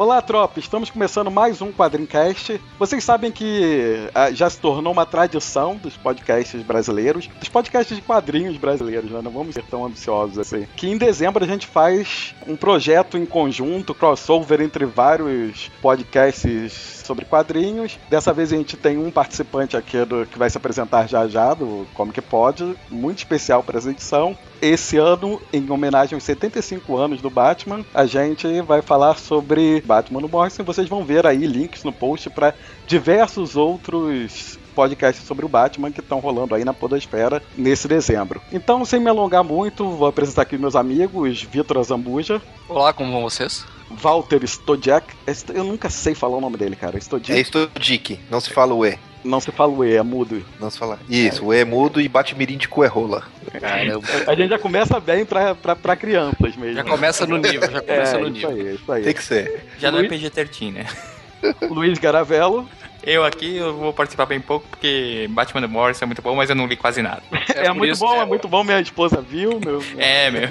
Olá, tropa! Estamos começando mais um Quadrincast. Vocês sabem que ah, já se tornou uma tradição dos podcasts brasileiros, dos podcasts de quadrinhos brasileiros, né? Não vamos ser tão ambiciosos assim. Que em dezembro a gente faz um projeto em conjunto, crossover entre vários podcasts sobre quadrinhos. Dessa vez a gente tem um participante aqui do, que vai se apresentar já já, do Comic Pod, muito especial para essa edição. Esse ano, em homenagem aos 75 anos do Batman, a gente vai falar sobre Batman no Morrison. Vocês vão ver aí links no post para diversos outros podcasts sobre o Batman que estão rolando aí na Podosfera nesse dezembro. Então, sem me alongar muito, vou apresentar aqui meus amigos, Vitor Azambuja, Olá, como vão vocês? Walter Stodiak. Eu nunca sei falar o nome dele, cara. Stodiak. É Stodic, não se fala o E. Não se fala o E, é mudo. Não se fala. Isso, o E é mudo e bate mirim de cu é rola. Caramba. A gente já começa bem pra, pra, pra crianças mesmo. Já começa no nível, já começa é, no isso nível. aí, isso aí. Tem que ser. Já não é Luiz- PG-13, né? Luiz Garavello. Eu aqui eu vou participar bem pouco porque Batman do Morrison é muito bom, mas eu não li quase nada. É, por muito isso- bom, é... é- muito bom. Minha esposa viu, meu. É, meu,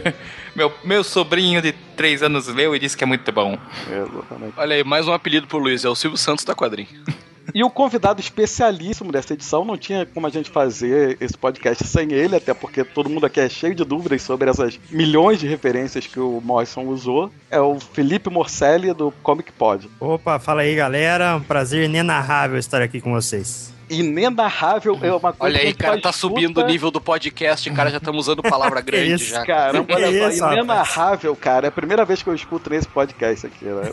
meu, meu sobrinho de 3 anos leu e disse que é muito bom. Exatamente. Olha aí, mais um apelido pro Luiz, é o Silvio Santos da quadrinho. E o convidado especialíssimo dessa edição, não tinha como a gente fazer esse podcast sem ele, até porque todo mundo aqui é cheio de dúvidas sobre essas milhões de referências que o Morrison usou. É o Felipe Morcelli do Comic Pod. Opa, fala aí galera, um prazer inenarrável estar aqui com vocês. Inenarrável é uma coisa Olha aí, cara, só tá subindo o nível do podcast, cara, já estamos usando palavra grande isso, já. Que olha só, isso, rapaz? inenarrável, cara. É a primeira vez que eu escuto nesse podcast aqui, né?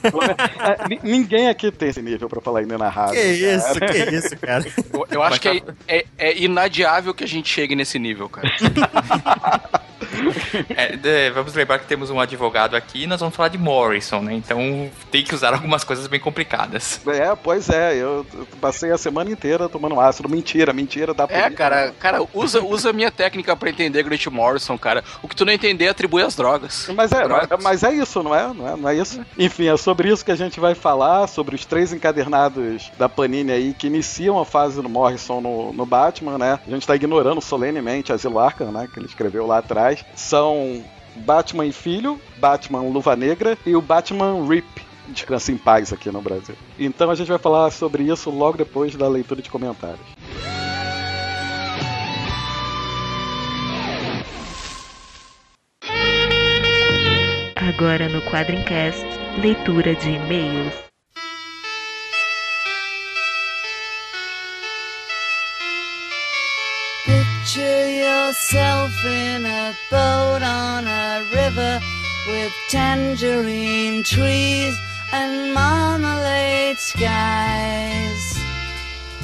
É, ni- Ninguém aqui tem esse nível pra falar inenarrável. Que isso, cara. que isso, cara. Eu, eu acho que é, é- é inadiável que a gente chegue nesse nível, cara. É, vamos lembrar que temos um advogado aqui e nós vamos falar de Morrison, né? Então tem que usar algumas coisas bem complicadas. É, pois é, eu passei a semana inteira tomando ácido. Mentira, mentira, dá pra É, cara, cara, usa, usa a minha técnica pra entender Grant Morrison, cara. O que tu não entender, atribui às drogas. Mas é, Drogas. mas- mas é isso, não é? Não é, não é isso? Enfim, é sobre isso que a gente vai falar, sobre os três encadernados da Panini aí que iniciam a fase do Morrison no, no Batman, né? A gente tá ignorando solenemente Asilo Arkham, né? Que ele escreveu lá atrás. São Batman e Filho, Batman Luva Negra e o Batman Rip. Descansa em paz aqui no Brasil. Então a gente vai falar sobre isso logo depois da leitura de comentários. Agora no Quadrincast, leitura de e-mails. Picture yourself in a boat on a river with tangerine trees and marmalade skies.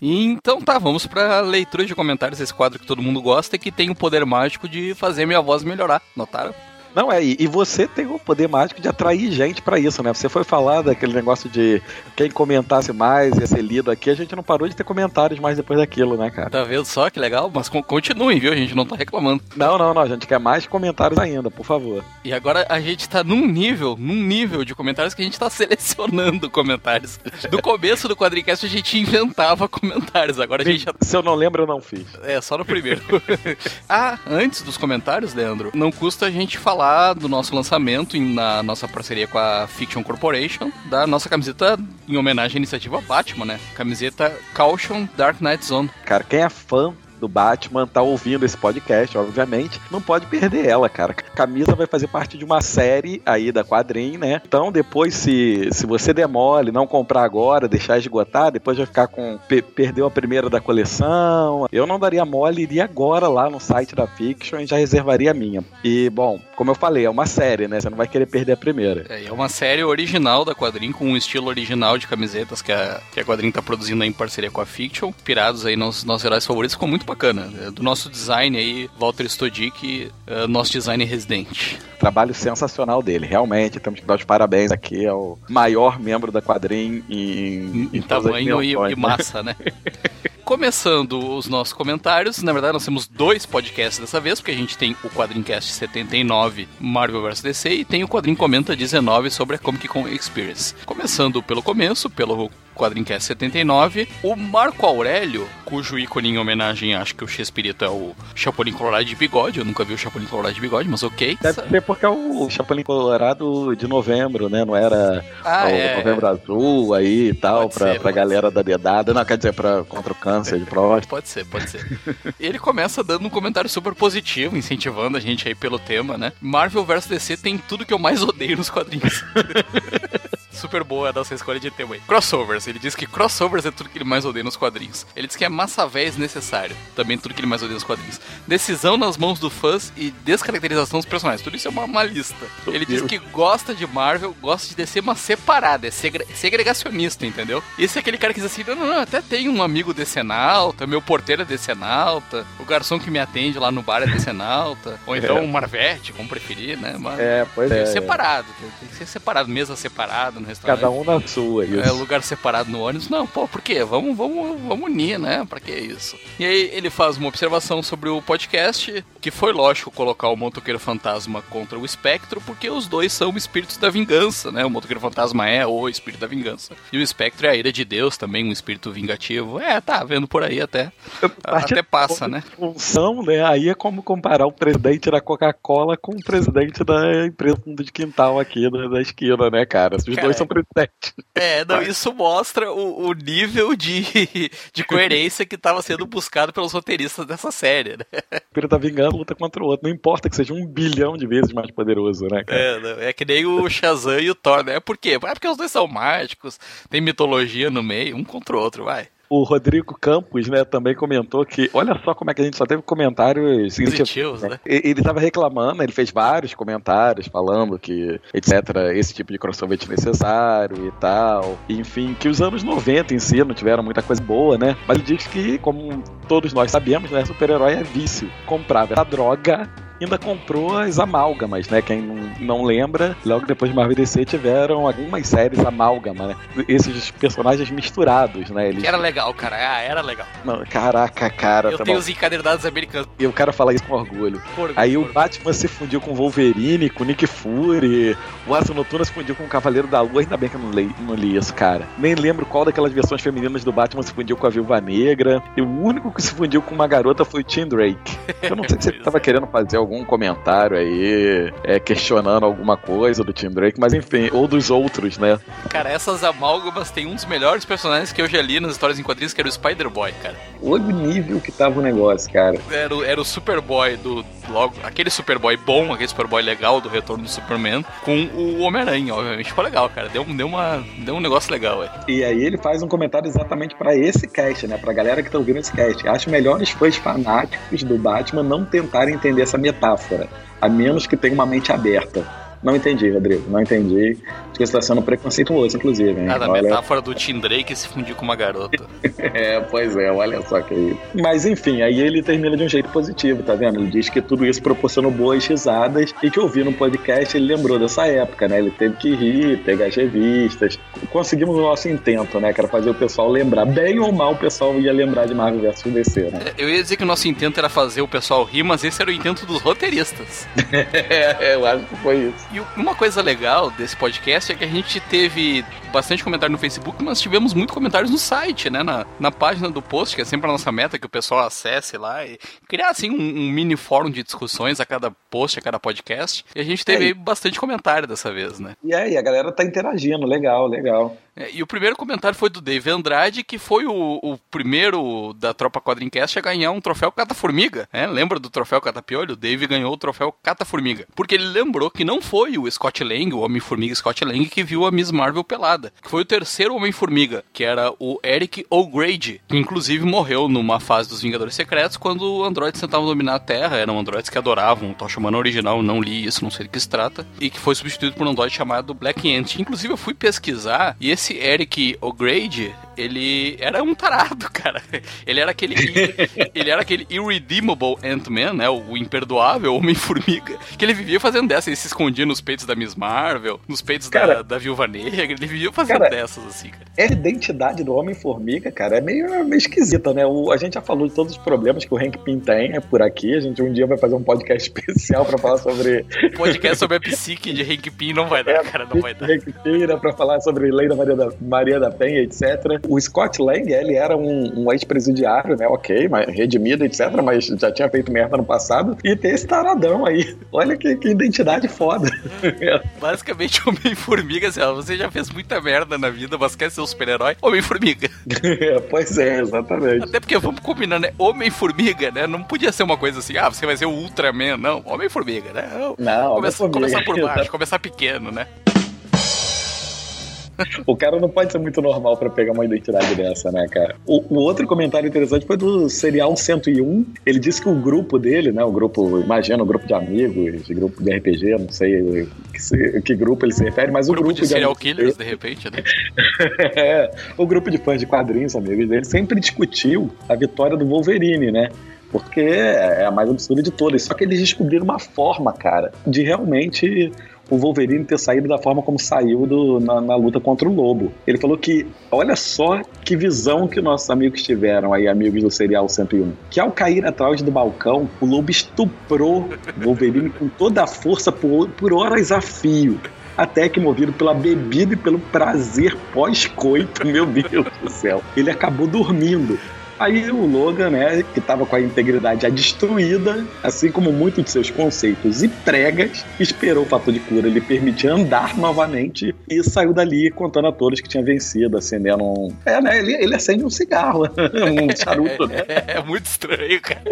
Então tá, vamos pra leitura de comentários desse quadro que todo mundo gosta e que tem o poder mágico de fazer minha voz melhorar. Notaram? Não, é, e você tem o poder mágico de atrair gente pra isso, né? Você foi falar daquele negócio de quem comentasse mais ia ser lido aqui, a gente não parou de ter comentários mais depois daquilo, né, cara? Tá vendo só que legal? Mas con- continuem, viu? A gente não tá reclamando. Não, não, não, a gente quer mais comentários ainda, por favor. E agora a gente tá num nível, num nível de comentários que a gente tá selecionando comentários. No começo do quadricast a gente inventava comentários, agora a gente Se eu não lembro, eu não fiz. É, só no primeiro. ah, antes dos comentários, Leandro, não custa a gente falar do nosso lançamento na nossa parceria com a Fiction Corporation, da nossa camiseta em homenagem à iniciativa Batman, né? Camiseta Caution Dark Knight Zone. Cara, quem é fã do Batman tá ouvindo esse podcast, obviamente, não pode perder ela, cara. Camisa vai fazer parte de uma série aí da quadrinho, né? Então, depois, se, se você der mole, não comprar agora, deixar esgotar, depois vai ficar com. pe- perdeu a primeira da coleção. Eu não daria mole, iria agora lá no site da Fiction e já reservaria a minha. E, bom, como eu falei, é uma série, né? Você não vai querer perder a primeira. É, é uma série original da Quadrinho, com um estilo original de camisetas que a, que a Quadrinho tá produzindo aí em parceria com a Fiction. Pirados aí nos nossos heróis favoritos. Ficou muito bacana. É do nosso design aí, Walter Stodic, é, nosso design residente. Trabalho sensacional dele, realmente. Temos que dar os parabéns aqui ao maior membro da quadrinha em, em, em tamanho e, e, massa, né? Começando os nossos comentários, na verdade nós temos dois podcasts dessa vez, porque a gente tem o Quadrincast 79 Marvel vs DC e tem o Quadrinho Comenta 19 sobre a Comic Con Experience. Começando pelo começo, pelo Quadrincast 79, o Marco Aurélio, cujo ícone em homenagem, acho que o Chespirito é o Chapolin Colorado de bigode, eu nunca vi o Chapolin Colorado de bigode, mas ok. Deve ser porque é o Chapolin Colorado de novembro, né? Não era ah, o é. novembro azul aí e tal, pode pra, ser, pra galera ser. da dedada, não, quer dizer, pra, contra o câncer de próstata. Pode ser, pode ser. Ele começa dando um comentário super positivo, incentivando a gente aí pelo tema, né? Marvel vs DC tem tudo que eu mais odeio nos quadrinhos. super boa a nossa escolha de tema aí. Crossovers. Ele diz que crossovers é tudo que ele mais odeia nos quadrinhos. Ele diz que é massa véia necessário. Também tudo que ele mais odeia nos quadrinhos. Decisão nas mãos do fãs e descaracterização dos personagens. Tudo isso é uma, uma lista. Ele diz que gosta de Marvel, gosta de descer uma separada. É segre segregacionista, entendeu? Esse é aquele cara que diz assim: não, não, não, até tem um amigo decenalta, meu porteiro é decenalta, o garçom que me atende lá no bar é decenalta. Ou então é. um Marvete, como preferir, né? Mas é, pois é. Separado. Tem que ser separado, mesa separada no restaurante. Cada um na sua, isso. É, lugar separado no ônibus. Não, pô, por quê? Vamos, vamos, vamos unir, né? Pra que isso? E aí ele faz uma observação sobre o podcast, que foi lógico colocar o Motoqueiro Fantasma contra o Espectro, porque os dois são espíritos da vingança, né? O Motoqueiro Fantasma é o espírito da vingança. E o Espectro é a ira de Deus também, um espírito vingativo. É, tá vendo por aí até. Até passa, né? Função, né? Aí é como comparar o presidente da Coca-Cola com o presidente da empresa fundo de quintal aqui da, da esquina, né, cara? Os cara, dois são presidentes. É, não, isso mostra o, o nível de, de coerência que estava sendo buscado pelos roteiristas dessa série, né? O Espírito tá vingando luta contra o outro. Não importa que seja um bilhão de vezes mais poderoso, né, cara? É, não, é que nem o Shazam e o Thor, né? Por quê? É porque os dois são mágicos, tem mitologia no meio, um contra o outro, vai o Rodrigo Campos, né, também comentou que, olha só como é que a gente só teve comentários positivos, né? Ele estava reclamando, ele fez vários comentários falando que, etc, esse tipo de crossover é desnecessário e tal. enfim, que os anos 90 em si não tiveram muita coisa boa, né? Mas ele diz que, como todos nós sabemos, né, super-herói é vício. Comprava a droga ainda comprou as amálgamas, né? Quem não, não lembra, logo depois de Marvel DC tiveram algumas séries amálgama, né? Esses personagens misturados, né? Eles... Era legal, cara. Ah, era legal. Não, caraca, cara. Eu tá tenho bom. os encadernados americanos. E eu quero falar isso com orgulho. orgulho Aí o Batman se fundiu com o Wolverine, com o Nick Fury, o Asa Noturna se fundiu com o Cavaleiro da Lua. Ainda bem que eu não li, não li isso, cara. Nem lembro qual daquelas versões femininas do Batman se fundiu com a Viúva Negra. E o único que se fundiu com uma garota foi o Tim Drake. Eu não sei se ele tava querendo fazer algum algum comentário aí é, questionando alguma coisa do Tim Drake, mas enfim, ou dos outros, né? Cara, essas amálgamas tem um dos melhores personagens que eu já li nas histórias em quadrinhos, que era o Spider-Boy, cara. Olha o nível que tava o negócio, cara. Era, era o Superboy do. Logo, aquele Superboy bom, aquele Superboy legal do retorno do Superman, com o Homem-Aranha, obviamente. Ficou legal, cara. Deu, deu, uma, deu um negócio legal, ué. E aí ele faz um comentário exatamente para esse cast, né? Pra galera que tá ouvindo esse cast. Acho melhor os fãs fanáticos do Batman não tentarem entender essa metáfora, a menos que tenham uma mente aberta. Não entendi, Rodrigo, não entendi. Acho que você está sendo preconceituoso, inclusive. Hein? Ah, da olha... metáfora do Tim Drake se fundir com uma garota. é, pois é, olha só que isso. Mas enfim, aí ele termina de um jeito positivo, tá vendo? Ele diz que tudo isso proporcionou boas risadas e que ouvindo no podcast ele lembrou dessa época, né? Ele teve que rir, pegar as revistas. Conseguimos o nosso intento, né? Que era fazer o pessoal lembrar. Bem ou mal o pessoal ia lembrar de Marvel vs DC, né? Eu ia dizer que o nosso intento era fazer o pessoal rir, mas esse era o intento dos roteiristas. é, eu acho que foi isso. E uma coisa legal desse podcast é que a gente teve bastante comentário no Facebook, mas tivemos muitos comentários no site, né? Na, na página do post, que é sempre a nossa meta, que o pessoal acesse lá e criar, assim, um, um mini fórum de discussões a cada post, a cada podcast. E a gente teve é, bastante comentário dessa vez, né? E aí, a galera tá interagindo, legal, legal. É, e o primeiro comentário foi do Dave Andrade, que foi o, o primeiro da Tropa Quadrincast a ganhar um troféu Cata-Formiga. Né? Lembra do troféu Catapiolho? O Dave ganhou o troféu Cata-Formiga. Porque ele lembrou que não foi o Scott Lang, o Homem-Formiga Scott Lang, que viu a Miss Marvel pelada. Que foi o terceiro Homem-Formiga, que era o Eric O'Grady, que inclusive morreu numa fase dos Vingadores Secretos quando androides tentavam dominar a Terra. Eram androides que adoravam o Tocha Humana original, não li isso, não sei do que se trata. E que foi substituído por um androide chamado Black Ant. Inclusive eu fui pesquisar e esse esse Eric O'Grady, ele era um tarado, cara. Ele era aquele. ele era aquele irredeemable Ant-Man, né? O imperdoável Homem-Formiga. Que ele vivia fazendo dessa. Ele se escondia nos peitos da Miss Marvel, nos peitos Cara, da, da Viúva Negra. Ele vivia fazendo cara, dessas, assim, cara. Essa identidade do Homem-Formiga, cara, é meio, meio esquisita, né? O, a gente já falou de todos os problemas que o Hank Pym tem é por aqui. A gente um dia vai fazer um podcast especial pra falar sobre. Podcast sobre a psique de Hank Pym não vai dar, cara. Não vai dar. Hank Pym, né, pra falar sobre lei da Maria da, Maria da Penha, etc. O Scott Lang, ele era um, um ex-presidiário, né? Ok, mas redimido, etc. Mas já tinha feito merda no passado. E tem esse taradão aí. Olha que, que identidade foda. Basicamente, Homem-Formiga, assim, ó, você já fez muita merda na vida, mas quer ser um super-herói? Homem-Formiga. pois é, exatamente. Até porque, vamos combinar, né? Homem-Formiga, né? Não podia ser uma coisa assim, ah, você vai ser o Ultraman, não. Homem-Formiga, né? Não, Começa, Homem-Formiga. começar por baixo, começar pequeno, né? O cara não pode ser muito normal pra pegar uma identidade dessa, né, cara? O, o outro comentário interessante foi do Serial 101. Ele disse que o grupo dele, né, o grupo, imagina, o grupo de amigos, de grupo de RPG, não sei que, que grupo ele se refere, mas o Grupo grupo de serial amigos killers, de repente, né? é, o grupo de fãs de quadrinhos, amigos dele, sempre discutiu a vitória do Wolverine, né? Porque é a mais absurda de todas. Só que eles descobriram uma forma, cara, de realmente o Wolverine ter saído da forma como saiu do- na, na luta contra o Lobo. Ele falou que, olha só que visão que nossos amigos tiveram aí, amigos do Serial 101. Que ao cair atrás do balcão, o Lobo estuprou Wolverine com toda a força por, por horas a fio até que movido pela bebida e pelo prazer pós-coito, meu Deus do céu, ele acabou dormindo. Aí o Logan, né, que estava com a integridade já destruída, assim como muitos de seus conceitos e pregas, esperou o fator de cura lhe permitir andar novamente e saiu dali contando a todos que tinha vencido, acendendo um... É, né, ele, ele acende um cigarro, um charuto, né? É, é muito estranho, cara.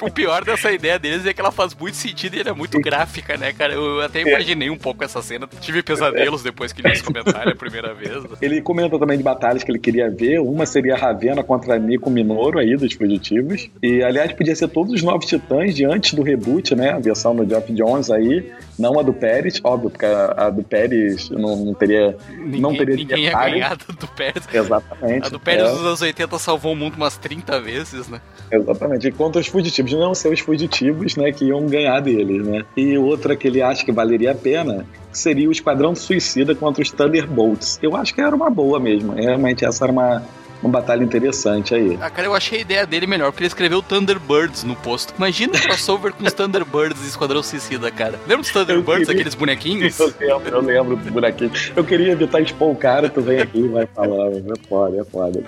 O pior dessa ideia deles é que ela faz muito sentido e ela é muito gráfica, né, cara? Eu até imaginei um pouco essa cena. Tive pesadelos depois que li esse comentário a primeira vez. Ele comenta também de batalhas que ele queria ver. Uma seria a Ravena contra Nico Minoru aí, dos fugitivos. E, aliás, podia ser todos os novos titãs de antes do reboot, né? A versão do Geoff Jones aí. Não a do Pérez, óbvio, porque a, a do Pérez não, não teria. não Ninguém, teria ninguém ia ganhar do Pérez. Exatamente. A do Pérez É. dos anos 80 salvou o mundo umas 30 vezes, né? Exatamente. E contra os fugitivos, não ser os fugitivos, né, que iam ganhar deles, né? E outra que ele acha que valeria a pena seria o Esquadrão Suicida contra os Thunderbolts. Eu acho que era uma boa mesmo. Realmente essa era uma, uma batalha interessante aí. Ah, cara, eu achei a ideia dele melhor, porque ele escreveu Thunderbirds no posto. Imagina o crossover com os Thunderbirds e Esquadrão Suicida, cara. Lembra dos Thunderbirds, queria- aqueles bonequinhos? Eu lembro, eu lembro do bonequinho. Eu queria evitar expor o cara, tu vem aqui e vai falar. É foda, é foda.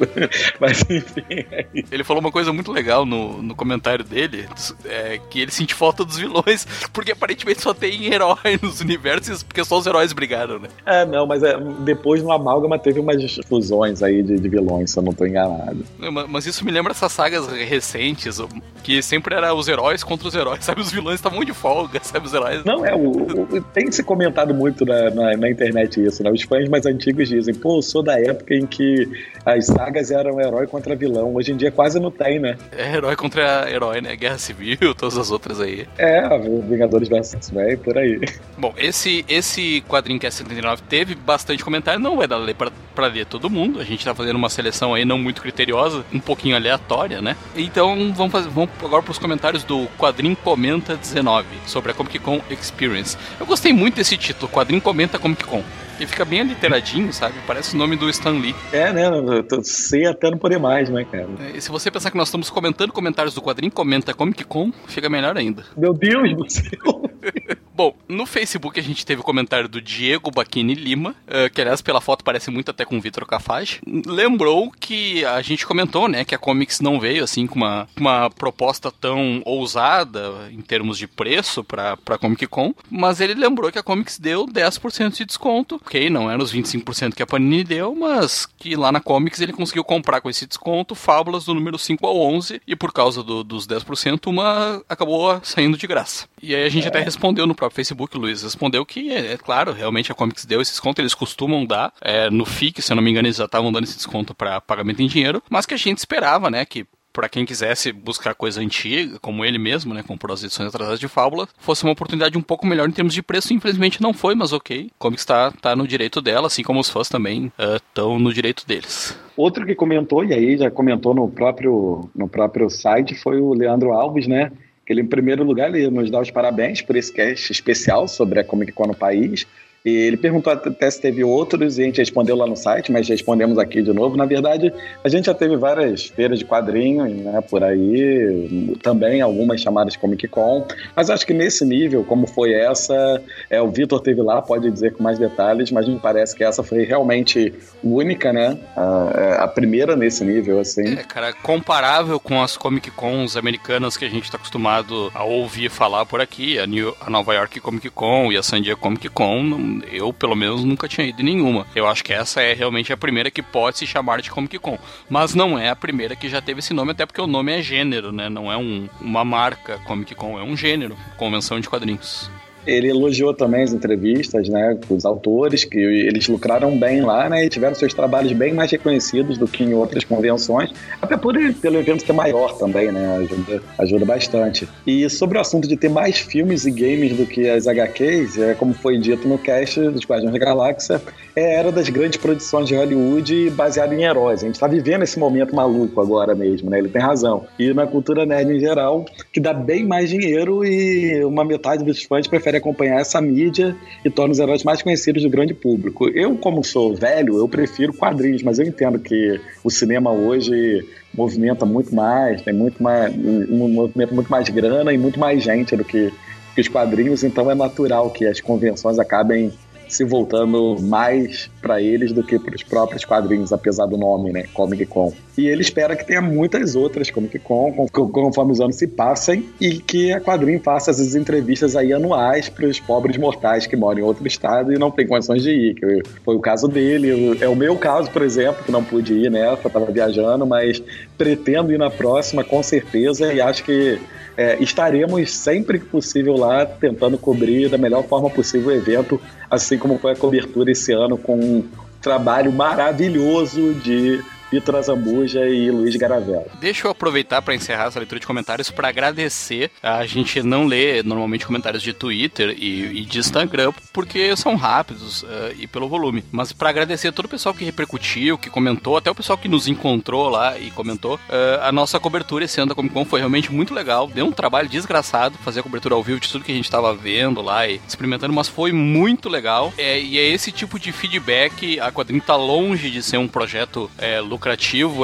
Mas enfim. é isso. Ele falou uma coisa muito legal no, no comentário dele, é, que ele sente falta dos vilões, porque aparentemente só tem herói nos universos, porque só os heróis brigaram, né? É, não, mas é, depois no Amálgama teve umas fusões aí de, de vilões, se eu não tô enganado. Ma- Mas isso me lembra essas sagas recentes, que sempre era os heróis contra os heróis, sabe? Os vilões estavam de folga, sabe? Os heróis. Não, é, o, o- tem se comentado muito na, na, na internet isso, né? Os fãs mais antigos dizem, pô, eu sou da época em que as sagas eram herói contra vilão. Hoje em dia quase não tem, né? É herói contra herói, né? Guerra Civil, todas as outras aí. É, Vingadores vs X-Men, por aí. Bom, esse, esse quadrinho que é 79 teve bastante comentário, não vai dar pra, pra ler todo mundo. A gente tá fazendo uma seleção aí não muito criteriosa, um pouquinho aleatória, né? Então vamos, fazer, vamos agora pros comentários do Quadrinho Comenta 19, sobre a Comic Con Experience. Eu gostei muito desse título, Quadrinho Comenta Comic Con. Ele fica bem aliteradinho, sabe? Parece o nome do Stan Lee. É, né? eu tô- Sei até não poder mais, né, cara? E se você pensar que nós estamos comentando comentários do Quadrinho Comenta Comic Con, fica melhor ainda. Meu Deus do céu! Bom, no Facebook a gente teve o comentário do Diego Baquini Lima, eh, que aliás pela foto parece muito até com o Vitor Cafage. Lembrou que a gente comentou, né, que a Comics não veio assim com uma, uma proposta tão ousada em termos de preço pra, pra Comic Con, mas ele lembrou que a Comics deu 10% de desconto. Ok, não era os 25% que a Panini deu, mas que lá na Comics ele conseguiu comprar com esse desconto fábulas do número 5 ao 11 e por causa do- dos 10% uma acabou saindo de graça. E aí a gente até respondeu no próprio Facebook, Luiz respondeu que, é, é claro, realmente a Comics deu esse desconto, eles costumam dar. É, no FIC, se eu não me engano, eles já estavam dando esse desconto para pagamento em dinheiro, mas que a gente esperava, né, que pra quem quisesse buscar coisa antiga, como ele mesmo, né, comprou as edições atrasadas de Fábula, fosse uma oportunidade um pouco melhor em termos de preço. Infelizmente não foi, mas ok. Comics tá, tá no direito dela, assim como os fãs também estão no direito deles. Outro que comentou, e aí já comentou no próprio, no próprio site, foi o Leandro Alves, né? Ele, em primeiro lugar, ele nos dá os parabéns por esse cast especial sobre a Comic Con no país. E ele perguntou até se teve outros e a gente respondeu lá no site, mas respondemos aqui de novo. Na verdade, a gente já teve várias feiras de quadrinhos, né, por aí, também algumas chamadas Comic Con, mas acho que nesse nível, como foi essa, é, o Vitor teve lá, pode dizer com mais detalhes, mas me parece que essa foi realmente única, né, a, a primeira nesse nível, assim. É, cara, comparável com as Comic Cons americanas que a gente está acostumado a ouvir falar por aqui, a, New, a Nova York Comic Con e a San Diego Comic Con, eu, pelo menos, nunca tinha ido em nenhuma. Eu acho que essa é realmente a primeira que pode se chamar de Comic Con. Mas não é a primeira que já teve esse nome, até porque o nome é gênero, né? Não é um, uma marca Comic Con, é um gênero, convenção de quadrinhos. Ele elogiou também as entrevistas, né, com os autores, que eles lucraram bem lá, né, e tiveram seus trabalhos bem mais reconhecidos do que em outras convenções, até por pelo evento ser maior também, né, ajuda, ajuda bastante. E sobre o assunto de ter mais filmes e games do que as HQs, é, como foi dito no cast dos Guardiões da Galáxia, é era das grandes produções de Hollywood baseada em heróis. A gente está vivendo esse momento maluco agora mesmo, né, ele tem razão. E na cultura nerd em geral, que dá bem mais dinheiro e uma metade dos fãs prefere acompanhar essa mídia e torna os heróis mais conhecidos do grande público. Eu, como sou velho, eu prefiro quadrinhos, mas eu entendo que o cinema hoje movimenta muito mais, tem muito mais um movimento muito mais grana e muito mais gente do que, que os quadrinhos, então é natural que as convenções acabem se voltando mais para eles do que para os próprios quadrinhos, apesar do nome, né? Comic Con. E ele espera que tenha muitas outras Comic Con, conforme os anos se passem, e que a quadrinho faça essas entrevistas aí anuais para os pobres mortais que moram em outro estado e não tem condições de ir. Que foi o caso dele. É o meu caso, por exemplo, que não pude ir nessa, estava viajando, mas pretendo ir na próxima com certeza e acho que é, estaremos sempre que possível lá tentando cobrir da melhor forma possível o evento, assim como foi a cobertura esse ano com um trabalho maravilhoso de Vitor Azambuja e Luiz Garavella. Deixa eu aproveitar para encerrar essa leitura de comentários para agradecer. A gente não lê normalmente comentários de Twitter e, e de Instagram porque são rápidos uh, e pelo volume. Mas para agradecer a todo o pessoal que repercutiu, que comentou, até o pessoal que nos encontrou lá e comentou, uh, a nossa cobertura esse ano da Comic Con foi realmente muito legal. Deu um trabalho desgraçado fazer a cobertura ao vivo de tudo que a gente estava vendo lá e experimentando, mas foi muito legal. É, e é esse tipo de feedback. A quadrinha tá longe de ser um projeto é, lucrativo.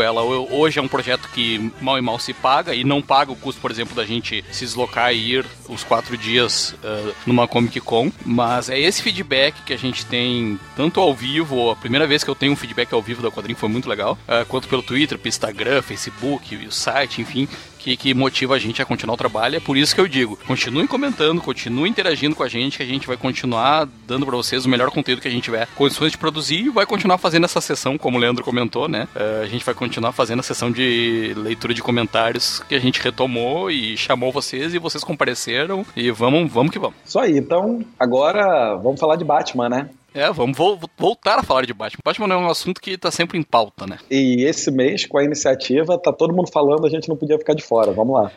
Ela hoje é um projeto que mal e mal se paga e não paga o custo, por exemplo, da gente se deslocar e ir os quatro dias uh, numa Comic Con. Mas é esse feedback que a gente tem tanto ao vivo. A primeira vez que eu tenho um feedback ao vivo da quadrinho foi muito legal, uh, quanto pelo Twitter, pelo Instagram, Facebook, o site, enfim que, que motiva a gente a continuar o trabalho. É por isso que eu digo: continuem comentando, continuem interagindo com a gente, que a gente vai continuar dando para vocês o melhor conteúdo que a gente tiver condições de produzir e vai continuar fazendo essa sessão, como o Leandro comentou, né? Uh, a gente vai continuar fazendo a sessão de leitura de comentários que a gente retomou e chamou vocês e vocês compareceram e vamos, vamos que vamos. Isso aí, então agora vamos falar de Batman, né? É, vamos vo voltar a falar de Batman. Batman é um assunto que tá sempre em pauta, né? E esse mês, com a iniciativa, tá todo mundo falando, a gente não podia ficar de fora. Vamos lá.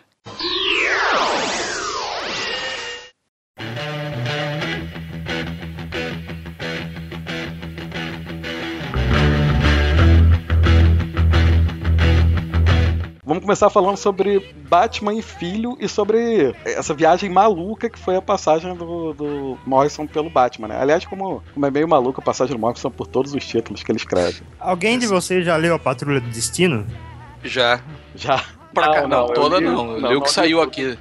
Vamos começar falando sobre Batman e Filho e sobre essa viagem maluca que foi a passagem do, do Morrison pelo Batman, né? Aliás, como, como é meio maluca a passagem do Morrison por todos os títulos que ele escreve. Alguém de vocês já leu A Patrulha do Destino? Já. Já. Pra não, cá, não, não toda li, não. Eu li o que saiu aqui.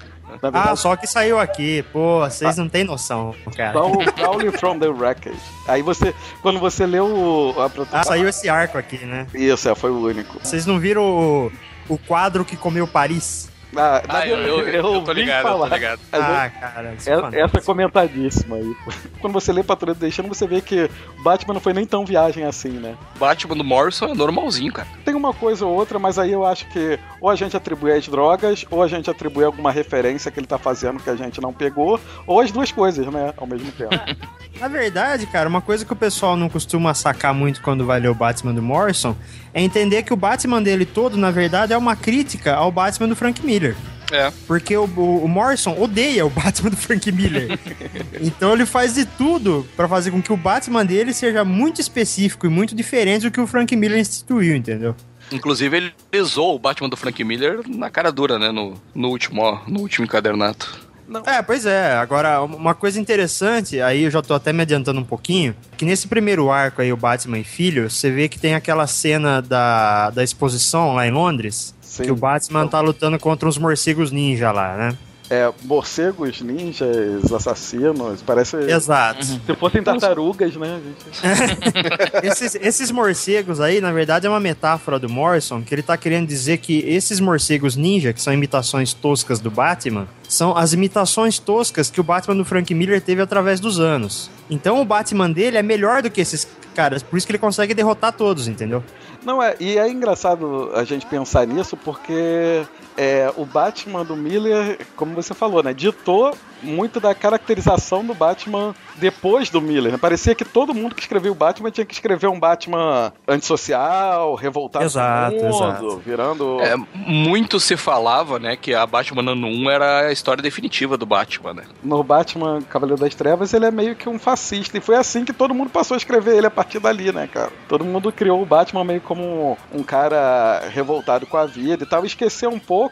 Ah, só que saiu aqui. Pô, vocês ah. não têm noção, cara. Crawling from the Wreckage. Aí você, quando você leu a Ah, saiu esse arco aqui, né? Isso, é, foi o único. Vocês não viram o, o quadro que comeu Paris? Ah, ah eu, eu, eu, eu, tô ligado, falar. eu tô ligado. Ah, cara, é, essa é comentadíssima aí. Quando você lê Patrulha do Destino, você vê que Batman não foi nem tão viagem assim, né? Batman do Morrison é normalzinho, cara. Tem uma coisa ou outra, mas aí eu acho que ou a gente atribui as drogas, ou a gente atribui alguma referência que ele tá fazendo que a gente não pegou, ou as duas coisas, né, ao mesmo tempo. Na verdade, cara, uma coisa que o pessoal não costuma sacar muito quando vai ler o Batman do Morrison é entender que o Batman dele todo, na verdade, é uma crítica ao Batman do Frank Miller. É. Porque o, o, o Morrison odeia o Batman do Frank Miller. então ele faz de tudo pra fazer com que o Batman dele seja muito específico e muito diferente do que o Frank Miller instituiu, entendeu? Inclusive, ele usou o Batman do Frank Miller na cara dura, né? No, no, último, no último encadernato. É, pois é. Agora, uma coisa interessante, aí eu já tô até me adiantando um pouquinho, que nesse primeiro arco aí, o Batman e Filho, você vê que tem aquela cena da, da exposição lá em Londres, Sim. que o Batman tá lutando contra uns morcegos ninja lá, né? É, morcegos, ninjas, assassinos, parece. Exato. Se fossem tartarugas, né, gente? esses, esses morcegos aí, na verdade, é uma metáfora do Morrison, que ele tá querendo dizer que esses morcegos ninja, que são imitações toscas do Batman, são as imitações toscas que o Batman do Frank Miller teve através dos anos. Então o Batman dele é melhor do que esses caras, por isso que ele consegue derrotar todos, entendeu? Não, é, e é engraçado a gente pensar nisso porque é, o Batman do Miller, como você falou, né, ditou muito da caracterização do Batman depois do Miller. Né? Parecia que todo mundo que escreveu o Batman tinha que escrever um Batman antissocial, revoltado Exato, com o mundo, exato. virando... É, muito se falava, né, que a Batman ano 1 era a história definitiva do Batman, né? No Batman Cavaleiro das Trevas, ele é meio que um fascista. E foi assim que todo mundo passou a escrever ele a partir dali, né, cara? Todo mundo criou o Batman meio como um cara revoltado com a vida e tal. Esqueceu um pouco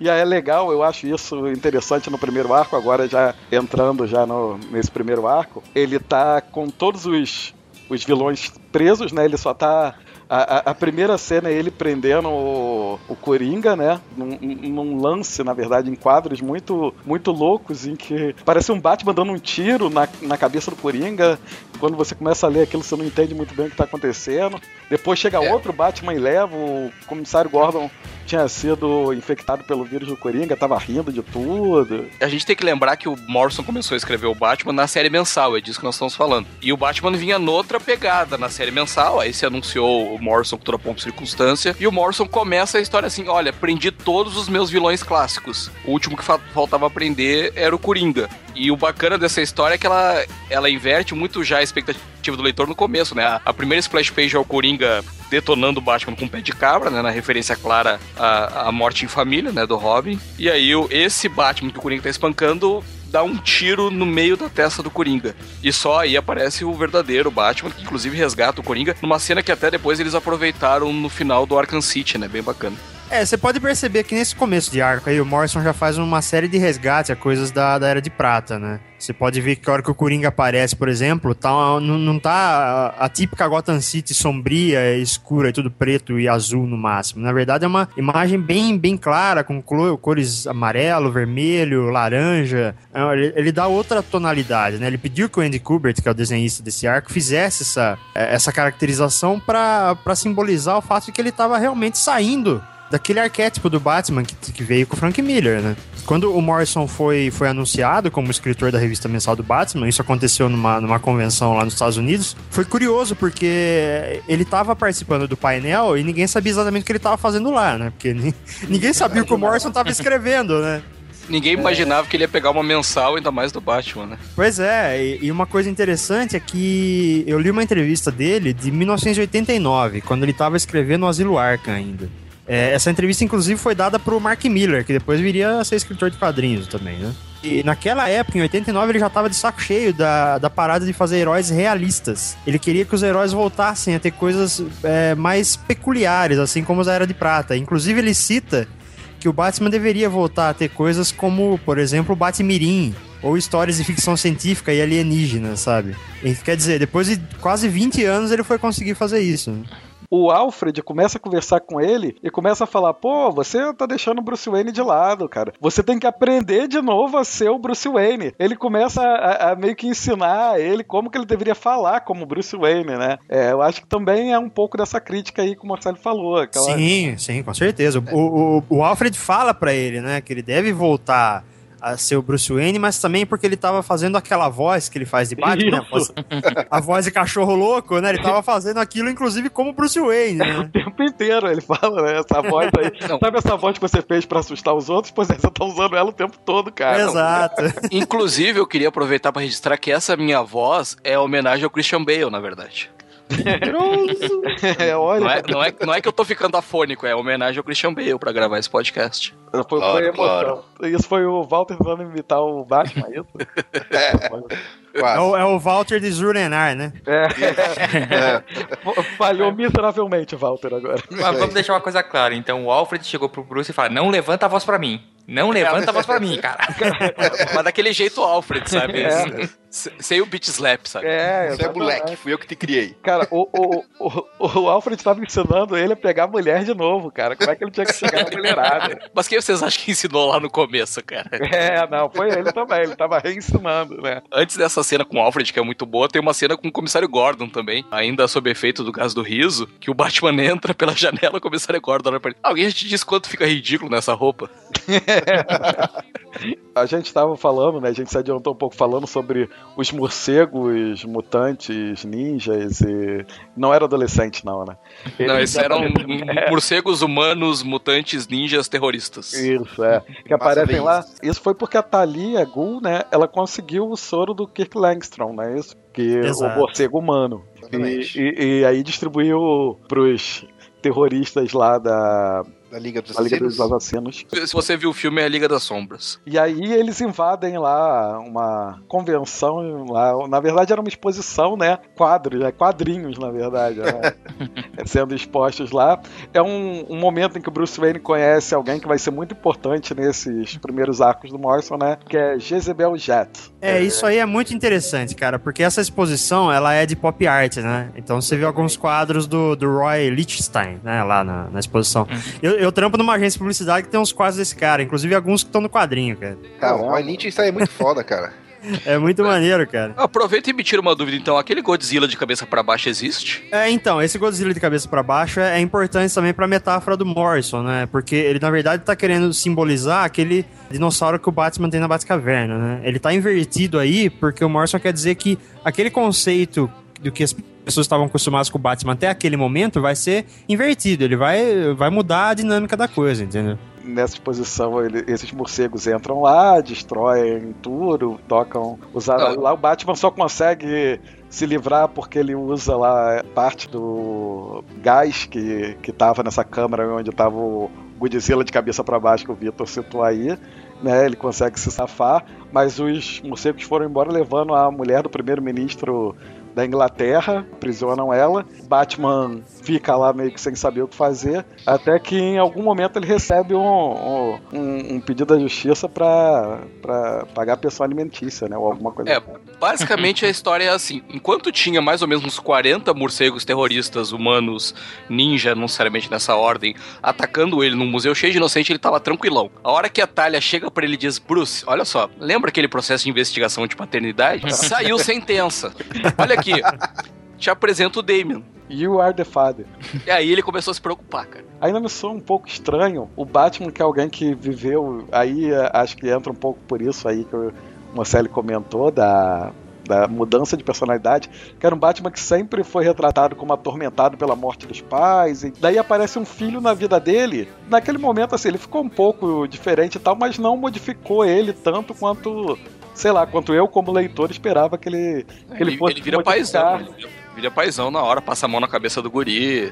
e aí é legal, eu acho isso interessante no primeiro arco, agora já entrando já no, nesse primeiro arco. Ele tá com todos os, os vilões presos, né? Ele só tá. A, a- a primeira cena é ele prendendo o, o Coringa, né? Num, num lance, na verdade, em quadros muito, muito loucos, em que parece um Batman dando um tiro na, na cabeça do Coringa. Quando você começa a ler aquilo, você não entende muito bem o que tá acontecendo. Depois chega outro Batman e leva, o comissário Gordon tinha sido infectado pelo vírus do Coringa, tava rindo de tudo. A gente tem que lembrar que o Morrison começou a escrever o Batman na série mensal, é disso que nós estamos falando. E o Batman vinha noutra pegada na série mensal, aí se anunciou o Morrison com toda pompa circunstância, e o Morrison começa a história assim, olha, prendi todos os meus vilões clássicos. O último que fa- faltava aprender era o Coringa. E o bacana dessa história é que ela, ela inverte muito já a expectativa do leitor no começo, né? A, a primeira splash page é o Coringa detonando o Batman com um pé de cabra, né? Na referência clara à, à morte em família, né? Do Robin. E aí o- esse Batman que o Coringa tá espancando dá um tiro no meio da testa do Coringa. E só aí aparece o verdadeiro Batman, que inclusive resgata o Coringa, numa cena que até depois eles aproveitaram no final do Arkham City, né? Bem bacana. É, você pode perceber que nesse começo de arco aí, o Morrison já faz uma série de resgate a coisas da, da Era de Prata, né? Você pode ver que a hora que o Coringa aparece, por exemplo, tá, não, não tá a, a típica Gotham City sombria, escura e tudo preto e azul no máximo. Na verdade é uma imagem bem, bem clara, com cores amarelo, vermelho, laranja. É, Ele, ele dá outra tonalidade, né? Ele pediu que o Andy Kubert, que é o desenhista desse arco, fizesse essa, eh, essa caracterização para simbolizar o fato de que ele estava realmente saindo daquele arquétipo do Batman que, que veio com o Frank Miller, né? Quando o Morrison foi, foi anunciado como escritor da revista mensal do Batman, isso aconteceu numa, numa convenção lá nos Estados Unidos, foi curioso porque ele estava participando do painel e ninguém sabia exatamente o que ele estava fazendo lá, né? Porque ni- ninguém sabia o que o Morrison estava escrevendo, né? Ninguém imaginava que ele ia pegar uma mensal, ainda mais do Batman, né? Pois é, e, uma coisa interessante é que eu li uma entrevista dele de 1989, quando ele estava escrevendo o Asilo Arkham ainda. É, essa entrevista, inclusive, foi dada pro Mark Miller, que depois viria a ser escritor de quadrinhos também, né? E naquela época, em 89, ele já tava de saco cheio da, da parada de fazer heróis realistas. Ele queria que os heróis voltassem a ter coisas é, mais peculiares, assim como os da Era de Prata. Inclusive, ele cita que o Batman deveria voltar a ter coisas como, por exemplo, o Batmirim, ou histórias de ficção científica e alienígena, sabe? E, quer dizer, depois de quase 20 anos ele foi conseguir fazer isso. O Alfred começa a conversar com ele e começa a falar: pô, você tá deixando o Bruce Wayne de lado, cara. Você tem que aprender de novo a ser o Bruce Wayne. Ele começa a, a meio que ensinar a ele como que ele deveria falar como Bruce Wayne, né? É, eu acho que também é um pouco dessa crítica aí que o Marcelo falou. Aquela... Sim, sim, com certeza. O, o, o Alfred fala pra ele, né, que ele deve voltar a ser o Bruce Wayne, mas também porque ele tava fazendo aquela voz que ele faz de Batman, né? a, voz, a voz de cachorro louco, né? Ele tava fazendo aquilo, inclusive, como Bruce Wayne, né? O tempo inteiro ele fala, né? Essa voz aí. Sabe essa voz que você fez pra assustar os outros? Pois é, você tá usando ela o tempo todo, cara. Exato. Inclusive, eu queria aproveitar pra registrar que essa minha voz é homenagem ao Christian Bale, na verdade. É, olha. Não é, não, é, não é que eu tô ficando afônico, é homenagem ao Christian Bale pra gravar esse podcast. Foi, foi Claro, emoção. claro. Isso foi o Walter tentando imitar o Batman, é isso? É o, é o Walter de Zurnenar, né? É. Falhou miseravelmente Walter agora. Mas vamos deixar uma coisa clara. Então o Alfred chegou pro Bruce e falou: Não levanta a voz pra mim. Não levanta a voz pra mim, cara. Mas daquele jeito Alfred, sabe? É. Se- Sem o beat slap, sabe? É, Você é moleque, fui eu que te criei. Cara, o, o, o, o Alfred tava ensinando ele a pegar a mulher de novo, cara. Como é que ele tinha que chegar na mulherada? Mas quem vocês acham que ensinou lá no começo, cara? É, não, foi ele também. Ele tava reensinando, né? Antes dessa cena com o Alfred, que é muito boa, tem uma cena com o comissário Gordon também, ainda sob efeito do gás do riso, que o Batman entra pela janela, o comissário Gordon olha pra ele. Alguém já te disse quanto fica ridículo nessa roupa? A gente tava falando, né? A gente se adiantou um pouco falando sobre os morcegos, mutantes, ninjas e. Não era adolescente, não, né? Não, Eles esses eram É. morcegos humanos, mutantes, ninjas, terroristas. Isso, é. Que aparecem lá. Isso foi porque a Thalia Gul, né? Ela conseguiu o soro do Kirk Langstrom, né? Isso. Que Exato. o morcego humano. E, e- e aí distribuiu pros terroristas lá da, Da Liga dos da Liga dos Assassinos. Se você viu o filme, é a Liga das Sombras. E aí eles invadem lá uma convenção lá, na verdade era uma exposição, né? Quadros, né? quadrinhos, na verdade, né? sendo expostos lá. É um, um momento em que o Bruce Wayne conhece alguém que vai ser muito importante nesses primeiros arcos do Morrison, né? Que é Jezebel Jet. É, isso aí é muito interessante, cara, porque essa exposição, ela é de pop art, né? Então você vê alguns quadros do, do Roy Lichtenstein, né, lá na, na exposição. Eu, eu trampo numa agência de publicidade que tem uns quadros desse cara, inclusive alguns que estão no quadrinho, cara. Cara, o Roy Lynch isso aí é muito foda, cara. É muito maneiro, cara. Aproveita e me tira uma dúvida, então. Aquele Godzilla de cabeça pra baixo existe? É, então, esse Godzilla de cabeça pra baixo é, é importante também pra metáfora do Morrison, né? Porque ele, na verdade, tá querendo simbolizar aquele dinossauro que o Batman tem na Batcaverna, né? Ele tá invertido aí porque o Morrison quer dizer que aquele conceito do que as pessoas estavam acostumadas com o Batman até aquele momento vai ser invertido. Ele vai, vai mudar a dinâmica da coisa, entendeu? Nessa exposição, ele- esses morcegos entram lá, destroem tudo, tocam. Usaram, Não. lá o Batman só consegue se livrar porque ele usa lá parte do gás que, que tava nessa câmara onde tava o Godzilla de cabeça para baixo que o Victor citou aí. Né, ele consegue se safar, mas os morcegos foram embora levando a mulher do primeiro-ministro da Inglaterra, aprisionam ela. Batman fica lá meio que sem saber o que fazer, até que em algum momento ele recebe um, um, um- pedido da justiça pra, pra pagar a pensão alimentícia, né? Ou alguma coisa. É, basicamente a história é assim: enquanto tinha mais ou menos uns 40 morcegos terroristas humanos, ninja, não necessariamente nessa ordem, atacando ele num museu cheio de inocente, ele tava tranquilão. A hora que a Talia chega pra ele e diz: Bruce, olha só, lembra aquele processo de investigação de paternidade? Saiu sentença. Olha aqui, te apresento o Damien. You are the father. E aí ele começou a se preocupar, cara. Ainda me soa um pouco estranho o Batman, que é alguém que viveu. Aí é, acho que entra um pouco por isso aí que o Marcelo comentou, da, da mudança de personalidade, que era um Batman que sempre foi retratado como atormentado pela morte dos pais. E daí aparece um filho na vida dele. Naquele momento, assim, ele ficou um pouco diferente e tal, mas não modificou ele tanto quanto. Sei lá, quanto eu, como leitor, esperava que ele, que ele, Ele, fosse ele vira paizão. Ele vira- vira paizão na hora, passa a mão na cabeça do guri.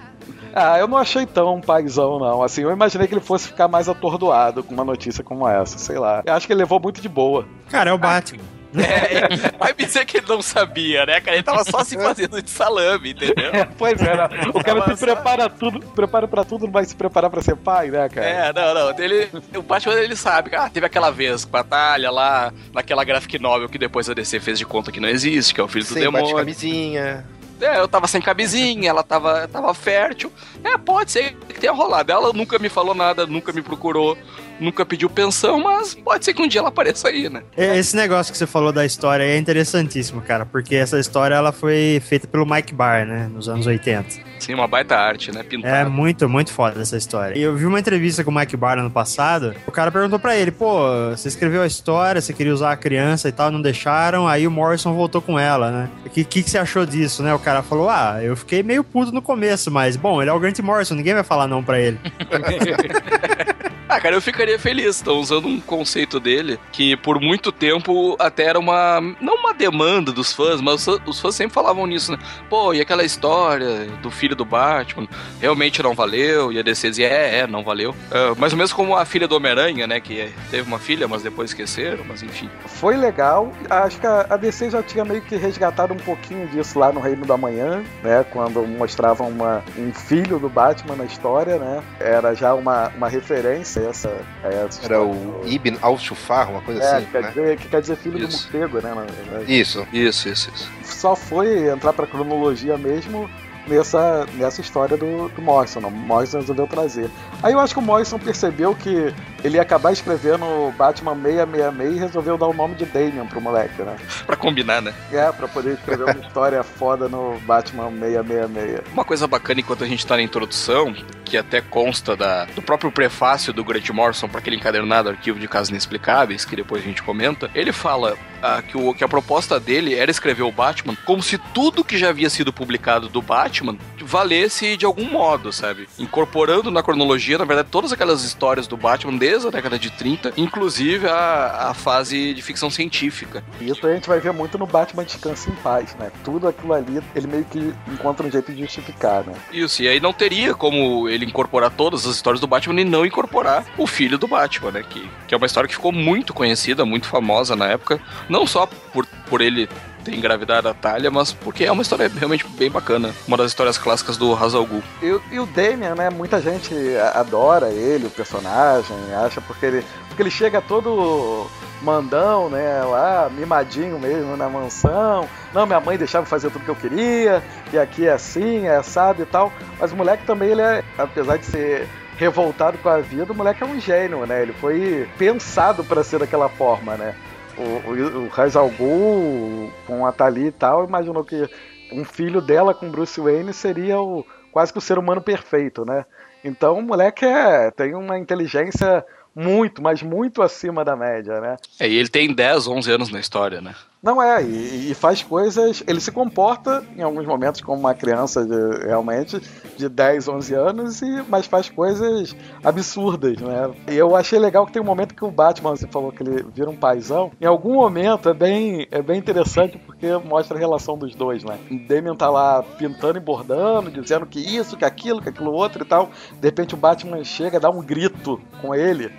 Ah, eu não achei tão paizão, não. Assim, eu imaginei que ele fosse ficar mais atordoado com uma notícia como essa, sei lá. Eu acho que ele levou muito de boa. Cara, é o Batman. É, vai me dizer que ele não sabia, né, cara? Ele tava só se fazendo de salame, entendeu? pois é, né? O cara se prepara tudo, prepara pra tudo, não vai se preparar pra ser pai, né, cara? É, não, não. Ele, o Batman ele sabe. Ah, teve aquela vez com a Batalha lá, naquela graphic novel que depois a DC fez de conta que não existe, que é o filho do Sem demônio. bate-camisinha. É, eu tava sem camisinha, ela tava, tava fértil. É, pode ser que tenha rolado. Ela nunca me falou nada, nunca me procurou. Nunca pediu pensão, mas pode ser que um dia ela apareça aí, né? É, Esse negócio que você falou da história é interessantíssimo, cara, porque essa história ela foi feita pelo Mike Barr, né, nos anos 80. Sim, uma baita arte, né? É Pintada. muito, muito foda essa história. E eu vi uma entrevista com o Mike Barr ano passado. O cara perguntou pra ele: pô, você escreveu a história, você queria usar a criança e tal, não deixaram. Aí o Morrison voltou com ela, né? O que, que, que você achou disso, né? O cara falou: ah, eu fiquei meio puto no começo, mas bom, ele é o Grant Morrison, ninguém vai falar não pra ele. Ah, cara, eu ficaria feliz. Estão usando um conceito dele que por muito tempo até era uma. Não uma demanda dos fãs, mas os, fãs sempre falavam nisso, né? Pô, e aquela história do filho do Batman realmente não valeu? E a DC dizia, é, é, não valeu. É, mais ou menos como a filha do Homem-Aranha, né? Que teve uma filha, mas depois esqueceram, mas enfim. Foi legal. Acho que a DC já tinha meio que resgatado um pouquinho disso lá no Reino da Manhã, né? Quando mostravam uma, um filho do Batman na história, né? Era já uma, uma referência a essa. a essa Era o Ibn al-Shufar, uma coisa É, assim, quer né? dizer, que quer dizer filho Isso. do morcego, né? na. Isso. Isso, isso, isso. Só foi entrar pra cronologia mesmo nessa, nessa história do, do Morrison. O Morrison resolveu trazer. Aí eu acho que o Morrison percebeu que ele ia acabar escrevendo Batman 666 e resolveu dar o nome de Damian pro moleque, né? Pra combinar, né? É, pra poder escrever uma história foda no Batman 666. Uma coisa bacana enquanto a gente tá na introdução, que até consta da, do próprio prefácio do Grant Morrison para aquele encadernado Arquivo de Casos Inexplicáveis, que depois a gente comenta, ele fala ah, que, o, que a proposta dele era escrever o Batman como se tudo que já havia sido publicado do Batman valesse de algum modo, sabe? Incorporando na cronologia, na verdade, todas aquelas histórias do Batman desde a década de 30, inclusive a, a fase de ficção científica. Isso a gente vai ver muito no Batman Descansa em Paz, né? Tudo aquilo ali, ele meio que encontra um jeito de justificar, né? Isso, e aí não teria como ele incorporar todas as histórias do Batman e não incorporar o filho do Batman, né? Que, que é uma história que ficou muito conhecida, muito famosa na época. Não só por, por ele ter engravidado a Talia, mas porque é uma história realmente bem bacana. Uma das histórias clássicas do Hazal. E, o- e o Damian, né? Muita gente adora ele, o personagem, acha porque ele, porque ele chega todo mandão, né? Lá, mimadinho mesmo na mansão. Não, minha mãe deixava fazer tudo que eu queria, e aqui é assim, é assado e tal. Mas o moleque também, ele é, apesar de ser revoltado com a vida, o moleque é um gênio, né? Ele foi pensado para ser daquela forma, né? O, o, al Ghul, com a Tali e tal, imaginou que um filho dela com Bruce Wayne seria o, quase que o ser humano perfeito, né? Então o moleque é, tem uma inteligência muito, mas muito acima da média, né? É, e ele tem 10, 11 anos na história, né? Não é, e, e faz coisas. Ele se comporta em alguns momentos como uma criança de- realmente de 10, 11 anos, e, mas faz coisas absurdas, né? E eu achei legal que tem um momento que o Batman, você falou que ele vira um paizão. Em algum momento é bem, é bem interessante porque mostra a relação dos dois, né? O Damian tá lá pintando e bordando, dizendo que isso, que aquilo, que aquilo outro e tal. De repente o Batman chega, dá um grito com ele,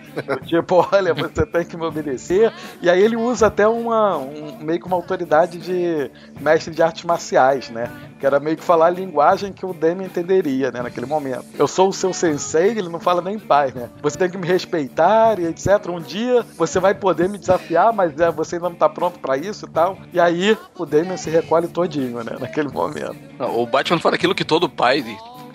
tipo, olha, você tem que me obedecer. E aí ele usa até uma, um, meio que uma autoridade de mestre de artes marciais, né? Que era meio que falar a linguagem que o Damian entenderia, né, naquele momento. Eu sou o seu sensei, ele não fala nem paz, né? Você tem que me respeitar e etc. Um dia você vai poder me desafiar, mas é, você ainda não tá pronto pra isso e tal. E aí o Damian se recolhe todinho, né, naquele momento. O Batman fala aquilo que todo pai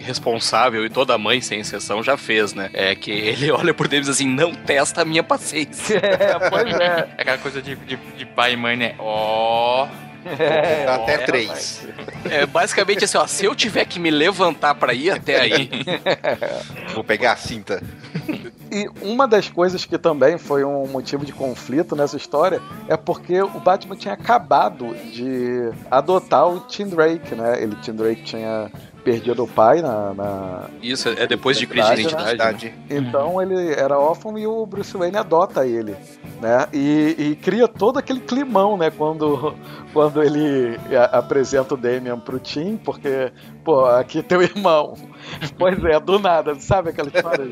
responsável e toda mãe, sem exceção, já fez, né? É que ele olha por dentro e diz assim, não testa a minha paciência. É, pois é. Aquela coisa de, de, de pai e mãe, né? Ó. É, Dá até é, três. É basicamente assim, ó, se eu tiver que me levantar pra ir até aí, Vou pegar a cinta. E uma das coisas que também foi um motivo de conflito nessa história é porque o Batman tinha acabado de adotar o Tim Drake, né? Ele, Tim Drake, tinha perdido o pai na. na- isso é depois de crise de identidade. né? Verdade. Então ele era órfão e o Bruce Wayne adota ele, né? E, e cria todo aquele climão, né? Quando, quando ele apresenta o Damian pro Tim, porque, pô, aqui é teu irmão. Pois é, do nada, sabe aquela história?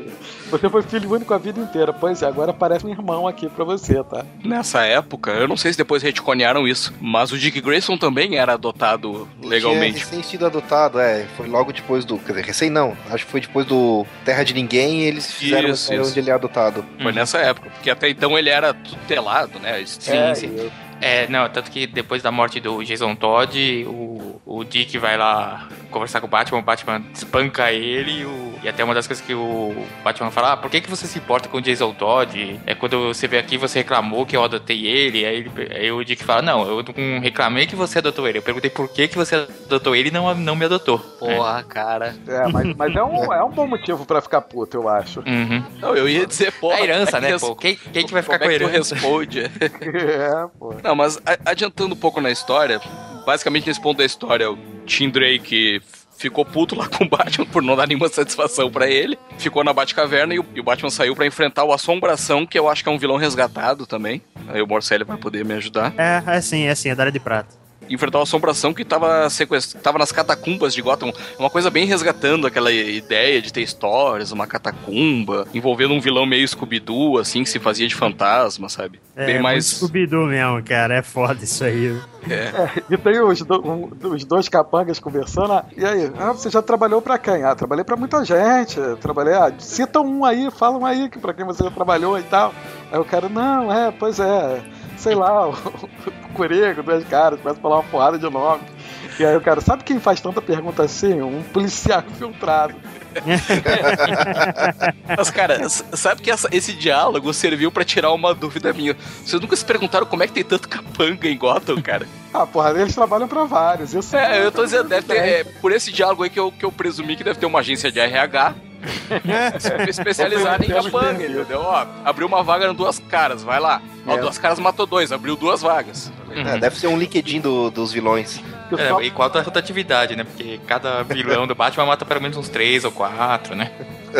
Você foi filho único a vida inteira. Pois é, agora aparece um irmão aqui pra você, tá? Nessa época, eu não sei se depois retconearam isso, mas o Dick Grayson também era adotado Tinha legalmente. recém sido adotado, é. Foi logo depois do. Quer dizer, recém não. Acho que foi depois do Terra de Ninguém e eles fizeram Isso, isso. onde ele é adotado. Foi nessa época, porque até então ele era tutelado, né? Sim, É, sim. e- É, não, tanto que depois da morte do Jason Todd, o, o Dick vai lá conversar com o Batman, o Batman espanca ele e, o- e até uma das coisas que o Batman fala, ah, por que, que você se importa com o Jason Todd? É quando você veio aqui você reclamou que eu adotei ele, aí, ele- aí o Dick fala, não, eu não reclamei que você adotou ele, eu perguntei por que, que você adotou ele e não, não me adotou. Porra, cara. É, mas, mas é, um, é um bom motivo pra ficar puto, eu acho. Uhum. Não, eu ia dizer, porra. É herança, é né, pô? Quem, quem que vai ficar como com é que tu herança? responde? É, pô. Não, mas adiantando um pouco na história, basicamente nesse ponto da história, o Tim Drake ficou puto lá com o Batman por não dar nenhuma satisfação pra ele. Ficou na Batcaverna e o, e o Batman saiu pra enfrentar o Assombração, que eu acho que é um vilão resgatado também. Aí o Morcelli vai poder me ajudar. É, é sim, é sim, é da área de prata. Enfrentar o Assombração que tava, sequest... tava nas catacumbas de Gotham. Uma coisa bem resgatando aquela ideia de ter histórias, uma catacumba, envolvendo um vilão meio Scooby-Doo, assim, que se fazia de fantasma, sabe? É, bem mais... Scooby-Doo mesmo, cara. É foda isso aí. É. E tem os, do- um- os dois capangas conversando. ah, E aí, ah, você já trabalhou pra quem? Ah, trabalhei pra muita gente. Trabalhei. Ah, cita um aí, fala um aí que pra quem você já trabalhou e tal. Aí o cara, não, é, pois é. Sei lá, o, o dois caras, começa a falar uma porrada de nome. E aí o cara, sabe quem faz tanta pergunta assim? Um policial infiltrado. Mas, cara, sabe que essa- esse diálogo serviu pra tirar uma dúvida minha. Vocês nunca se perguntaram como é que tem tanto capanga em Gotham, cara? Ah, porra, eles trabalham pra vários. Isso É, eu tô dizendo, deve ter, é, por esse diálogo aí que eu, que eu presumi que deve ter uma agência de RH especializada em capanga, entendeu? Ó, abriu uma vaga em duas caras, vai lá. Ó, É. duas caras matou dois, abriu duas vagas. É, deve ser um LinkedIn do- dos vilões. É, e qual a rotatividade, né? Porque cada vilão do Batman mata pelo menos uns três ou quatro, né?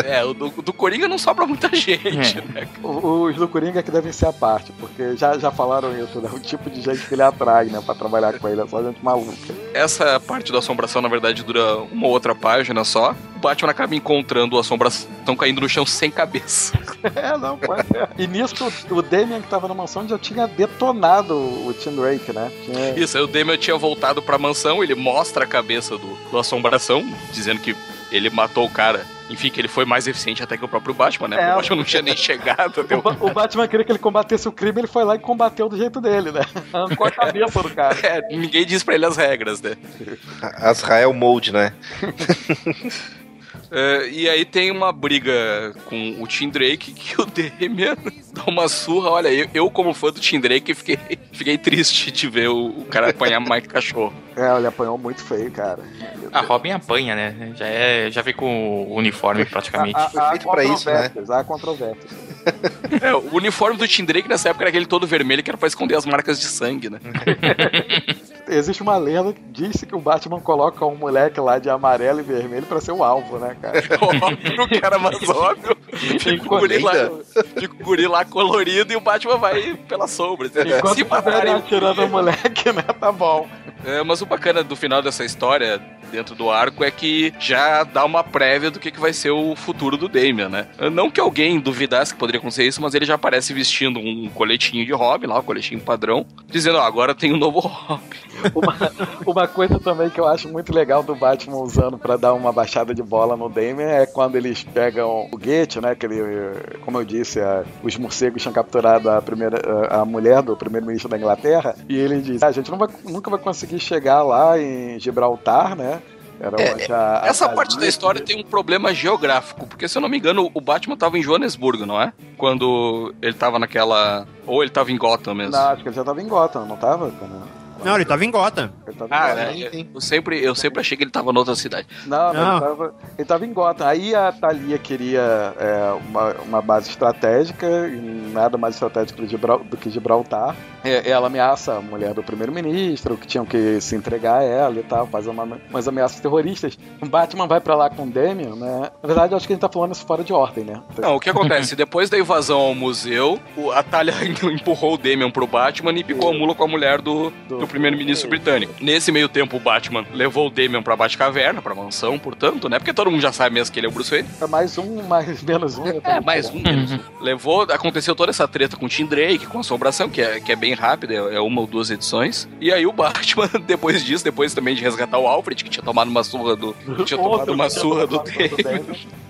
É, o do, do Coringa não sobra muita gente, né? O- Os do Coringa que devem ser a parte, porque já, já falaram isso, né? O tipo de gente que ele atrai, né? Pra trabalhar com ele, é só gente maluca. Essa parte da assombração, na verdade, dura uma ou outra página só. O Batman acaba encontrando a assombração caindo no chão sem cabeça. É, não, pode ser. E nisso, o Damian que tava na mansão já tinha detonado o Tim Drake, né? Tinha... Isso, o Damian tinha voltado pra mansão, ele mostra a cabeça do, do assombração, dizendo que ele matou o cara. Enfim, que ele foi mais eficiente até que o próprio Batman, né? É. o Batman não tinha nem chegado até O, o... Ba- o Batman queria que ele combatesse o crime, ele foi lá e combateu do jeito dele, né? Arrancou a cabeça do cara. É, ninguém diz pra ele as regras, né? Azrael Mode, né? É, e aí tem uma briga com o Tim Drake que o Damian dá uma surra. Olha, eu, eu como fã do Tim Drake, fiquei, fiquei triste de ver o, o cara apanhar Mike Cachorro. É, ele apanhou muito feio, cara. A Robin apanha, né? Já, é, já vem com o uniforme praticamente. Há- há feito pra isso, né? Há controvérsias. É, o uniforme do Tim Drake nessa época era aquele todo vermelho que era pra esconder as marcas de sangue, né? Existe uma lenda que diz que o Batman coloca um moleque lá de amarelo e vermelho pra ser o alvo, né, cara? óbvio, cara, mas óbvio. Fica o guri lá, fica o guri lá colorido e o Batman vai pelas sombras. Enquanto Se matarem atirando o moleque, né, tá bom. É, mas o bacana do final dessa história, dentro do arco, é que já dá uma prévia do que, que vai ser o futuro do Damian, né? Não que alguém duvidasse que poderia acontecer isso, mas ele já aparece vestindo um coletinho de Robin, lá, um coletinho padrão, dizendo, ó, agora tem um novo Robin. Uma, uma coisa também que eu acho muito legal do Batman usando pra dar uma baixada de bola no Damian é quando eles pegam o Gate, né? Que ele, como eu disse, a- os morcegos tinham capturado a, primeira, a, mulher do primeiro-ministro da Inglaterra e ele diz: "Ah, a gente vai, nunca vai conseguir chegar lá em Gibraltar, né? É, a- a- Essa a- parte da história tem um problema geográfico, porque se eu não me engano, o Batman tava em Joanesburgo, não é? Quando ele tava naquela. Ou ele tava em Gotham mesmo. Não, acho que ele já tava em Gotham, não tava? Quando- Não, ele tava em Gotham. Ele tava em Ah, Gotham. é, eu, sempre, eu sempre achei que ele tava noutra cidade. Não, não. Ele, tava, ele tava em Gotham. Aí a Thalia queria é, uma, uma base estratégica, nada mais estratégico do, do que Gibraltar. É, ela ameaça a mulher do primeiro-ministro, que tinham que se entregar a ela e tal, faz uma, umas ameaças terroristas. O Batman vai pra lá com o Damian, né? Na verdade, eu acho que a gente tá falando isso fora de ordem, né? Não, o que acontece? Depois da invasão ao museu, a Talia empurrou o Damian pro Batman e picou a mula com a mulher do, do primeiro-ministro britânico. Nesse meio tempo, o Batman levou o Damian pra Batcaverna, pra mansão, portanto, né? Porque todo mundo já sabe mesmo que ele é o Bruce Wayne. É mais um, mais menos um. né? É, mais um menos um. Levou, aconteceu toda essa treta com o Tim Drake, com a assombração, que é, que é bem rápida, é, é uma ou duas edições. E aí o Batman, depois disso, depois também de resgatar o Alfred, que tinha tomado uma surra do. Tinha tomado Outro uma que tinha surra do Damian. do Damian.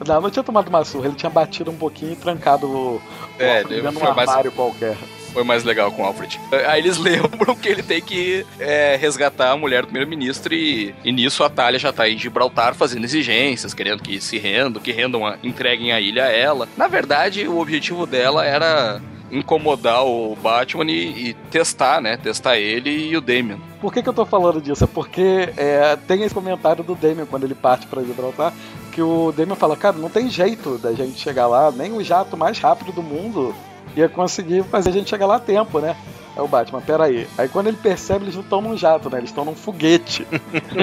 Não, não tinha tomado uma surra, ele tinha batido um pouquinho e trancado o, É, o dentro de um foi mais- armário qualquer. Foi mais legal com o Alfred. Aí eles lembram que ele tem que é, resgatar a mulher do primeiro-ministro e, e nisso a Talia já tá em Gibraltar fazendo exigências, querendo que se rendam, que rendam, a, entreguem a ilha a ela. Na verdade, o objetivo dela era incomodar o Batman e, e testar, né? Testar ele e o Damian. Por que, que eu tô falando disso? É porque é, tem esse comentário do Damian quando ele parte pra Gibraltar, que o Damian fala, cara, não tem jeito da gente chegar lá, nem o jato mais rápido do mundo ia conseguir fazer a gente chegar lá a tempo, né? É o Batman, peraí. Aí quando ele percebe, eles não estão num jato, né? Eles estão num foguete.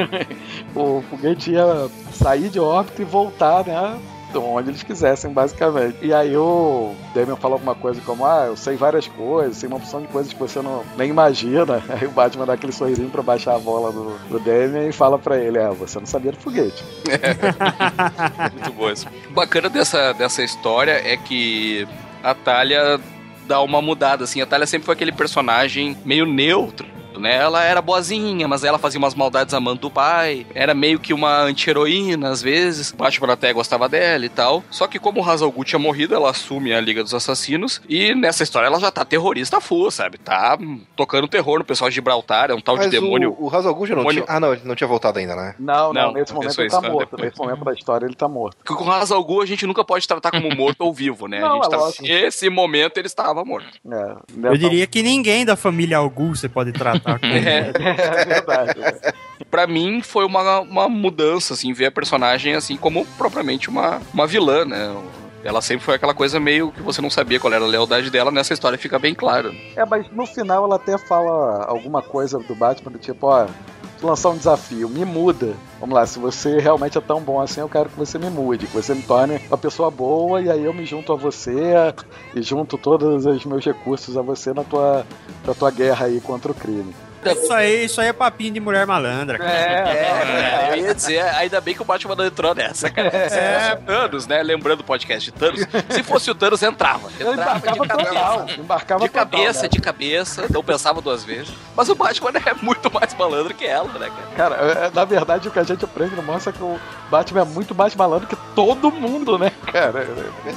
o foguete ia sair de órbita e voltar, né? Onde eles quisessem, basicamente. E aí o Damian fala alguma coisa como: Ah, eu sei várias coisas, sei uma opção de coisas que você não nem imagina. Aí o Batman dá aquele sorrisinho pra baixar a bola do, do Damian e fala pra ele: É, você não sabia do foguete. Muito boa isso. O bacana dessa, dessa história é que a Talia dá uma mudada, assim. A Talia sempre foi aquele personagem meio neutro. Né? Ela era boazinha, mas ela fazia umas maldades amando do pai. Era meio que uma anti-heroína, às vezes. Batman até gostava dela e tal. Só que como o Hazal Ghul tinha morrido, ela assume a Liga dos Assassinos. E nessa história ela já tá terrorista full, sabe? Tá tocando terror no pessoal de Gibraltar. É um tal Mas de demônio. o, o Hazal já não demônio- tinha... Ah, não, ele não tinha voltado ainda, né? Não, não, Não, nesse momento ele tá isso, morto. depois. Nesse momento da história ele tá morto. Porque com o Hazal Ghul a gente nunca pode tratar como morto ou vivo, né? Não, a gente é tá... Esse momento ele estava morto. É, Eu diria que ninguém da família Algu você pode tratar É. É verdade. Pra mim foi uma, uma mudança, assim, ver a personagem assim como propriamente uma, uma vilã, né? Ela sempre foi aquela coisa meio que você não sabia qual era a lealdade dela, nessa história fica bem claro. É, mas no final ela até fala alguma coisa do Batman do tipo, ó, lançar um desafio, me muda. Vamos lá, se você realmente é tão bom assim, eu quero que você me mude, que você me torne uma pessoa boa e aí eu me junto a você e junto todos os meus recursos a você na tua, na tua guerra aí contra o crime. Isso aí, isso aí é papinho de mulher malandra. cara. É, eu ia dizer, ainda bem que o Batman não entrou nessa, cara. Se fosse o Thanos, né? Lembrando o podcast de Thanos, se fosse o Thanos, entrava. Eu Entrava embarcava de cabeça. total, embarcava De total, cabeça, né? de cabeça, não pensava duas vezes. Mas o Batman é muito mais malandro que ela, né, cara? Cara, é, na verdade o que a gente aprende no mostra é que o Batman é muito mais malandro que todo mundo, né, cara?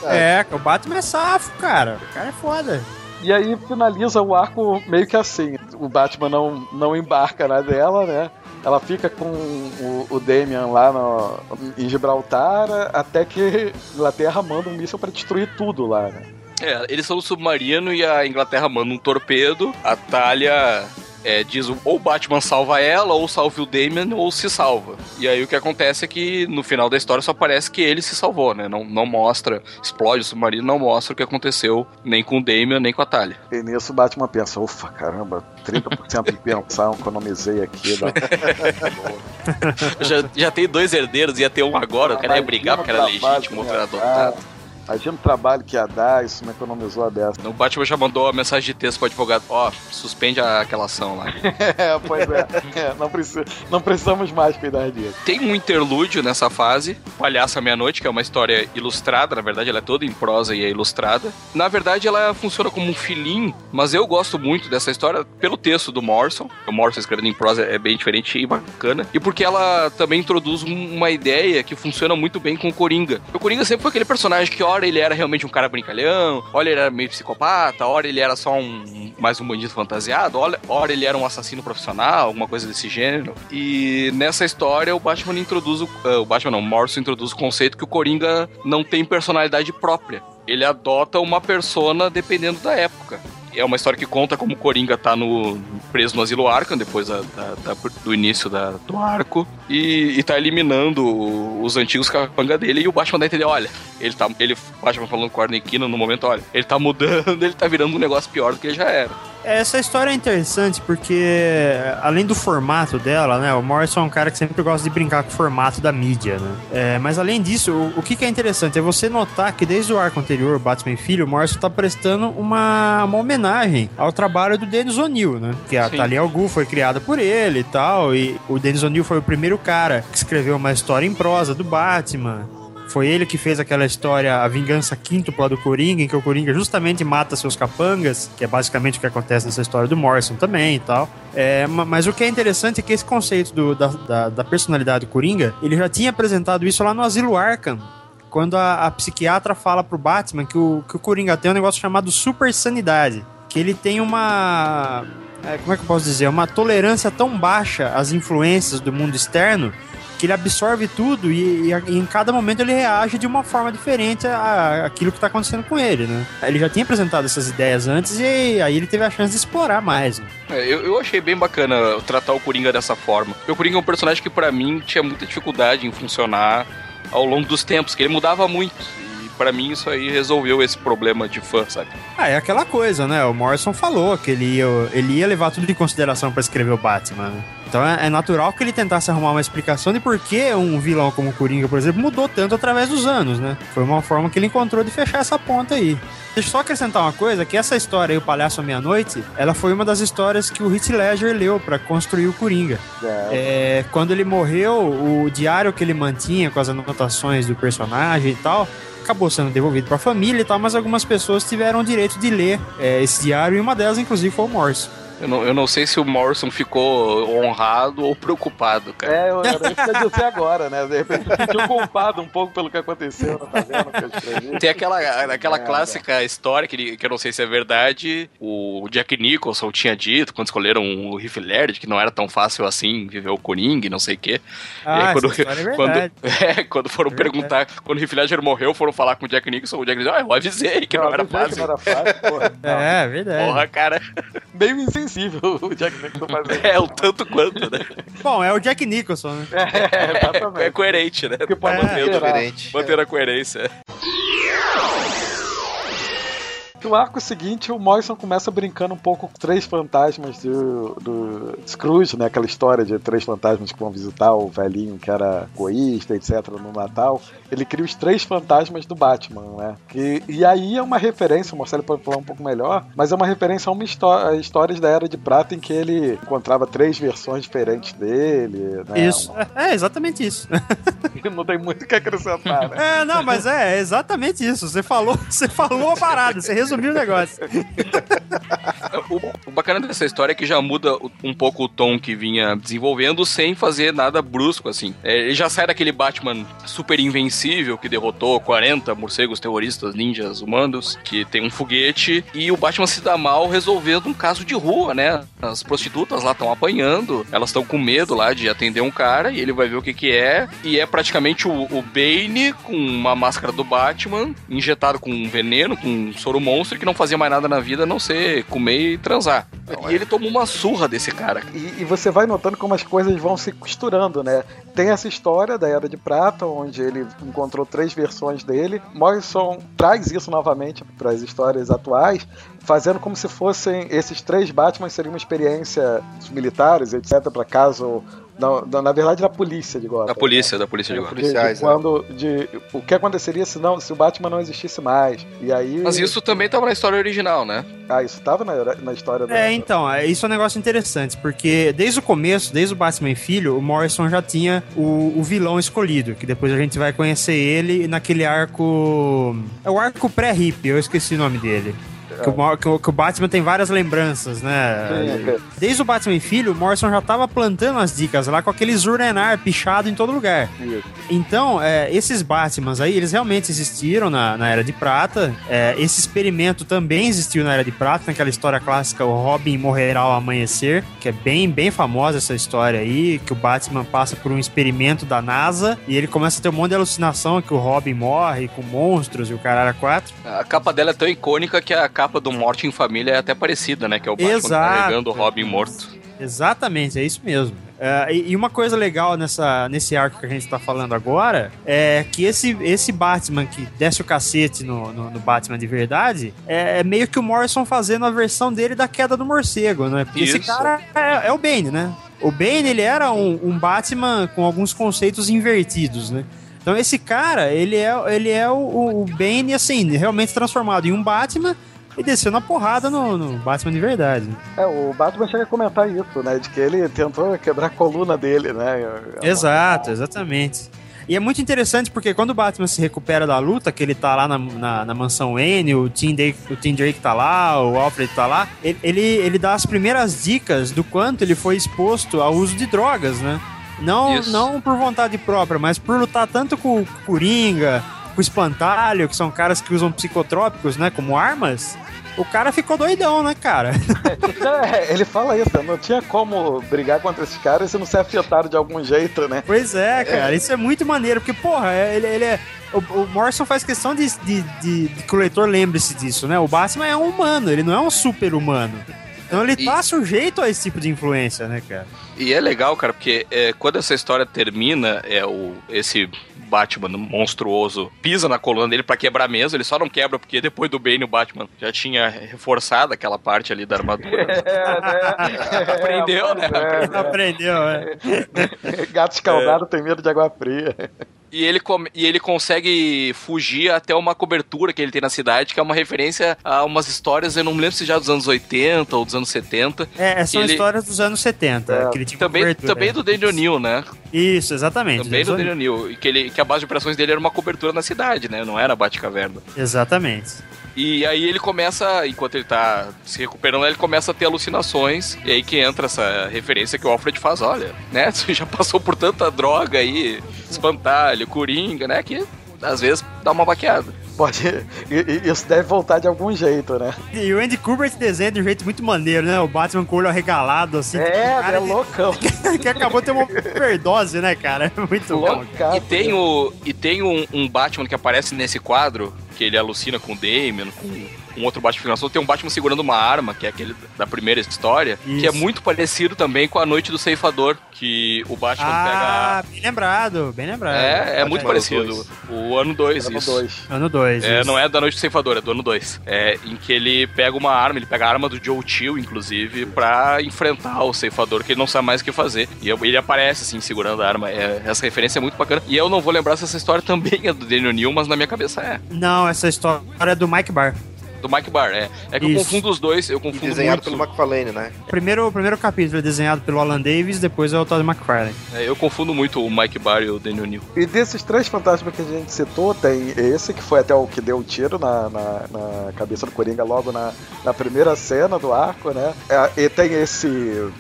É, o Batman é safo, cara. O cara é foda. E aí finaliza o arco meio que assim. O Batman não, não embarca na dela, né? Ela fica com o, o Damian lá no, em Gibraltar até que a Inglaterra manda um míssil pra destruir tudo lá, né? É, eles são no submarino e a Inglaterra manda um torpedo. A Talia é, diz ou o Batman salva ela, ou salva o Damian, ou se salva. E aí o que acontece é que no final da história só parece que ele se salvou, né? Não, não mostra, explode o submarino, não mostra o que aconteceu nem com o Damian, nem com a Talia. E nisso o Batman pensa, ufa, caramba, 30% de pensão, economizei aqui. Dá... já, já tem dois herdeiros, ia ter um agora, o cara ia brigar porque era o legítimo, outro era trabalho que ia adotado. Imagina o trabalho que ia dar, isso me economizou a dessa. O Batman já mandou a mensagem de texto pro advogado, ó, suspende a- aquela ação lá. é, pois é, É, não, precisa, não precisamos mais cuidar disso. Tem um interlúdio nessa fase, Palhaço à Meia-Noite, que é uma história ilustrada, na verdade ela é toda em prosa e é ilustrada. Na verdade ela funciona como um filhinho, mas eu gosto muito dessa história pelo texto do Morrison. O Morrison escrevendo em prosa é bem diferente e bacana. E porque ela também introduz um- uma ideia que funciona muito bem com o Coringa. O Coringa sempre foi aquele personagem que, ora, ele era realmente um cara brincalhão, ora, ele era meio psicopata, ora, ele era só um mais um bandido fantasiado, ora, ele era um assassino profissional, alguma coisa desse gênero. E nessa história, o Batman introduz o. eh, o Batman não, o Morrison introduz o conceito que o Coringa não tem personalidade própria. Ele adota uma persona dependendo da época. É uma história que conta como Coringa tá no, preso no asilo Arkham, depois da- da- da- do início da- do arco, e, e tá eliminando os antigos capanga dele, e o Batman dá a entender, olha, ele tá. Ele, Batman falando com o Arlequino no momento, olha, ele tá mudando, ele tá virando um negócio pior do que ele já era. Essa história é interessante porque, além do formato dela, né? O Morrison é um cara que sempre gosta de brincar com o formato da mídia, né? É, mas além disso, o, o que, que é interessante é você notar que desde o arco anterior, Batman e Filho, o Morrison tá prestando uma, uma homenagem ao trabalho do Dennis O'Neill, né? Que a Sim. Talia al Ghul foi criada por ele e tal, e o Dennis O'Neill foi o primeiro cara que escreveu uma história em prosa do Batman. Foi ele que fez aquela história A Vingança Quíntupla do Coringa, em que o Coringa justamente mata seus capangas, que é basicamente o que acontece nessa história do Morrison também e tal. É, ma- mas o que é interessante é que esse conceito do- da, da- da personalidade do Coringa, ele já tinha apresentado isso lá no Asilo Arkham. Quando a, a psiquiatra fala pro Batman que o, que o Coringa tem um negócio chamado super sanidade. que ele tem uma. é, como é que eu posso dizer? Uma tolerância tão baixa às influências do mundo externo que ele absorve tudo e, e a- e em cada momento ele reage de uma forma diferente a- àquilo que está acontecendo com ele, né? Ele já tinha apresentado essas ideias antes e aí ele teve a chance de explorar mais. Né? É, eu, eu achei bem bacana tratar o Coringa dessa forma. O Coringa é um personagem que, pra mim, tinha muita dificuldade em funcionar ao longo dos tempos, que ele mudava muito. Pra mim, isso aí resolveu esse problema de fã, sabe? Ah, é aquela coisa, né? O Morrison falou que ele ia, ele ia levar tudo em consideração para escrever o Batman. né? Então é, é natural que ele tentasse arrumar uma explicação de por que um vilão como o Coringa, por exemplo, mudou tanto através dos anos, né? Foi uma forma que ele encontrou de fechar essa ponta aí. Deixa eu só acrescentar uma coisa, que essa história aí, O Palhaço à Meia-Noite, ela foi uma das histórias que o Heath Ledger leu para construir o Coringa. É, quando ele morreu, o diário que ele mantinha com as anotações do personagem e tal, acabou sendo devolvido para a família e tal, mas algumas pessoas tiveram o direito de ler é, esse diário e uma delas, inclusive, foi o Morrison. Eu não, eu não sei se o Morrison ficou honrado ou preocupado, cara. É, eu era isso que eu ia dizer agora, né? De repente se sentiu culpado um pouco pelo que aconteceu na taverna. Tem aquela, aquela É, clássica história que, que eu não sei se é verdade. O Jack Nicholson tinha dito quando escolheram o Heath Ledger que não era tão fácil assim viver o Coringa e não sei o quê. Ah, e aí, quando, essa história é quando, verdade. é, quando foram perguntar, quando o Heath Ledger morreu, foram falar com o Jack Nicholson, o Jack Nicholson, ah, eu avisei que não, era fácil. não era fácil, porra. É, verdade. Porra, cara. Meio insensível o Jack Nicholson fazer É, o tanto quanto, né? Bom, é o Jack Nicholson, né? É, exatamente. É coerente, né? Porque pode manter, esperar. manter a coerência. No arco seguinte, o Morrison começa brincando um pouco com três fantasmas do, do Scrooge, né? Aquela história de três fantasmas que vão visitar o velhinho que era egoísta, etc., no Natal. Ele cria os três fantasmas do Batman, né? Que, e aí é uma referência, o Marcelo pode falar um pouco melhor, mas é uma referência a uma história, a histórias da Era de Prata em que ele encontrava três versões diferentes dele, né? Isso. É, é exatamente isso. Não tem muito o que acrescentar, né? É, não, mas é, é exatamente isso. Você falou, você falou a parada, você resumiu o negócio. O, o bacana dessa história é que já muda um pouco o tom que vinha desenvolvendo sem fazer nada brusco, assim. É, ele já sai daquele Batman super invencível que derrotou 40 morcegos terroristas, ninjas, humanos, que tem um foguete, e o Batman se dá mal resolvendo um caso de rua, né? As prostitutas lá estão apanhando, elas estão com medo lá de atender um cara, e ele vai ver o que que é, e é praticamente o, o Bane com uma máscara do Batman, injetado com um veneno, com um soro monstro, que não fazia mais nada na vida a não ser comer e transar. E ele toma uma surra desse cara. E, e você vai notando como as coisas vão se costurando, né? Tem essa história da Era de Prata, onde ele encontrou três versões dele. Morrison traz isso novamente para as histórias atuais, fazendo como se fossem esses três Batman seriam uma experiência dos militares, etc., para caso. Na, na, na verdade, da polícia de Gotham. Da polícia, da polícia de De- Gotham. de, de quando, de, o que aconteceria se, não, se o Batman não existisse mais. E aí. Mas isso também tava na história original, né? Ah, isso tava na, na história da. É, então, é- isso é um negócio interessante, porque desde o começo, desde o Batman e Filho, o Morrison já tinha o, o vilão escolhido, que depois a gente vai conhecer ele naquele arco. É o arco pré-hip, eu esqueci o nome dele. Que o, que o- que o Batman tem várias lembranças, né? Sim, ok. Desde o Batman e Filho, o Morrison já tava plantando as dicas lá com aquele Zurnenar pichado em todo lugar. Então, é, esses Batmans aí, eles realmente existiram na, na Era de Prata. É, esse experimento também existiu na Era de Prata, naquela história clássica, o Robin morrerá ao amanhecer, que é bem, bem famosa essa história aí, que o Batman passa por um experimento da NASA e ele começa a ter um monte de alucinação que o Robin morre com monstros e o caralho a quatro. A capa dela é tão icônica que a capa do Morte em Família é até parecida, né? Que é o Batman Exato. carregando o Robin morto. Exatamente, é isso mesmo. É, e, e uma coisa legal nessa, nesse arco que a gente tá falando agora é que esse, esse Batman que desce o cacete no, no, no Batman de verdade é, é meio que o Morrison fazendo a versão dele da queda do morcego, né? Porque esse Isso. cara é, é o Bane, né? O Bane, ele era um, um Batman com alguns conceitos invertidos, né? Então esse cara, ele é, ele é o, o Bane, assim, realmente transformado em um Batman e desceu na porrada no, no Batman de verdade. É, o Batman chega a comentar isso, né? De que ele tentou quebrar a coluna dele, né? Exato, exatamente. E é muito interessante porque quando o Batman se recupera da luta, que ele tá lá na, na, na mansão Wayne, o Tim, Drake, o Tim Drake tá lá, o Alfred tá lá, ele, ele, ele dá as primeiras dicas do quanto ele foi exposto ao uso de drogas, né? Não, Isso. não por vontade própria, mas por lutar tanto com o Coringa, com espantalho, que são caras que usam psicotrópicos, né, como armas, o cara ficou doidão, né, cara? É, ele fala isso, não tinha como brigar contra esses caras se não ser afetado de algum jeito, né? Pois é, cara, isso é muito maneiro, porque, porra, ele, ele é. O, o Morrison faz questão de, de, de- de que o leitor lembre-se disso, né? O Batman é um humano, ele não é um super-humano. Então ele tá sujeito a esse tipo de influência, né, cara? E é legal, cara, porque é, quando essa história termina, é o esse Batman monstruoso pisa na coluna dele pra quebrar mesmo. Ele só não quebra porque depois do Bane o Batman já tinha reforçado aquela parte ali da armadura. Aprendeu, né? Aprendeu, é. Gato escaldado tem medo de água fria. E ele, come- e ele consegue fugir até uma cobertura que ele tem na cidade, que é uma referência a umas histórias, eu não me lembro se já dos anos 80 ou dos anos 70. É, são Ele- histórias dos anos 70. que ele tinha uma Também, também é. do Daniel Neal, né? Isso, exatamente. Também do Daniel Neal. E que, ele, que a base de operações dele era uma cobertura na cidade, né? Não era Batcaverna. Exatamente. E aí ele começa, enquanto ele tá se recuperando, ele começa a ter alucinações. E aí que entra essa referência que o Alfred faz, olha, né? Você já passou por tanta droga aí, espantalho, coringa, né? Que às vezes dá uma baqueada. Pode. Isso deve voltar de algum jeito, né? E o Andy Kubert desenha de um jeito muito maneiro, né? O Batman com o olho arregalado, assim. É, cara é loucão. que acabou de ter uma overdose, né, cara? É Muito bom. E tem, o, e tem um, um Batman que aparece nesse quadro, que ele alucina com o Damien, com um outro Batman financiado. Tem um Batman segurando uma arma, que é aquele da primeira história, que é Isso. muito parecido também com a Noite do Ceifador, que o Batman Ah, bem lembrado, bem lembrado. pega. É, é muito parecido. O ano 2, Ano isso. dois. Ano 2. É, não é da Noite do Ceifador, é do ano 2. É, em que ele pega uma arma, ele pega a arma do Joe Chill, inclusive, pra enfrentar o Ceifador, que ele não sabe mais o que fazer. E ele aparece, assim, segurando a arma. É, essa referência é muito bacana. E eu não vou lembrar se essa história também é do Daniel Neal, mas na minha cabeça é. Não, essa história é do Mike Barr. Do Mike Barr, é. É que eu Isso. confundo os dois, eu E confundo desenhado muito. pelo McFarlane, né? O primeiro, o primeiro capítulo é desenhado pelo Alan Davis, depois é o Todd McFarlane. é, eu confundo muito o Mike Barr e o Daniel Neal. E desses três fantasmas que a gente citou, tem esse que foi até o que deu o tiro na, na, na cabeça do Coringa logo na, na primeira cena do arco, né? É, e tem esse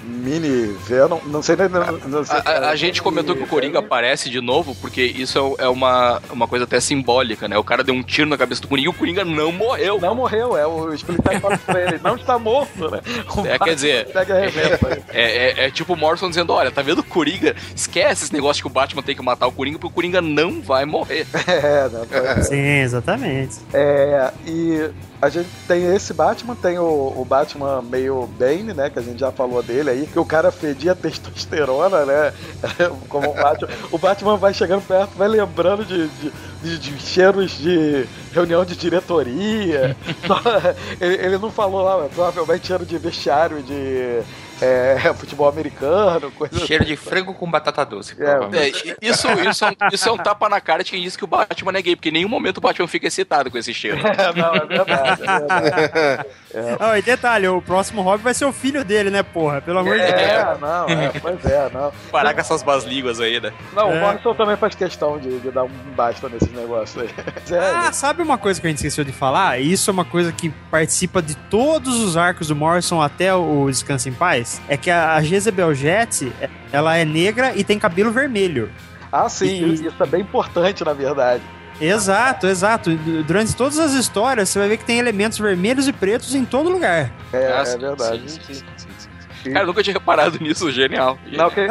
mini Venom, não sei nem. Não, sei, A, a- a gente comentou que o Coringa aparece de novo, porque isso é, é uma, uma coisa até simbólica, né? O cara deu um tiro na cabeça do Coringa e o Coringa não morreu. Não morreu, é o Splinter fala pra ele, não está morto, né? O É, quer dizer, Pega. É, é, é tipo o Morrison dizendo: olha, tá vendo o Coringa? Esquece esse negócio que o Batman tem que matar o Coringa, porque o Coringa não vai morrer. É, né? Sim, exatamente. É, e a gente tem esse Batman, tem o, o Batman meio Bane, né? Que a gente já falou dele aí, que o cara fedia testosterona, né? Como o Batman. O Batman vai chegando perto, vai lembrando de, de, de- de cheiros de reunião de diretoria. Ele, ele não falou lá, mas provavelmente cheiro de vestiário de é, futebol americano, coisa Cheiro de frango com batata doce. É. É, isso, isso, é um, isso é um tapa na cara de quem diz que o Batman é gay, porque em nenhum momento o Batman fica excitado com esse cheiro. É, não, é verdade. É verdade. Ah, e detalhe, o próximo Robin vai ser o filho dele, né, porra? Pelo amor de Deus. É, não, é, pois é, não. Parar com essas baslíguas aí, né? Não, o É. Morrison também faz questão de, de dar um basta nesses negócios aí. Ah, sabe uma coisa que a gente esqueceu de falar? Isso é uma coisa que participa de todos os arcos do Morrison até o Descanso em Paz. É que a a Jezebel Jet, ela é negra e tem cabelo vermelho. Ah, sim, isso é bem importante, na verdade. Exato, exato. Durante todas as histórias, você vai ver que tem elementos vermelhos e pretos em todo lugar. É, Ah, é verdade. sim, sim, sim. Cara, eu nunca tinha reparado nisso, genial. Não, que, é,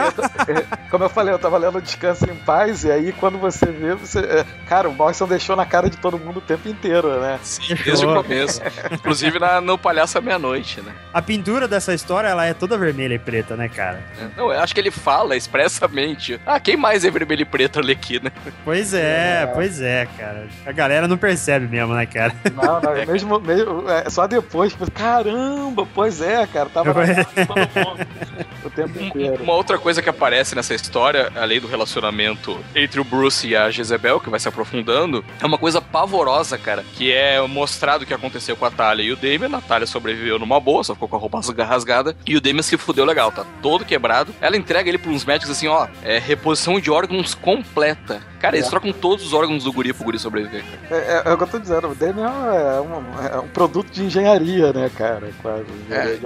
como eu falei, eu tava lendo Descanso em Paz, e aí quando você vê, você. é, Cara, o Morrison deixou na cara de todo mundo o tempo inteiro, né? Sim, desde o começo. Inclusive na, no Palhaço à Meia-Noite, né? A pintura dessa história, ela é toda vermelha e preta, né, cara? Não, eu acho que ele fala expressamente. Ah, quem mais é vermelho e preto ali aqui, né? Pois é, pois é, cara. A galera não percebe mesmo, né, cara? Não, não, mesmo, mesmo é, só depois, você, caramba, pois é, cara, tava na o tempo inteiro. Uma outra coisa que aparece nessa história, além do relacionamento entre o Bruce e a Jezebel, que vai se aprofundando, é uma coisa pavorosa, cara. Que é mostrado o que aconteceu com a Talia e o Damien. A Talia sobreviveu numa boa, só ficou com a roupa rasgada. E o Damien se fudeu legal, tá todo quebrado. Ela entrega ele pra uns médicos assim, ó, é reposição de órgãos completa. Cara, eles É. trocam todos os órgãos do guri pro guri sobreviver. É, é- é o que eu tô dizendo, o Damian é um, é um produto de engenharia, né, cara? Quase. É,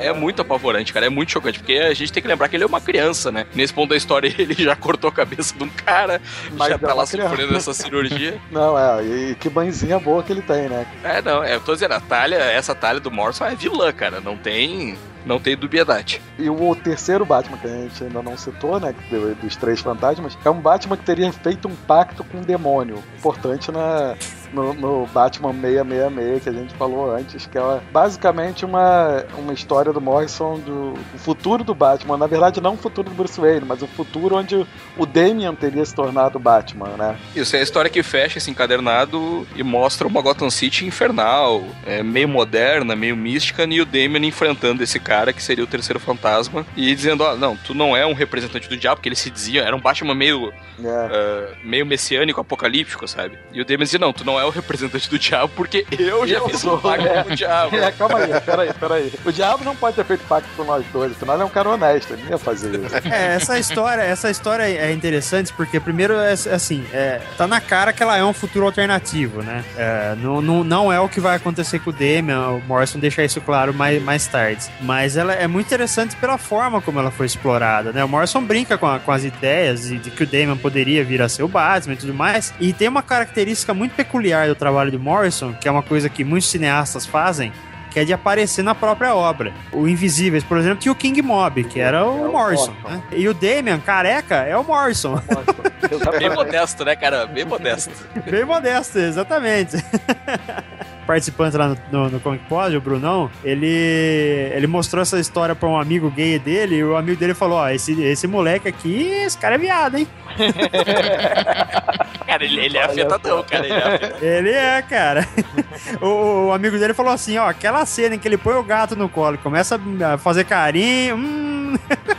é, é muito apavorante, cara. É muito chocante. porque a gente tem que lembrar que ele é uma criança, né? Nesse ponto da história, ele já cortou a cabeça de um cara, Mas já tá lá criança. sofrendo essa cirurgia. Não, é, e que banzinha boa que ele tem, né? É, não, é, eu tô dizendo, a talha, essa talha do Morrison é vilã, cara, não tem, não tem dubiedade. E o terceiro Batman, que a gente ainda não citou, né? do- Dos três fantasmas, é um Batman que teria feito um pacto com o demônio. Importante na, no, no Batman 666 que a gente falou antes, que é basicamente uma, uma história do Morrison do, futuro do Batman. Na verdade, não o futuro do Bruce Wayne, mas o futuro onde o Damian teria se tornado Batman, né? Isso é a história que fecha esse encadernado e mostra uma Gotham City infernal, é, meio moderna, meio mística, e o Damian enfrentando esse cara que seria o terceiro fantasma e dizendo: Ó, não, tu não é um representante do diabo, porque ele se dizia, era um Batman meio, É. ah, meio messiânico, apocalíptico, sabe? E o Damian dizia: não, tu não é o representante do diabo, porque eu já fiz um pacto é. com o diabo. É, calma aí, peraí, peraí. O diabo não pode ter feito pacto com nós dois, afinal ele é um cara honesto, ele não ia fazer isso. É, essa história, essa história é interessante porque, primeiro, é assim, é, tá na cara que ela é um futuro alternativo, né? É, não, não, não é o que vai acontecer com o Damian, o Morrison deixa isso claro mais, mais tarde. Mas ela é muito interessante pela forma como ela foi explorada, né? O Morrison brinca com, a- com as ideias de, de que o Damian poderia vir a ser o Batman e tudo mais. E tem uma característica muito peculiar do trabalho do Morrison, que é uma coisa que muitos cineastas fazem, que é de aparecer na própria obra. O Invisíveis, por exemplo, tinha o King Mob, que era o Morrison. né? E o Damian, careca, é o Morrison. Bem modesto, né, cara? Bem modesto. Bem modesto, exatamente. Participante lá no, no, no Comic Pod, o Brunão, ele, ele mostrou essa história pra um amigo gay dele e o amigo dele falou: Ó, esse, esse moleque aqui, esse cara é viado, hein? Cara, ele, ele é afetadão, cara. Ele é afetadão. Ele é, cara. o, o amigo dele falou assim: ó, aquela cena em que ele põe o gato no colo e começa a fazer carinho. Hum.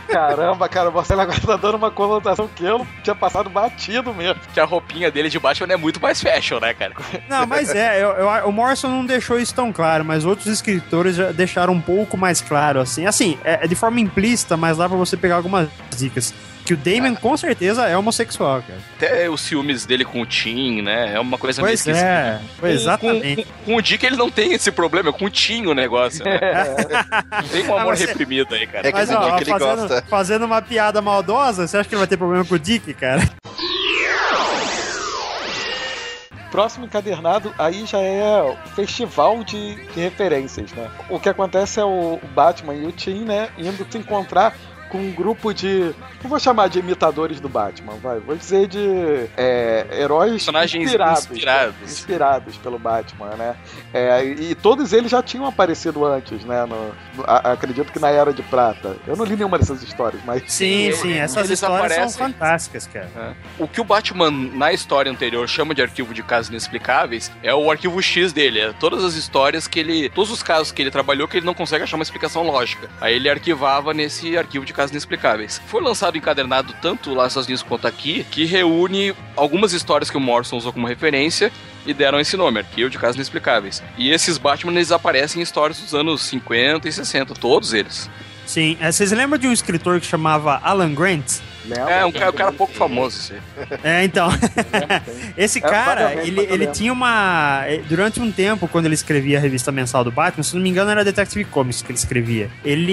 Caramba, cara, você agora tá dando uma conotação que eu tinha passado batido mesmo. Que a roupinha dele de Batman é muito mais fashion, né, cara? Não, mas é, eu- eu- o Morrison não deixou isso tão claro, mas outros escritores já deixaram um pouco mais claro, assim. Assim, é, é de forma implícita, mas dá pra você pegar algumas dicas. Que o Damon com certeza é homossexual, cara. Até os ciúmes dele com o Tim, né? É uma coisa Pois meio é, esquisita. pois Com- exatamente. Com, com o Dick ele não tem esse problema, é com o Tim o negócio, né? Não tem um Ah, amor você- reprimido aí, cara. É que Mas, o ó, Dick ele fazendo, gosta. fazendo uma piada maldosa, você acha que ele vai ter problema com o Dick, cara? Próximo encadernado, aí já é o festival de, de referências, né? O que acontece é o Batman e o Tim, né, indo se encontrar com um grupo de. Não vou chamar de imitadores do Batman, vai. Vou dizer de é, heróis Personagens inspirados, inspirados. inspirados pelo Batman, né? É, e todos eles já tinham aparecido antes, né? no- no- a- acredito que na Era de Prata. Eu não li nenhuma dessas histórias, mas. Sim, sim, essas histórias aparecem. são fantásticas, cara. O que o Batman, na história anterior, chama de arquivo de casos inexplicáveis é o arquivo X dele. É todas as histórias que ele. Todos os casos que ele trabalhou que ele não consegue achar uma explicação lógica. Aí ele arquivava nesse arquivo de casos inexplicáveis. Foi lançado encadernado tanto lá nos Estados Unidos quanto aqui, que reúne algumas histórias que o Morrison usou como referência e deram esse nome, Arquivo de Casos Inexplicáveis. E esses Batman, eles aparecem em histórias dos anos 50 e 60, todos eles. Sim, é, vocês lembram de um escritor que chamava Alan Grant? Lembra? É, um cara, um cara pouco famoso, aí. É, então. Esse É, cara, ele, mas ele tinha uma. eh, Durante um tempo, quando ele escrevia a revista mensal do Batman, se não me engano, era Detective Comics que ele escrevia. Ele,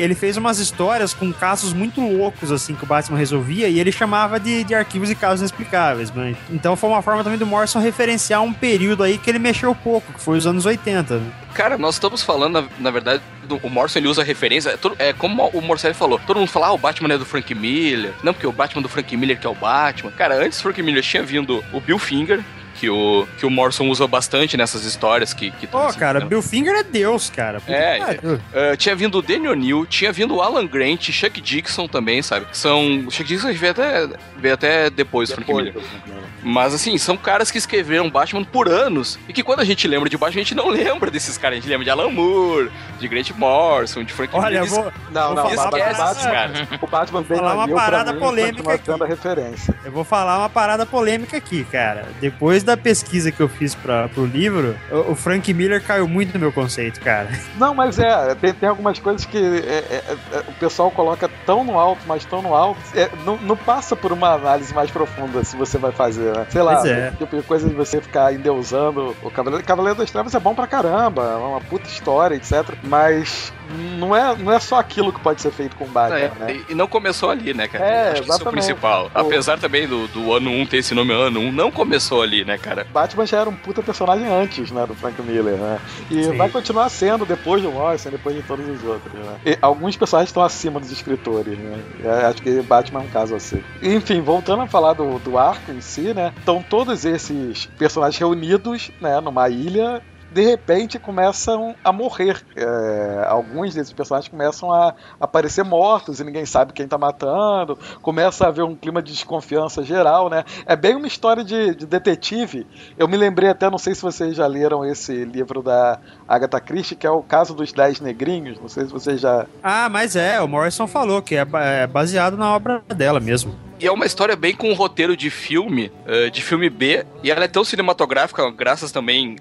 ele fez umas histórias com casos muito loucos, assim, que o Batman resolvia, e ele chamava de, de arquivos e casos inexplicáveis. Né? Então foi uma forma também do Morrison referenciar um período aí que ele mexeu pouco, que foi os anos 80. Né? Cara, nós estamos falando, na, na verdade, do, o Morrison ele usa referência. É, todo- é como o Morcelli falou: todo mundo fala, ah, o Batman é do Frank Miller. Não, porque o Batman do Frank Miller que é o Batman. Cara, antes do Frank Miller tinha vindo o Bill Finger. Que o, que o Morrison usa bastante nessas histórias que. que Pô, assim, cara? Bill Finger é Deus, cara. Puta É, pariu. Uh, tinha vindo o Daniel Neal, tinha vindo o Alan Grant, Chuck Dixon também, sabe? São. Chuck Dixon veio até, veio até depois do Frank Depois do Frank Miller. Mas assim, são caras que escreveram Batman por anos. E que quando a gente lembra de Batman, a gente não lembra desses caras. A gente lembra de Alan Moore, de Grant Morrison, de Frank Olha, eu Miller. vou, Não, não, falar mas uma o parada- Batman, cara. o Batman falar uma parada mim, polêmica continua aqui. a. Eu vou falar uma parada polêmica aqui, cara. Depois da pesquisa que eu fiz pra, pro livro, o, o Frank Miller caiu muito no meu conceito, cara. Não, mas é, tem, tem algumas coisas que é, é, é, o pessoal coloca tão no alto, mas tão no alto, é, não, não passa por uma análise mais profunda se você vai fazer, né? Sei lá, Pois é. tipo de coisa de você ficar endeusando o Cavaleiro. Cavaleiro das Trevas é bom pra caramba, é uma puta história, etc. Mas não é, não é só aquilo que pode ser feito com o Batman, É, né? e- não começou ali, né, cara? É, Acho que isso é o principal. Apesar também do, do ano 1 ter esse nome ano 1, não começou ali, né, cara? Batman já era um puta personagem antes, né, do Frank Miller, né? E Sim. vai continuar sendo depois do Morrison, depois de todos os outros, né? E alguns personagens estão acima dos escritores, né? E acho que Batman é um caso assim. Enfim, voltando a falar do, do arco em si, né? Estão todos esses personagens reunidos, né, numa ilha de repente começam a morrer. É, alguns desses personagens começam a aparecer mortos e ninguém sabe quem tá matando. Começa a haver um clima de desconfiança geral, né? É bem uma história de, de detetive. Eu me lembrei até, não sei se vocês já leram esse livro da Agatha Christie, que é o caso dos Dez Negrinhos. Não sei se vocês já. Ah, mas é, o Morrison falou que é, é baseado na obra dela mesmo. E é uma história bem com um roteiro de filme, eh, de filme B, e ela é tão cinematográfica, graças também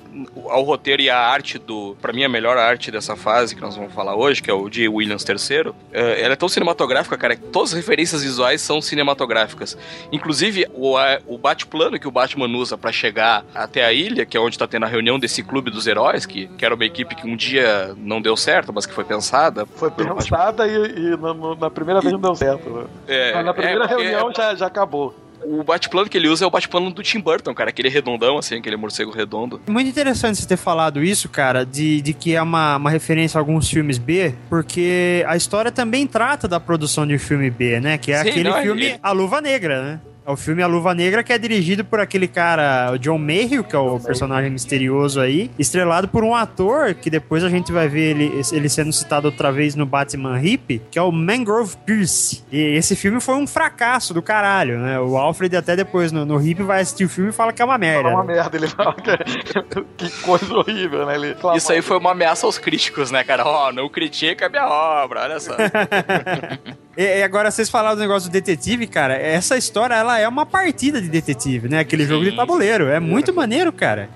ao roteiro e à arte do. Pra mim, a melhor arte dessa fase que nós vamos falar hoje, que é o de Williams III. eh, ela é tão cinematográfica, cara, que todas as referências visuais são cinematográficas. Inclusive, o, a- o bate-plano que o Batman usa pra chegar até a ilha, que é onde tá tendo a reunião desse clube dos heróis, que, que era uma equipe que um dia não deu certo, mas que foi pensada. Foi pensada e, e na, na primeira vez não deu certo. Né? É, Mas na primeira é, porque- já, já acabou. O bate-plano que ele usa é o bate-plano do Tim Burton, cara. Aquele redondão, assim, aquele morcego redondo. Muito interessante você ter falado isso, cara, de, de que é uma, uma referência a alguns filmes B, porque a história também trata da produção de filme B, né? Que é Sim, aquele não, filme ele- A Luva Negra, né? É o filme A Luva Negra, que é dirigido por aquele cara, o John Mayhew, que é o personagem misterioso aí, estrelado por um ator que depois a gente vai ver ele, ele sendo citado outra vez no Batman Hip, que é o Mangrove Pierce. E esse filme foi um fracasso do caralho, né? O Alfred até depois no, no Hip vai assistir o filme e fala que é uma merda. É uma né? merda, ele fala que, que coisa horrível, né? Ele Isso aí foi uma ameaça aos críticos, né, cara? Ó, não critica a minha obra, olha só. E, agora, vocês falaram do negócio do detetive, cara. Essa história, ela é uma partida de detetive, né? Aquele jogo de tabuleiro. É muito maneiro, cara.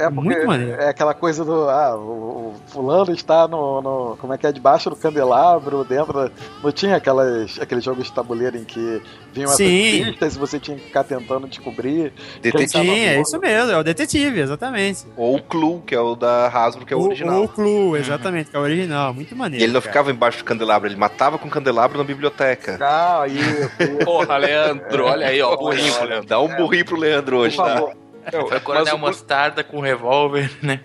É porque Muito maneiro. é aquela coisa do. Ah, o, o fulano está no, no- Como é que é? Debaixo do candelabro, dentro. da- Não tinha aquelas, aqueles jogos de tabuleiro em que vinham essas pistas e você tinha que ficar tentando descobrir. Detetive. Sim, é isso mesmo. É o detetive, exatamente. Ou o Clue, que é o da Hasbro, que é o, original. O Clue, exatamente, que é o original. Muito maneiro. E ele não cara. ficava embaixo do candelabro, ele matava com o candelabro na biblioteca. Ah, isso. Porra, Leandro, olha aí, ó, burrinho Leandro. Dá um burrinho pro Leandro hoje, Por tá? Foi o Coronel o- Mostarda com revólver, né?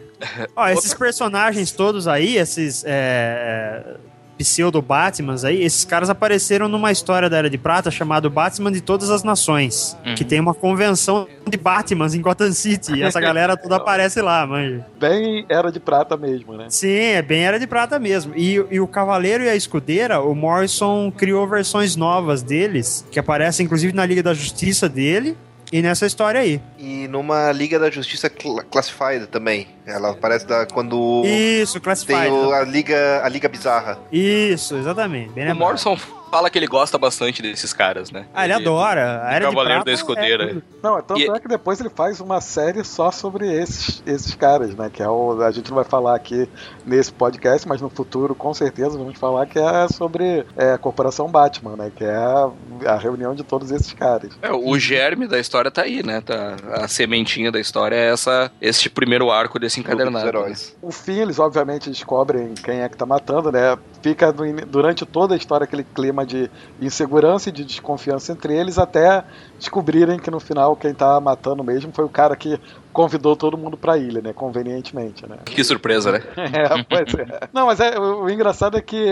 Ó, esses personagens todos aí, esses é, é, pseudo-Batmans aí, esses caras apareceram numa história da Era de Prata chamado Batman de Todas as Nações, Uhum. que tem uma convenção de Batmans em Gotham City, e essa galera toda aparece lá, manja. Bem era de prata mesmo, né? Sim, é bem Era de Prata mesmo. E, e o Cavaleiro e a Escudeira, o Morrison criou versões novas deles, que aparecem inclusive na Liga da Justiça dele, e nessa história aí. E numa Liga da Justiça cl- Classified também. Ela aparece da, quando Isso, tem Classified. o- a, Liga, a Liga Bizarra. Isso, exatamente. Bem O lembrado. Morrison fala que ele gosta bastante desses caras, né? Ah, ele adora. A Era Cavaleiro da Escudeira. é. Não, tanto E- é que depois ele faz uma série só sobre esses, esses caras, né? Que é o. A gente não vai falar aqui nesse podcast, mas no futuro, com certeza, vamos falar que é sobre é, a Corporação Batman, né? Que é a, a reunião de todos esses caras. É, o germe da história tá aí, né? Tá, a sementinha da história é essa, esse primeiro arco desse encadernado. né? Heróis. O fim, eles obviamente descobrem quem é que tá matando, né? Fica durante toda a história aquele clima de insegurança e de desconfiança entre eles, até descobrirem que no final quem tá matando mesmo foi o cara que convidou todo mundo pra ilha, né? Convenientemente, né? Que surpresa, né? É, pois é. Não, mas é, o, o engraçado é que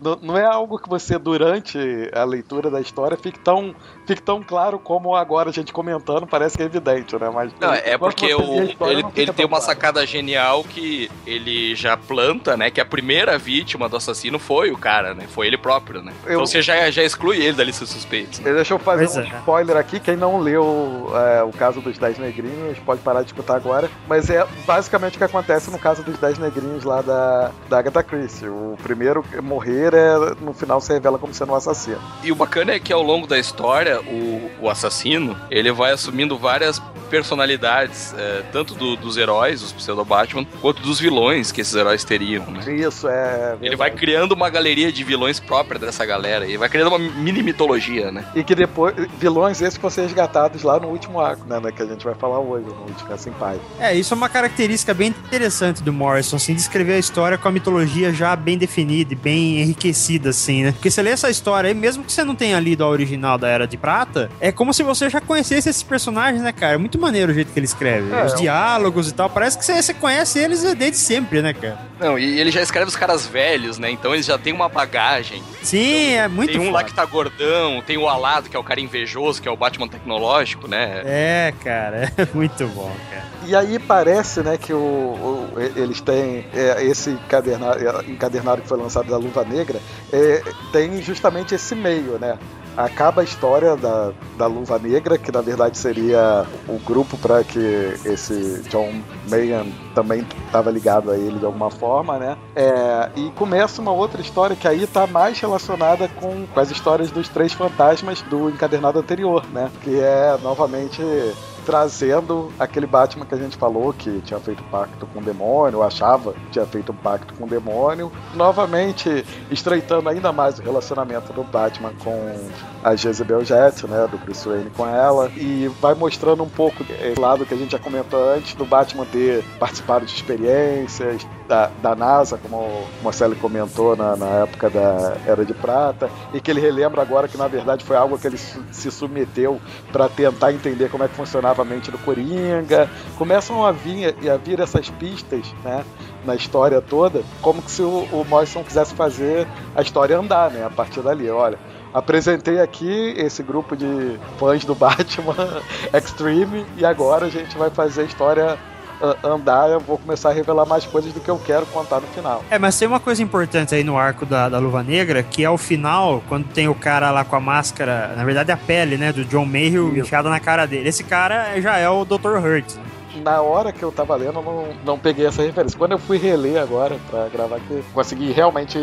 não, não é algo que você, durante a leitura da história, fique tão, fique tão claro como agora a gente comentando, parece que é evidente, né? Mas Não, é porque o, história, ele, ele tem uma claro. sacada genial que ele já planta, né? Que a primeira vítima do assassino foi o cara, né? Foi ele próprio, né? Eu- Então você já, já exclui ele da lista dos suspeitos. Né? Deixa eu fazer Pois um é. spoiler aqui. Quem não leu é, o caso dos 10 negrinhos pode parar de escutar agora. Mas é basicamente o que acontece no caso dos 10 negrinhos lá da, da Agatha Christie. O primeiro morrer é, no final se revela como sendo um assassino. E o bacana é que ao longo da história, o, o assassino, ele vai assumindo várias personalidades, é, tanto do- dos heróis, os pseudo-Batman, quanto dos vilões que esses heróis teriam, né? Isso, é. Ele vai criando uma galeria de vilões própria dessa galera. E vai criando uma mini mitologia, né? E que depois. Vilões esses que vão ser resgatados lá no último arco, né? né, Que a gente vai falar hoje, no último Assim Pai. É, isso é uma característica bem interessante do Morrison, assim, de escrever a história com a mitologia já bem definida e bem enriquecida, assim, né? Porque você lê essa história aí, mesmo que você não tenha lido a original da Era de Prata, é como se você já conhecesse esses personagens, né, cara? É muito maneiro o jeito que ele escreve. É, Os diálogos e tal, parece que você, você conhece eles desde sempre, né, cara? Não, e ele já escreve os caras velhos, né? Então eles já têm uma bagagem. Sim, é muito Tem um foda. lá que tá gordão, tem o Alado, que é o cara invejoso, que é o Batman tecnológico, né? É, cara, é muito bom, cara. E aí parece, né, que o, o- eles têm é, esse encadernado, encadernado que foi lançado da Luva Negra, é, tem justamente esse meio, né? Acaba a história da, da Luva Negra, que na verdade seria o grupo para que esse John Mayan também estava ligado a ele de alguma forma, né? É, e começa uma outra história que aí tá mais relacionada com, com as histórias dos três fantasmas do encadernado anterior, né? Que é novamente trazendo aquele Batman que a gente falou que tinha feito pacto com o demônio, achava que tinha feito um pacto com o demônio, novamente estreitando ainda mais o relacionamento do Batman com a Jezebel Jet, né, do Bruce Wayne com ela, e vai mostrando um pouco esse lado que a gente já comentou antes do Batman ter participado de experiências da, da NASA, como o Marcelo comentou na, na época da Era de Prata, e que ele relembra agora que na verdade foi algo que ele su- se submeteu para tentar entender como é que funcionava a mente do Coringa. Começam a vir, a vir essas pistas, né? Na história toda, como que se o, o Morrison quisesse fazer a história andar, né? A partir dali, olha. Apresentei aqui esse grupo de fãs do Batman Extreme e agora a gente vai fazer a história andar. Eu vou começar a revelar mais coisas do que eu quero contar no final. É, mas tem uma coisa importante aí no arco da, da Luva Negra, que é o final, quando tem o cara lá com a máscara, na verdade a pele, né, do John Mayhew inchada na cara dele. Esse cara já é o Dr. Hurt. né? Na hora que eu tava lendo, eu não, não peguei essa referência. Quando eu fui reler agora pra gravar aqui, consegui realmente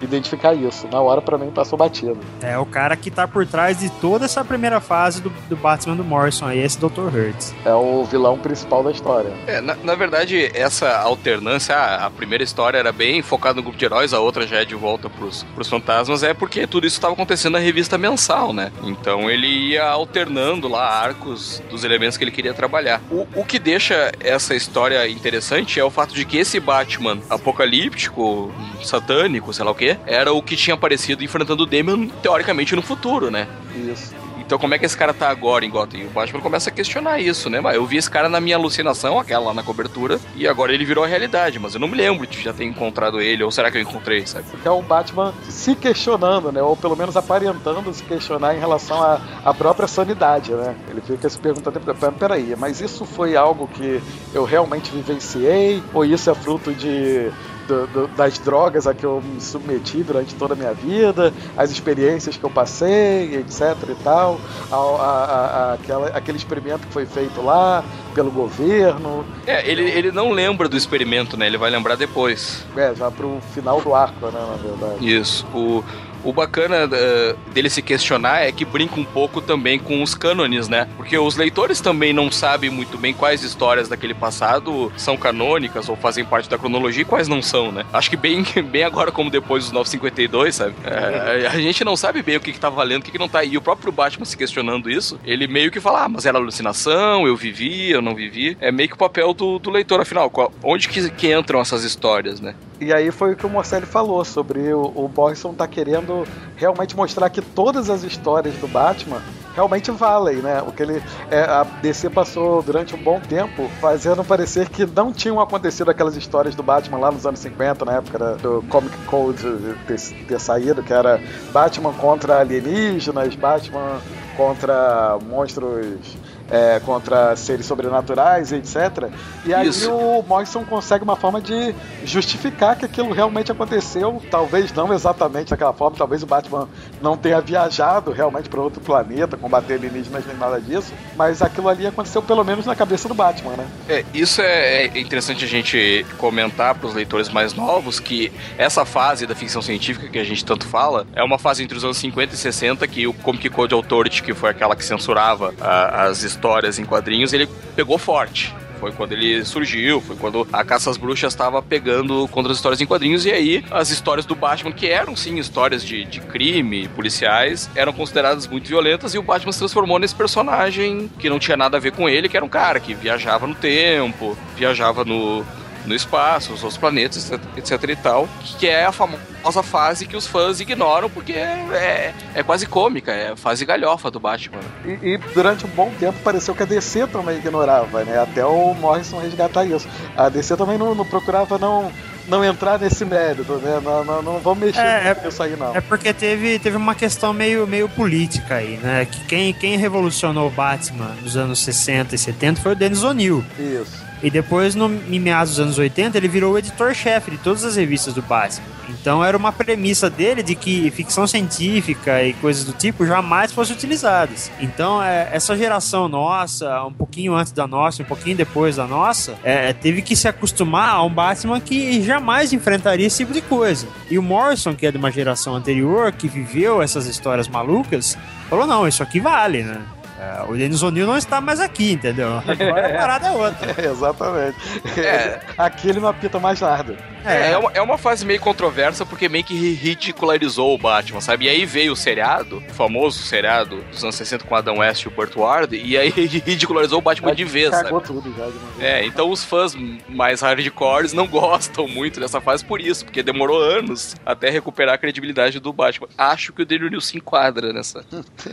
identificar isso. Na hora, pra mim, passou batido. É o cara que tá por trás de toda essa primeira fase do, do Batman do Morrison aí, esse Dr. Hurt. É o vilão principal da história. É, na, na verdade, essa alternância, a, a primeira história era bem focada no grupo de heróis, a outra já é de volta pros, pros fantasmas, é porque tudo isso estava acontecendo na revista mensal, né? Então ele ia alternando lá arcos dos elementos que ele queria trabalhar. O, o que deixa essa história interessante é o fato de que esse Batman apocalíptico, satânico, sei lá o que, era o que tinha aparecido enfrentando o Damian, teoricamente, no futuro, né? Isso. Então como é que esse cara tá agora em Gotham? E o Batman começa a questionar isso, né? Mas eu vi esse cara na minha alucinação, aquela lá na cobertura, e agora ele virou a realidade, mas eu não me lembro de já ter encontrado ele, ou será que eu encontrei, sabe? É o Batman se questionando, né? Ou pelo menos aparentando se questionar em relação à, à própria sanidade, né? Ele fica se perguntando, "Pera- peraí, mas isso foi algo que eu realmente vivenciei? Ou isso é fruto de do- do- das drogas a que eu me submeti durante toda a minha vida, as experiências que eu passei, etc e tal, a, a- a- aquela- aquele experimento que foi feito lá pelo governo, É, ele, ele não lembra do experimento, né? Ele vai lembrar depois. é, já pro final do arco, né, na verdade. Isso. O, o bacana eh, dele se questionar é que brinca um pouco também com os cânones, né? Porque os leitores também não sabem muito bem quais histórias daquele passado são canônicas ou fazem parte da cronologia e quais não são, né? Acho que bem, bem agora como depois dos 952, sabe? Eh, a gente não sabe bem o que, que tá valendo, o que, que não tá. E o próprio Batman se questionando isso, ele meio que fala, ah, mas era alucinação, eu vivi, eu não vivi. É meio que o papel do, do leitor, afinal. qual- onde que, que entram essas histórias, né? E aí foi o que o Morcelli falou sobre o, o Morrison tá querendo realmente mostrar que todas as histórias do Batman realmente valem, né? O que ele é, a DC passou durante um bom tempo fazendo parecer que não tinham acontecido aquelas histórias do Batman lá nos anos 50, na época do Comic Code ter, ter saído, que era Batman contra alienígenas, Batman contra monstros é, contra seres sobrenaturais, etc. E aí Isso. o Morrison consegue uma forma de justificar que aquilo realmente aconteceu. Talvez não exatamente daquela forma, talvez o Batman não tenha viajado realmente para outro planeta, combater alienígenas nem nada disso, mas aquilo ali aconteceu pelo menos na cabeça do Batman, né? É, isso é é interessante a gente comentar para os leitores mais novos que essa fase da ficção científica que a gente tanto fala é uma fase entre os anos 50 e 60 que o Comic Code Authority, que foi aquela que censurava ah, as histórias histórias em quadrinhos, ele pegou forte. Foi quando ele surgiu, foi quando a Caça às Bruxas estava pegando contra as histórias em quadrinhos, e aí as histórias do Batman, que eram sim histórias de, de crime, policiais, eram consideradas muito violentas, e o Batman se transformou nesse personagem que não tinha nada a ver com ele, que era um cara que viajava no tempo, viajava no, no espaço, os outros planetas, etc, etc e tal, que é a famosa fase que os fãs ignoram porque é, é quase cômica, é a fase galhofa do Batman. E, e durante um bom tempo pareceu que a DC também ignorava, né? Até o Morrison resgatar isso. A DC também não, não procurava não não entrar nesse mérito, né? Não, não, não vamos mexer É, com isso aí, não. É porque teve, teve uma questão meio, meio política aí, né? Que quem, quem revolucionou o Batman nos anos 60 e 70 foi o Dennis O'Neill. Isso. E depois, no, em meados dos anos 80, ele virou o editor-chefe de todas as revistas do Batman. Então era uma premissa dele de que ficção científica e coisas do tipo jamais fossem utilizadas. Então, é, essa geração nossa, um pouquinho antes da nossa, um pouquinho depois da nossa, é, teve que se acostumar a um Batman que jamais enfrentaria esse tipo de coisa. E o Morrison, que é de uma geração anterior, que viveu essas histórias malucas, falou: não, isso aqui vale, né? É, o Dennis O'Neill não está mais aqui, entendeu? Agora a parada é outra. É, exatamente. É. Aqui ele não apita mais nada. É, é, uma, é uma fase meio controversa porque meio que ri- ridicularizou o Batman, sabe? E aí veio o seriado, o famoso seriado dos anos 60 com Adam West e o Burt Ward, e aí ridicularizou o Batman de vez, sabe? Cagou tudo já de uma vez. É, então os fãs mais hardcores não gostam muito dessa fase por isso, porque demorou anos até recuperar a credibilidade do Batman. Acho que o Daily News se enquadra nessa,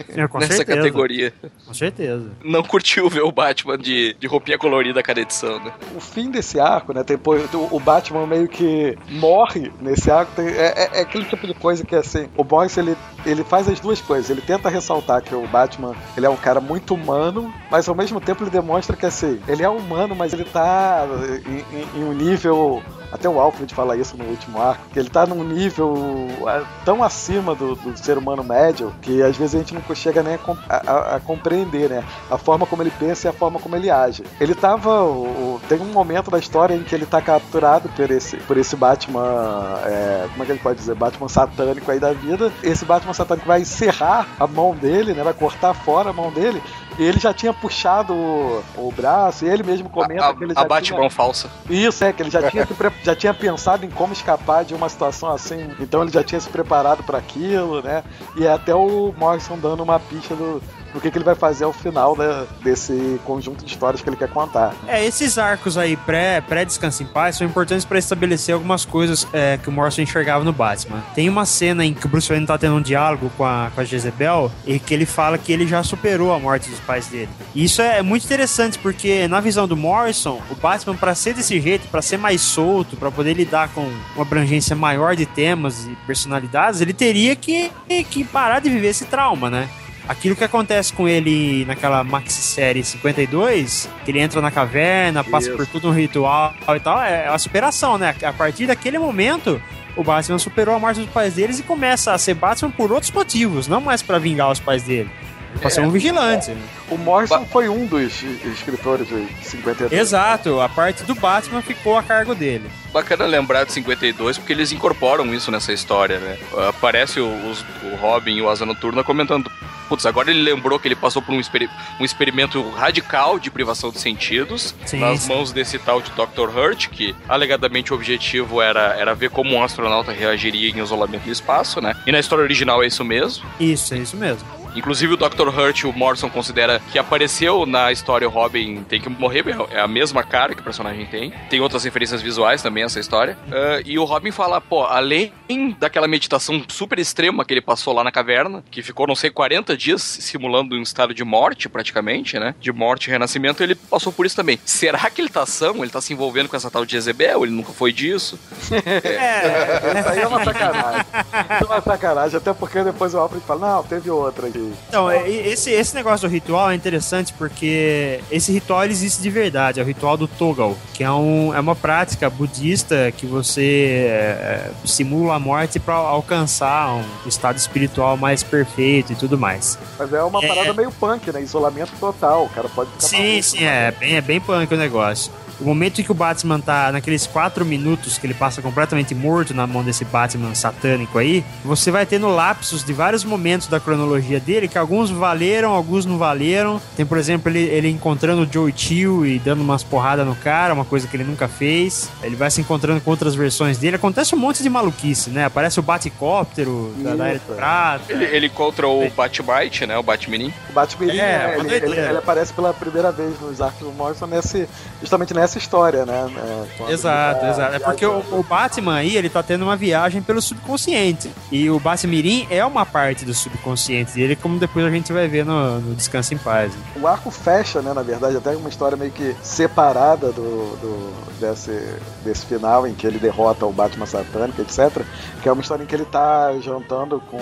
É, nessa certeza. categoria. Com certeza. Não curtiu ver o Batman de, de roupinha colorida a cada edição, né? o fim desse arco, né? Depois o o Batman meio que morre nesse arco. tem- é, é- é aquele tipo de coisa que assim, o Boyce ele, ele faz as duas coisas. Ele tenta ressaltar que o Batman ele é um cara muito humano, mas ao mesmo tempo ele demonstra que assim, ele é humano, mas ele tá em, em- em um nível. Até o Alfred fala isso no último arco, que ele tá num nível tão acima do, do ser humano médio que às vezes a gente não chega nem a, a- a- compreender, né? A forma como ele pensa e a forma como ele age. Ele tava. o- tem um momento da história em que ele tá capturado por esse, por esse Batman. é, como é que ele pode dizer? Batman satânico aí da vida. Esse Batman satânico vai encerrar a mão dele, né? Vai cortar fora a mão dele. E ele já tinha puxado o, o braço, e ele mesmo comenta A, que ele já a Batman tinha... falsa. Isso, é, que ele já tinha, pre- já tinha pensado em como escapar de uma situação assim, então ele já tinha se preparado para aquilo, né? E é até o Morrison dando uma pista do, do que, que ele vai fazer ao final né, desse conjunto de histórias que ele quer contar. É, esses arcos aí pré- pré-descanso em paz são importantes pra estabelecer algumas coisas é, que o Morrison enxergava no Batman. Tem uma cena em que o Bruce Wayne tá tendo um diálogo com a, com a Jezebel e que ele fala que ele já superou a morte dos pais dele. E isso é muito interessante porque na visão do Morrison, o Batman pra ser desse jeito, pra ser mais solto, pra poder lidar com uma abrangência maior de temas e personalidades, ele teria que, que parar de viver esse trauma, né? Aquilo que acontece com ele naquela maxi-série 52, que ele entra na caverna, passa Isso. por todo um ritual e tal, é uma superação, né? A partir daquele momento, o Batman superou a morte dos pais deles e começa a ser Batman por outros motivos, não mais pra vingar os pais dele. Pra ser um vigilante. O Morrison foi um dos escritores de 52. Exato, a parte do Batman ficou a cargo dele. Bacana lembrar de 52, porque eles incorporam isso nessa história, né? Aparece os- o Robin e o Asa Noturna comentando. Putz, agora ele lembrou que ele passou por um, experi- um experimento radical de privação de sentidos Sim, nas sim. mãos desse tal de Dr. Hurt, que alegadamente o objetivo era, era ver como um astronauta reagiria em isolamento no espaço, né? E na história original é isso mesmo. Isso, é isso mesmo. Inclusive o Dr. Hurt, o Morrison considera que apareceu na história o Robin tem que morrer, é a mesma cara que o personagem tem. Tem outras referências visuais também essa história. Ah, e o Robin fala, pô, além daquela meditação super extrema que ele passou lá na caverna, que ficou, não sei, 40 dias simulando um estado de morte, praticamente, né? De morte e renascimento, ele passou por isso também. Será que ele tá são? Ele tá se envolvendo com essa tal de Jezebel? Ele nunca foi disso? É, isso aí é uma sacanagem. Isso é uma sacanagem, até porque depois o Alfred fala, não, teve outra aqui. Então, é- esse, esse negócio do ritual é interessante porque esse ritual existe de verdade, é o ritual do Togal, que é, um, é uma prática budista que você é, simula a morte para alcançar um estado espiritual mais perfeito e tudo mais. Mas é uma É. parada meio punk, né? Isolamento total. O cara pode ficar Sim, sim, é bem, é bem punk o negócio. O momento em que o Batman tá naqueles quatro minutos que ele passa completamente morto na mão desse Batman satânico aí, você vai tendo lapsos de vários momentos da cronologia dele, que alguns valeram, alguns não valeram. Tem, por exemplo, ele, ele encontrando o Joe Chill e dando umas porradas no cara, uma coisa que ele nunca fez. Ele vai se encontrando com outras versões dele. Acontece um monte de maluquice, né? Aparece o Baticóptero da, da Era de Prata. Ele, ele encontra o Batmite, né? O Batminim. O Batman, É, né, ele, ele- ele aparece pela primeira vez nos arcos do Morrison nesse, justamente nessa história, né? É, quando Exato, tá exato. É porque o, o Batman aí, ele tá tendo uma viagem pelo subconsciente. E o Batmirim é uma parte do subconsciente dele, como depois a gente vai ver no, no Descanso em Paz. O arco fecha, né, na verdade, até uma história meio que separada do, do- desse, desse final em que ele derrota o Batman satânico, etc. Que é uma história em que ele tá jantando com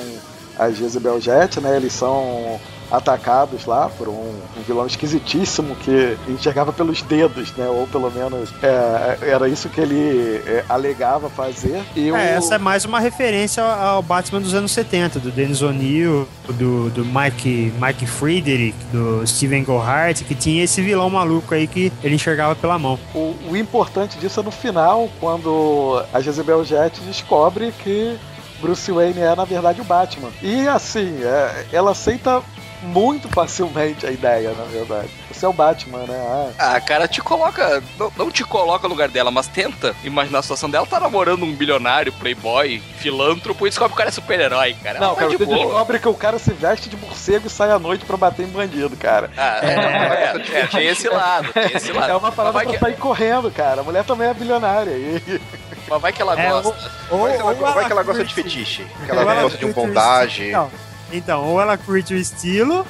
a Jezebel Jet, né? Eles são atacados lá por um, um vilão esquisitíssimo que enxergava pelos dedos, né? Ou pelo menos é, era isso que ele é, alegava fazer. E o- É, essa é mais uma referência ao ao Batman dos anos 70, do Dennis O'Neill, do, do Mike, Mike Friedrich, do Steven Gohart, que tinha esse vilão maluco aí que ele enxergava pela mão. O, o importante disso é no final, quando a Jezebel Jet descobre que Bruce Wayne é, na verdade, o Batman. E assim, é, ela aceita muito facilmente a ideia, na verdade. Você é o Batman, né? Ah, Ah, cara, te coloca. Não, não te coloca no lugar dela, mas tenta imaginar a situação dela. Tá namorando um bilionário, playboy, filântropo e descobre que o cara é super-herói, cara. Não, Mas cara, de você boa. descobre que o cara se veste de morcego e sai à noite pra bater em bandido, cara. Ah, é, é, tem esse lado, tem esse lado. É uma parada pra que- sair correndo, cara. A mulher também é bilionária. E... Mas vai que ela É, gosta. Ou, Vai que ela, ou vai que ela gosta de fetiche. Que ou ela gosta de um bondage. Não. Então, ou ela curte o estilo,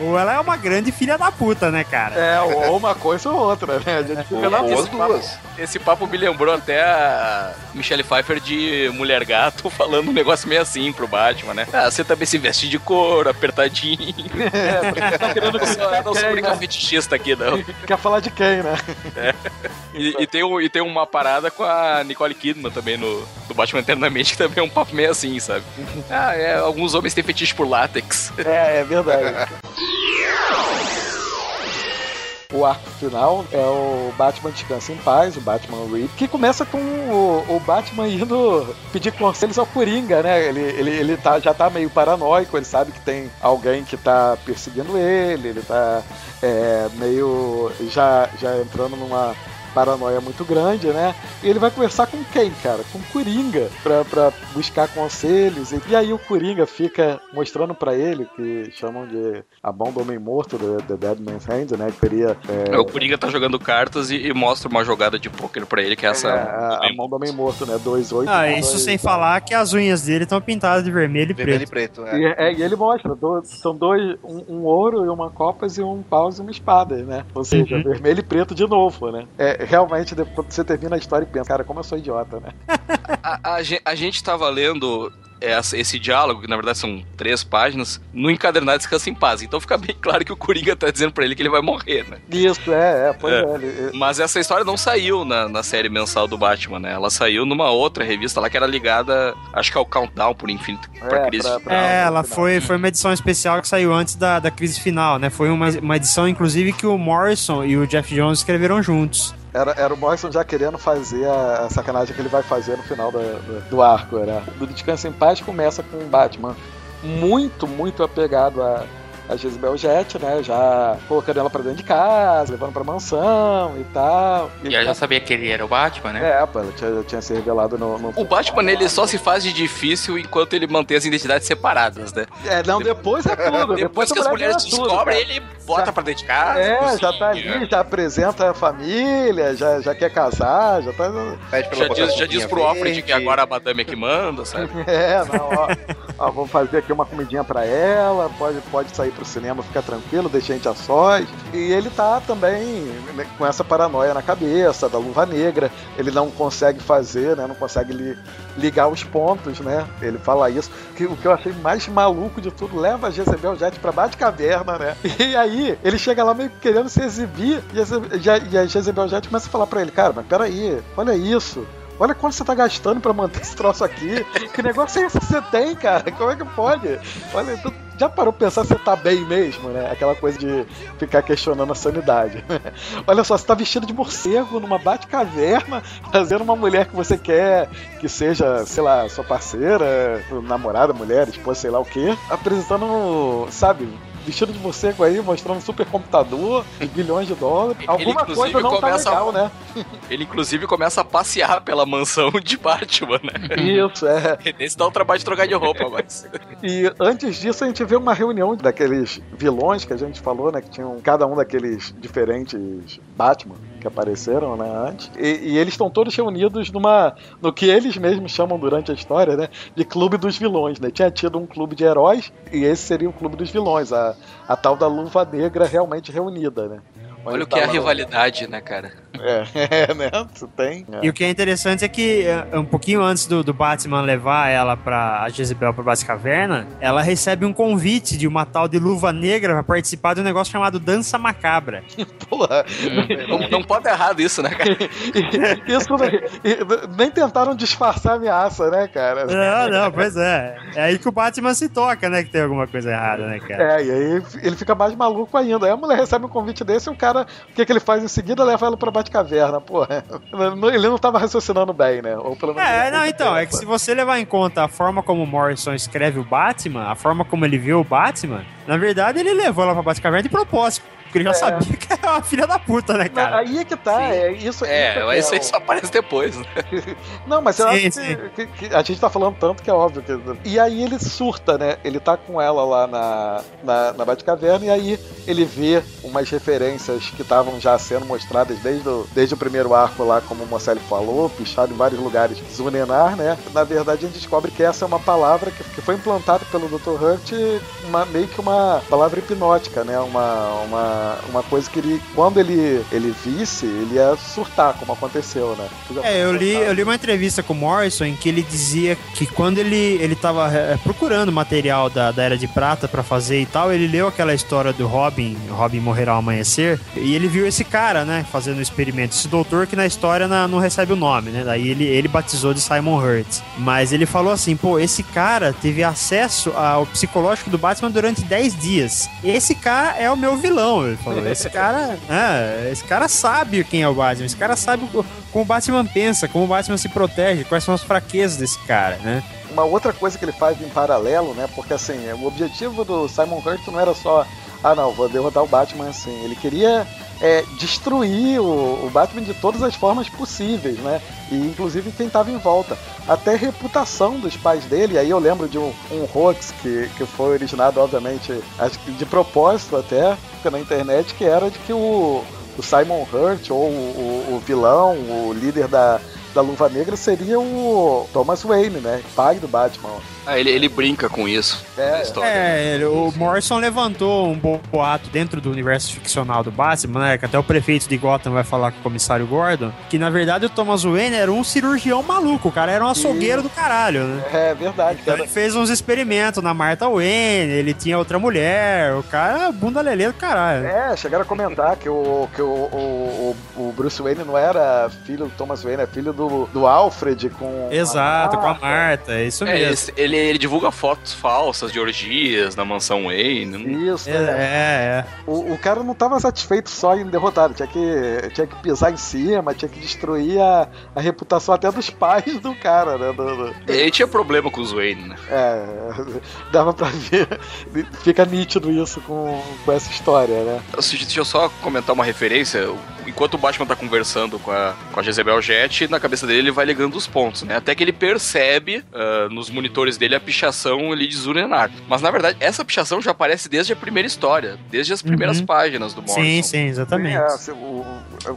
ou ela é uma grande filha da puta, né, cara? É, ou uma coisa ou outra, né? A gente fica na esse papo-. Esse papo me lembrou até a Michelle Pfeiffer de Mulher Gato falando um negócio meio assim pro Batman, né? Ah, você também se veste de couro, apertadinho. É, tá querendo sou- eu não sou né? fetichista aqui, não. Quer falar de quem, né? E, e tem, um- e tem uma parada com a Nicole Kidman também no do Batman Eternamente, que também é um papo meio assim, sabe? Ah, é, alguns homens têm fetiche por látex. É, é verdade. O arco final é o Batman Descansa em Paz, o Batman Reed, que começa com o, o Batman indo pedir conselhos ao Coringa, né? Ele, ele, ele tá, já tá meio paranoico, ele sabe que tem alguém que tá perseguindo ele, ele tá é, meio já, já entrando numa paranoia muito grande, né? E ele vai conversar com quem, cara? Com o Coringa, pra, pra buscar conselhos. E, e aí o Coringa fica mostrando pra ele, que chamam de a mão do homem morto, The, the Dead Man's Hand, né? Que seria é, O Coringa tá jogando cartas e, e mostra uma jogada de pôquer pra ele, que é essa. é, a, a mão do homem morto, né? 2-8. Ah, isso sem falar que as unhas dele estão pintadas de vermelho e Vermelho preto. e preto. E, É. é, e ele mostra, do- são dois, um, um ouro e uma copas e um paus e uma espada, né? Ou seja, Uhum. vermelho e preto de novo, né? É, realmente, depois você termina a história e pensa, cara, como eu sou idiota, né? A, a a gente tava lendo essa- esse diálogo, que na verdade são três páginas, no encadernado Descansa em Paz. Então fica bem claro que o Coringa tá dizendo pra ele que ele vai morrer, né? Isso, é, é, pois É. é. ele- Mas essa história não saiu na, na série mensal do Batman, né? Ela saiu numa outra revista lá que era ligada, acho que ao Countdown por Infinito, pra É, crise. pra- pra- É, ela foi, foi uma edição especial que saiu antes da, da crise final, né? Foi uma, uma edição, inclusive, que o Morrison e o Jeff Jones escreveram juntos. Era, era o Morrison já querendo fazer a, a sacanagem que ele vai fazer no final da- do arco. Era. O Descanso em Paz começa com o Batman muito, muito apegado a, a Jezebel Jet, né? Já colocando ela pra dentro de casa, levando pra mansão e tal. E ela já sabia que ele era o Batman, né? É, pô, ela tinha, já tinha se revelado no. no- O Batman, ele só se faz de difícil enquanto ele mantém as identidades separadas, né? É, não, depois é tudo. Depois a que as mulher mulheres tudo, descobrem, ele bota pra dentro de casa. É, já tá cozinha. ali, já apresenta a família, já, já quer casar, já tá. Já diz, já diz pro Alfred que agora a madame é que manda, sabe? É, não, ó, ó, vou fazer aqui uma comidinha pra ela, pode, pode sair pro cinema, ficar tranquilo, deixa a gente a sós. E ele tá também né, com essa paranoia na cabeça, da luva negra, ele não consegue fazer, né, não consegue li- ligar os pontos, né, ele fala isso. Que, o que eu achei mais maluco de tudo, leva a Jezebel Jet pra baixo de caverna, né, e aí ele chega lá meio que querendo se exibir, e a, Jeze- a- a Jezebel Jet começa a falar pra ele, cara, mas peraí, olha isso, Olha quanto você tá gastando pra manter esse troço aqui. Que negócio é esse que você tem, cara? Como é que pode? Olha, tu Já parou pra pensar se você tá bem mesmo, né? Aquela coisa de ficar questionando a sanidade. Olha só, você tá vestido de morcego numa bate-caverna, fazendo uma mulher que você quer que seja, sei lá, sua parceira, namorada, mulher, esposa, sei lá o quê, apresentando, sabe, vestido de morcego aí, mostrando um supercomputador, bilhões de dólares. Ele, Alguma coisa não começa tá legal, né? Ele, inclusive, começa a passear pela mansão de Batman, né? Isso, é. Esse dá o trabalho de trocar de roupa, mas... E antes disso, a gente vê uma reunião daqueles vilões que a gente falou, né? Que tinham cada um daqueles diferentes Batman que apareceram, né, antes. E, e eles estão todos reunidos numa. no que eles mesmos chamam durante a história, né? De clube dos vilões, né? Tinha tido um clube de heróis e esse seria o clube dos vilões, a, a tal da luva negra realmente reunida, né? Olha o que é a rivalidade, né, cara? É, é né? Tu tem. E o que é interessante é que é, um pouquinho antes do, do Batman levar ela pra a Jezebel pra Batcaverna, ela recebe um convite de uma tal de Luva Negra pra participar de um negócio chamado Dança Macabra. Porra. Não, não pode dar errado isso, né, cara? Isso e- nem tentaram disfarçar a ameaça, né, cara? Não, não, pois é. É aí que o Batman se toca, né, que tem alguma coisa errada, né, cara? É, e aí ele fica mais maluco ainda. Aí a mulher recebe um convite desse e o cara, o que, que ele faz em seguida? Leva ela pra Batcaverna. Porra, ele não tava raciocinando bem, né? Ou pelo menos É, não, então, é que se você levar em conta a forma como o Morrison escreve o Batman, a forma como ele vê o Batman, na verdade ele levou ela pra Batcaverna de propósito, porque ele já É. sabia que era uma filha da puta, né, Não, cara? aí é que tá, é isso. É, isso mas isso é aí só aparece depois, né? Não, mas eu Sim, acho sim. que, que- que a gente tá falando tanto que é óbvio. Que... E aí ele surta, né? Ele tá com ela lá na, na, na Batcaverna e aí ele vê umas referências que estavam já sendo mostradas desde o, desde o primeiro arco lá, como o Mocelli falou, pichado em vários lugares. Zunenar, né? Na verdade, a gente descobre que essa é uma palavra que, que foi implantada pelo Dr. Hurt, uma, meio que uma palavra hipnótica, né? Uma, uma, uma coisa que ele, quando ele, ele visse, ele ia surtar, como aconteceu, né? É, eu li, eu li uma entrevista com o Morrison em que ele dizia que quando ele, ele tava é, procurando material da, da Era de Prata pra fazer e tal, ele leu aquela história do Robin, Robin morrerá ao amanhecer, e ele viu esse cara, né, fazendo o experimento, esse doutor que na história na- não recebe o nome, né, daí ele, ele batizou de Simon Hurt. Mas ele falou assim, pô, esse cara teve acesso ao psicológico do Batman durante 10 dias. Esse cara é o meu vilão, ele falou. Esse cara, é, esse cara sabe quem é o Batman, esse cara sabe como o Batman pensa, como o Batman se protege, quais são as fraquezas desse cara, né? uma outra coisa que ele faz em paralelo, né? Porque assim, o objetivo do Simon Hurt não era só, ah não, vou derrotar o Batman assim. Ele queria é, destruir o, o Batman de todas as formas possíveis, né? E inclusive quem estava em volta. Até a reputação dos pais dele, aí eu lembro de um, um hoax que, que foi originado, obviamente, acho que de propósito até, na internet, que era de que o, o Simon Hurt, ou o, o- o vilão, o líder da, da Luva Negra, seria o Thomas Wayne, né? Pai do Batman. Ah, ele, ele brinca com isso. É, na história. É, ele- o Morrison levantou um bo- boato dentro do universo ficcional do Batman, né? Que até o prefeito de Gotham vai falar com o comissário Gordon. Que na verdade o Thomas Wayne era um cirurgião maluco, o cara era um açougueiro do caralho, né? É verdade, Então ele fez uns experimentos na Martha Wayne, ele tinha outra mulher, o cara é bunda lelê do caralho. É, chegaram a comentar que o, que o, o- o Bruce Wayne não era filho do Thomas Wayne, é filho do, do Alfred com. Exato, com a. Marta, é isso É, mesmo. ele, ele divulga fotos falsas de orgias na mansão Wayne. Isso, É, é, é. O, o cara não estava satisfeito só em derrotar, tinha que, tinha que pisar em cima, tinha que destruir a, a reputação até dos pais do cara, né? do- do- Ele tinha problema com os Wayne, né? É, dava pra ver. Fica nítido isso com, com essa história, né? Deixa eu só comentar uma referência. Enquanto o Batman tá conversando com a, com a Jezebel Jet, na cabeça dele ele vai ligando os pontos, né? Até que ele percebe ah, nos monitores dele a pichação ali de Zurenar. Mas na verdade, essa pichação já aparece desde a primeira história, desde as primeiras Uhum. páginas do Morrison. Sim, sim, exatamente. É, se- o-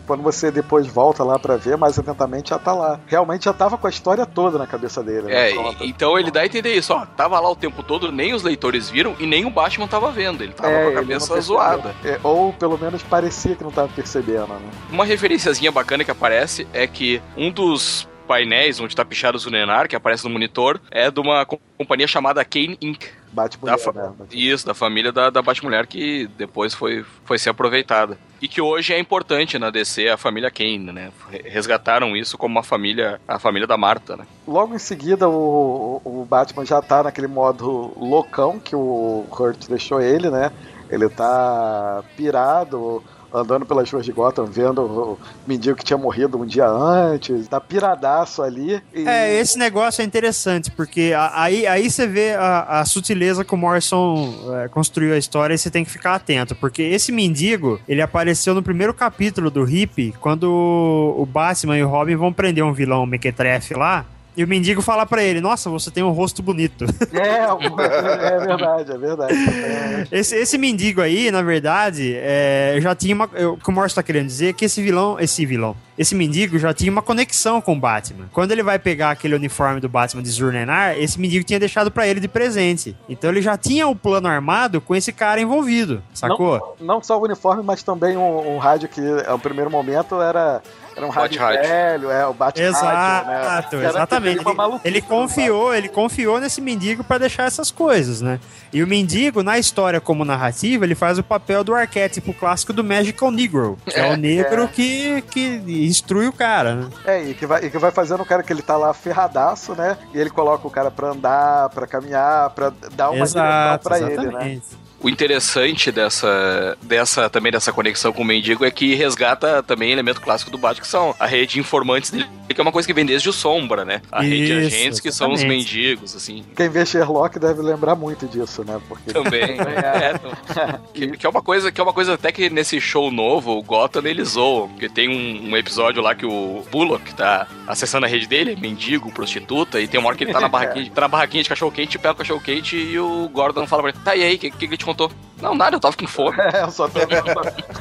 quando você depois volta lá pra ver mais atentamente, já tá lá. Realmente já tava com a história toda na cabeça dele, né? É, e- então ele dá a entender isso, ó. Tava lá o tempo todo, nem os leitores viram e nem o Batman tava vendo. Ele tava É, com a cabeça zoada. É, ou pelo menos parecia que não tava percebendo, né? Uma referenciazinha bacana que aparece é que um dos painéis onde tá pichado o Zunenar, que aparece no monitor, é de uma co- companhia chamada Kane Inc. Bate Da né? Isso, da família da, da Batmulher que depois foi, foi ser aproveitada. e que hoje é importante na DC, a família Kane, né? Resgataram isso como uma família, a família da Marta, né? Logo em seguida, o, o Batman já tá naquele modo loucão que o Hurt deixou ele, né? Ele tá pirado, andando pelas ruas de Gotham, vendo o mendigo que tinha morrido um dia antes, tá piradaço ali. E... É, esse negócio é interessante, porque aí, aí você vê a, a sutileza que o Morrison é, construiu a história e você tem que ficar atento, porque esse mendigo, ele apareceu no primeiro capítulo do Hip, quando o o Batman e o Robin vão prender um vilão mequetrefe lá, e o mendigo fala pra ele, nossa, você tem um rosto bonito. É, o- é verdade, é verdade. É, Esse, esse mendigo aí, na verdade, é, já tinha uma. eu- O que o Morrison tá querendo dizer é que esse vilão. Esse vilão. Esse mendigo já tinha uma conexão com o Batman. Quando ele vai pegar aquele uniforme do Batman de Zurnenar, esse mendigo tinha deixado pra ele de presente. Então ele já tinha o plano armado com esse cara envolvido, sacou? Não, não só o uniforme, mas também um, um rádio que, no primeiro momento, era, era um rádio velho, é, o Exato, né? Que era exatamente. Ele, ele confiou, ele confiou nesse mendigo pra deixar essas coisas, né? E o mendigo, na história como narrativa, ele faz o papel do arquétipo clássico do Magical Negro, que é, o negro é. que, que instrui o cara, né? É, e que, vai, e que vai fazendo o cara que ele tá lá ferradaço, né? E ele coloca o cara pra andar, pra caminhar, pra dar uma direção Exato, pra ele, né? O interessante dessa, dessa também dessa conexão com o mendigo é que resgata também elemento clássico do Batman, que são a rede de informantes dele, que é uma coisa que vem desde o Sombra, né? A rede de Isso, agentes que são os mendigos, assim. Quem vê Sherlock deve lembrar muito disso, né? Porque Também. É, então, que, que é uma coisa, que é uma coisa até que nesse show novo, o Gotham ele zoou. Porque tem um, um episódio lá que o Bullock tá acessando a rede dele, é mendigo, prostituta, e tem uma hora que ele tá na barraquinha, tá na barraquinha de cachorro-quente, pega o cachorro-quente e o Gordon fala pra ele, tá, e aí, o que, que, que ele te минуту. Não, nada, eu tava com fome. É, eu só, tenho,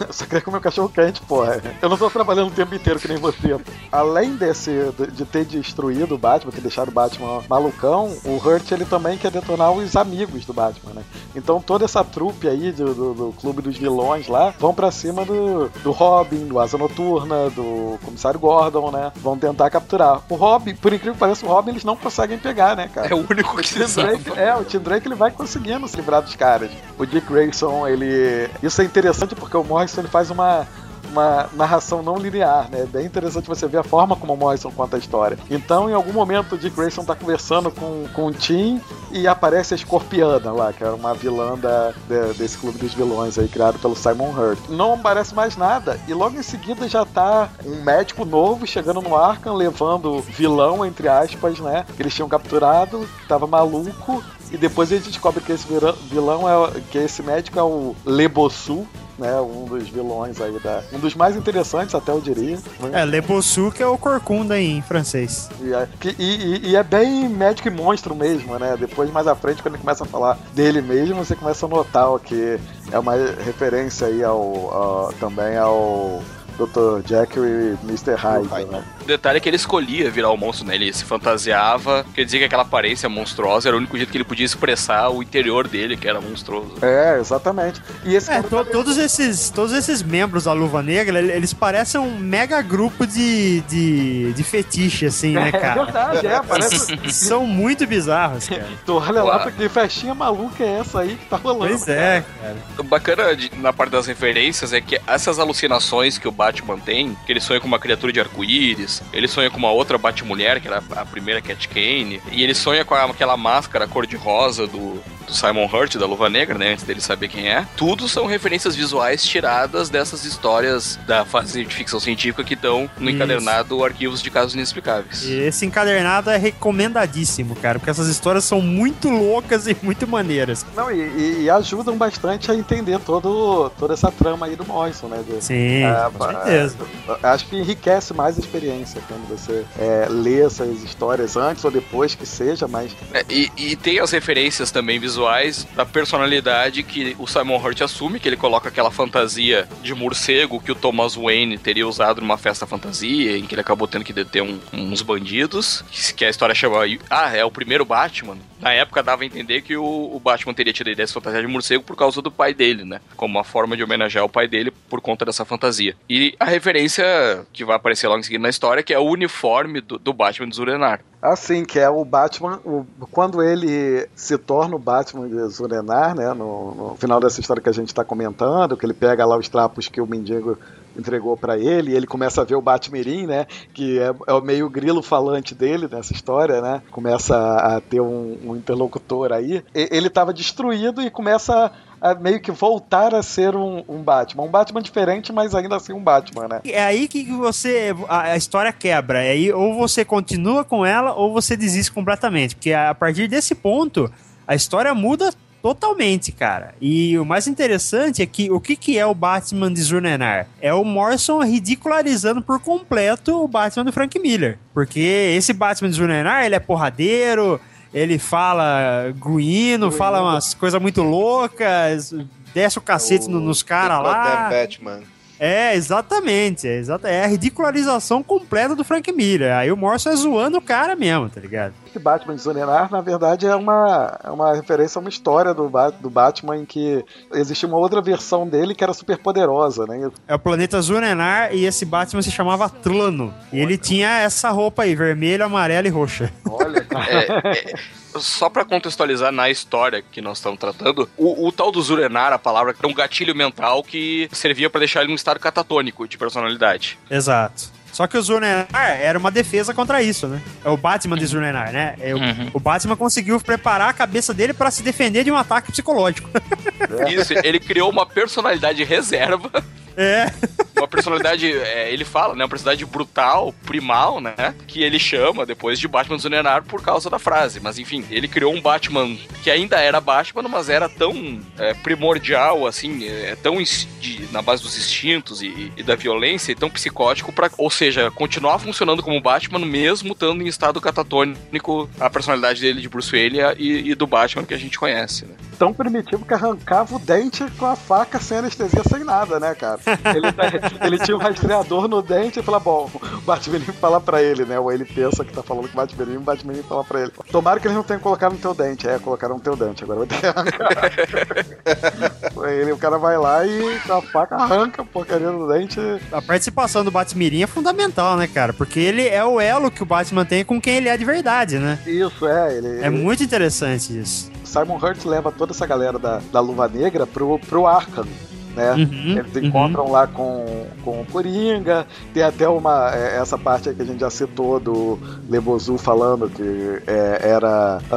eu só queria comer um cachorro quente, porra. Eu não tô trabalhando o tempo inteiro que nem você. Além desse, de, ter destruído o Batman, ter deixado o Batman malucão, o Hurt ele também quer detonar os amigos do Batman, né? Então toda essa trupe aí do, do, do clube dos vilões lá vão pra cima do, do Robin, do Asa Noturna, do Comissário Gordon, né? Vão tentar capturar. O Robin, por incrível que pareça, o Robin eles não conseguem pegar, né, cara? É o único O que Tim se Drake, é, o Tim Drake ele vai conseguindo se livrar dos caras. O Dick Grayson, ele. Isso é interessante porque o Morrison ele faz uma. Uma narração não linear, né? É bem interessante você ver a forma como o Morrison conta a história. Então, em algum momento, o Dick Grayson tá conversando com, com o Tim e aparece a Escorpiana lá, que era uma vilã da, de- desse clube dos vilões aí, criado pelo Simon Hurt. Não aparece mais nada, e logo em seguida já tá um médico novo chegando no Arkham, levando vilão, entre aspas, né? Que eles tinham capturado, tava maluco, e depois a gente descobre que esse vilão é que esse médico é o Lebossu, né? Um dos vilões aí da. Um dos mais interessantes, até eu diria. né? É, Le Bossu, que é o corcunda em francês. E é, que- e- e- é bem médico e monstro mesmo, né? Depois, mais à frente, quando ele começa a falar dele mesmo, você começa a notar ó, que é uma referência aí ao, ao- também ao Dr. Jekyll e Mr. Hyde, né? O detalhe é que ele escolhia virar o monstro, né? Ele se fantasiava, quer dizer que aquela aparência monstruosa era o único jeito que ele podia expressar o interior dele, que era monstruoso. É, exatamente. E esse É, to- todos, esses, todos esses membros da Luva Negra, ele- eles parecem um mega grupo de, de, de fetiche, assim, né, É cara? verdade, é, parece. São muito bizarros, cara. Tu olha lá, que festinha maluca é essa aí que tá rolando? Pois é, cara. O bacana de- na parte das referências é que essas alucinações que o Batman tem, que ele sonha com uma criatura de arco-íris, ele sonha com uma outra Batmulher, que era a primeira Cat Kane, e ele sonha com aquela máscara cor-de-rosa do, do Simon Hurt, da Luva Negra, né, antes dele saber quem é. Tudo são referências visuais tiradas dessas histórias da fase de ficção científica que estão no Isso. encadernado Arquivos de Casos Inexplicáveis. E esse encadernado é recomendadíssimo, cara, porque essas histórias são muito loucas e muito maneiras. Não, e, e- e ajudam bastante a entender todo, toda essa trama aí do Morrison, né? De- Sim, Ah, com certeza. é, acho que enriquece mais a experiência quando você é, lê essas histórias antes ou depois que seja, mas É, e, e tem as referências também visuais da personalidade que o Simon Hurt assume, que ele coloca aquela fantasia de morcego que o Thomas Wayne teria usado numa festa fantasia, em que ele acabou tendo que deter um- uns bandidos, que, a história chama. Ah, é o primeiro Batman. Na época dava a entender que o, o Batman teria tido a ideia de fantasia de morcego por causa do pai dele, né? Como uma forma de homenagear o pai dele por conta dessa fantasia. E a referência que vai aparecer logo em seguida na história, que é o uniforme do, do Batman de Zurenar. Assim, que é o Batman, o- quando ele se torna o Batman de Zurenar, né? No, no final dessa história que a gente está comentando, que ele pega lá os trapos que o mendigo entregou pra ele, e ele começa a ver o Batmirim, né? Que é, é o meio grilo falante dele nessa história, né? Começa a, a ter um, um interlocutor aí. E- ele estava destruído e começa a, a meio que voltar a ser um, um Batman. Um Batman diferente, mas ainda assim um Batman, né? É aí que você. A, a história quebra. É aí ou você continua com ela ou você desiste completamente. Porque a partir desse ponto, a história muda totalmente, cara. E o mais interessante é que o que, que é o Batman de Zurnenar? É o Morrison ridicularizando por completo o Batman do Frank Miller. Porque esse Batman de Zurnenar, ele é porradeiro, ele fala gruíno, fala umas coisas muito loucas, desce o cacete no- nos caras lá. Batman. É, exatamente. É, exata- é a ridicularização completa do Frank Miller. Aí o Morrison é zoando o cara mesmo, tá ligado? Que Batman de Zunenar, na verdade, é uma, é uma referência a uma história do, Ba- do Batman em que existia uma outra versão dele que era super poderosa, né? É o planeta Zunenar e esse Batman se chamava Tlano. E ele tinha essa roupa aí, vermelha, amarela e roxa. Olha, É, é, só pra contextualizar na história que nós estamos tratando, o, o tal do Zurenar, a palavra, era um gatilho mental que servia pra deixar ele num estado catatônico de personalidade. Exato. Só que o Zurnenar era uma defesa contra isso, né? É o Batman de Zurnenar, né? É o, Uhum. o Batman conseguiu preparar a cabeça dele pra se defender de um ataque psicológico. Isso, ele criou uma personalidade reserva. É. Uma personalidade, é, ele fala, né? Uma personalidade brutal, primal, né? Que ele chama depois de Batman Zunenar por causa da frase. Mas enfim, ele criou um Batman que ainda era Batman, mas era tão é, primordial, assim, é, tão de- na base dos instintos e, e da violência, e tão psicótico, pra, ou seja, continuar funcionando como Batman mesmo estando em estado catatônico a personalidade dele de Bruce Wayne e, e do Batman que a gente conhece, né? Tão primitivo que arrancava o dente com a faca sem anestesia, sem nada, né, cara? Ele, ele tinha um rastreador no dente e fala, bom, o Batman fala pra ele, né? Ou ele pensa que tá falando com o Batman o Batman fala pra ele. Tomara que eles não tenham colocado no teu dente. É, colocaram no teu dente, agora vai ter que ele, o cara vai lá e com a faca arranca a porcaria do dente. A participação do Batmirim é fundamental, né, cara? Porque ele é o elo que o Batman tem com quem ele é de verdade, né? Isso, é. Ele, É muito interessante isso. Simon Hurt leva toda essa galera da, da Luva Negra pro, pro Arkham. Né? Uhum, Eles encontram lá com, com o Coringa. Tem até uma. é, essa parte aí que a gente já citou do Lebozu falando que é, era ó,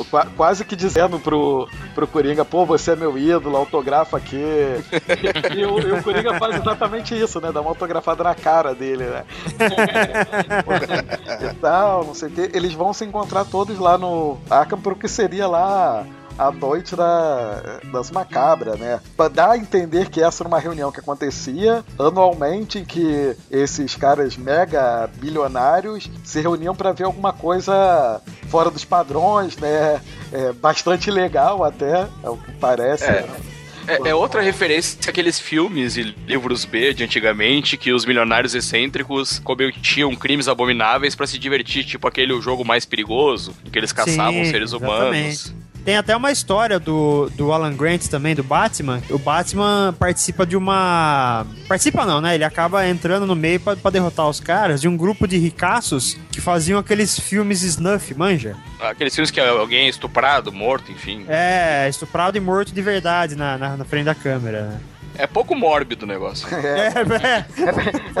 ó, qua- quase que dizendo pro, pro Coringa: pô, você é meu ídolo, autografa aqui. e, o, e o Coringa faz exatamente isso, né? Dá uma autografada na cara dele, né? e tal, não sei o que. Eles vão se encontrar todos lá no Arkham pro que seria lá a noite da, das macabras, né? Pra dar a entender que essa era uma reunião que acontecia anualmente, em que esses caras mega bilionários se reuniam pra ver alguma coisa fora dos padrões, né? É, bastante legal até, é o que parece. É. né? É, é outra referência àqueles filmes e livros B de antigamente que os milionários excêntricos cometiam crimes abomináveis pra se divertir, tipo aquele o jogo mais perigoso, que eles caçavam Sim, seres exatamente. humanos. Tem até uma história do, do Alan Grant também, do Batman. O Batman participa de uma. Participa não, né? Ele acaba entrando no meio pra, pra derrotar os caras de um grupo de ricaços que faziam aqueles filmes snuff, manja? Aqueles filmes que alguém é estuprado, morto, enfim. É, estuprado e morto de verdade na, na, na frente da câmera. né? É pouco mórbido o negócio. É,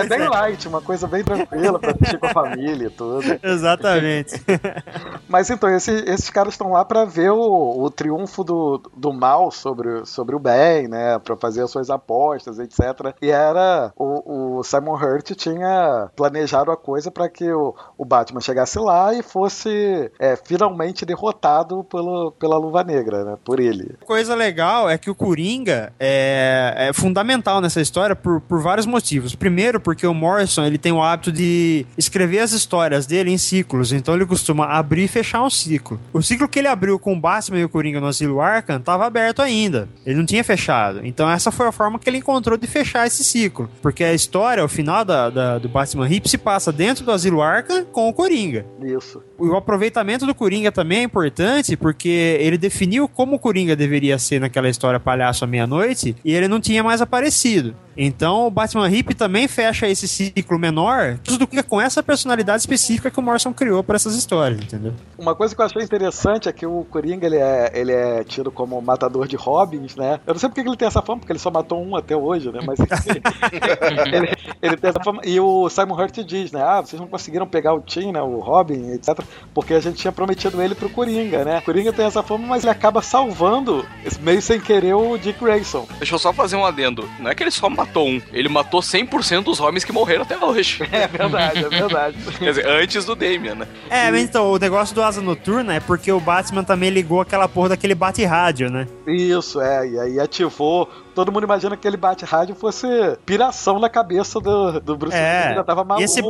é, é bem light, uma coisa bem tranquila pra assistir com a família e tudo. Exatamente. Mas então, esse- esses caras estão lá pra ver o, o triunfo do, do mal sobre, sobre o bem, né? Pra fazer as suas apostas, etc. E era. O, o Simon Hurt tinha planejado a coisa pra que o, o Batman chegasse lá e fosse é, finalmente derrotado pelo, pela Luva Negra, né? Por ele. coisa legal é que o Coringa é, é fundamental nessa história por, por vários motivos. Primeiro, porque o Morrison ele tem o hábito de escrever as histórias dele em ciclos, então ele costuma abrir e fechar um ciclo. O ciclo que ele abriu com o Batman e o Coringa no Asilo Arkham estava aberto ainda. Ele não tinha fechado. Então essa foi a forma que ele encontrou de fechar esse ciclo. Porque a história, o final da, da- do Batman Hip se passa dentro do Asilo Arkham com o Coringa. Isso. O aproveitamento do Coringa também é importante porque ele definiu como o Coringa deveria ser naquela história Palhaço à Meia-Noite e ele não tinha mais aparecido. Então o Batman Hip também fecha esse ciclo menor, tudo que com essa personalidade específica que o Morrison criou para essas histórias, entendeu? Uma coisa que eu achei interessante é que o Coringa ele é, ele é tido como matador de Robins, né? Eu não sei porque ele tem essa fama, porque ele só matou um até hoje, né? Mas ele, ele tem essa fama. E o Simon Hurt diz, né? Ah, vocês não conseguiram pegar o Tim, né? O Robin, etc. Porque a gente tinha prometido ele pro Coringa, né? O Coringa tem essa fama, mas ele acaba salvando, meio sem querer, o Dick Grayson. Deixa eu só fazer um adendo. Não é que ele só matou um, ele matou 100% dos Robins que morreram até hoje. É verdade, é verdade. Quer dizer, antes do Damian, né? É, mas então, o negócio do Asa Noturna é porque o Batman também ligou aquela porra daquele bate-rádio, né? Isso, é, e aí ativou. Todo mundo imagina que aquele bate-rádio fosse piração na cabeça do, do Bruce É, que já tava maluco. e esse,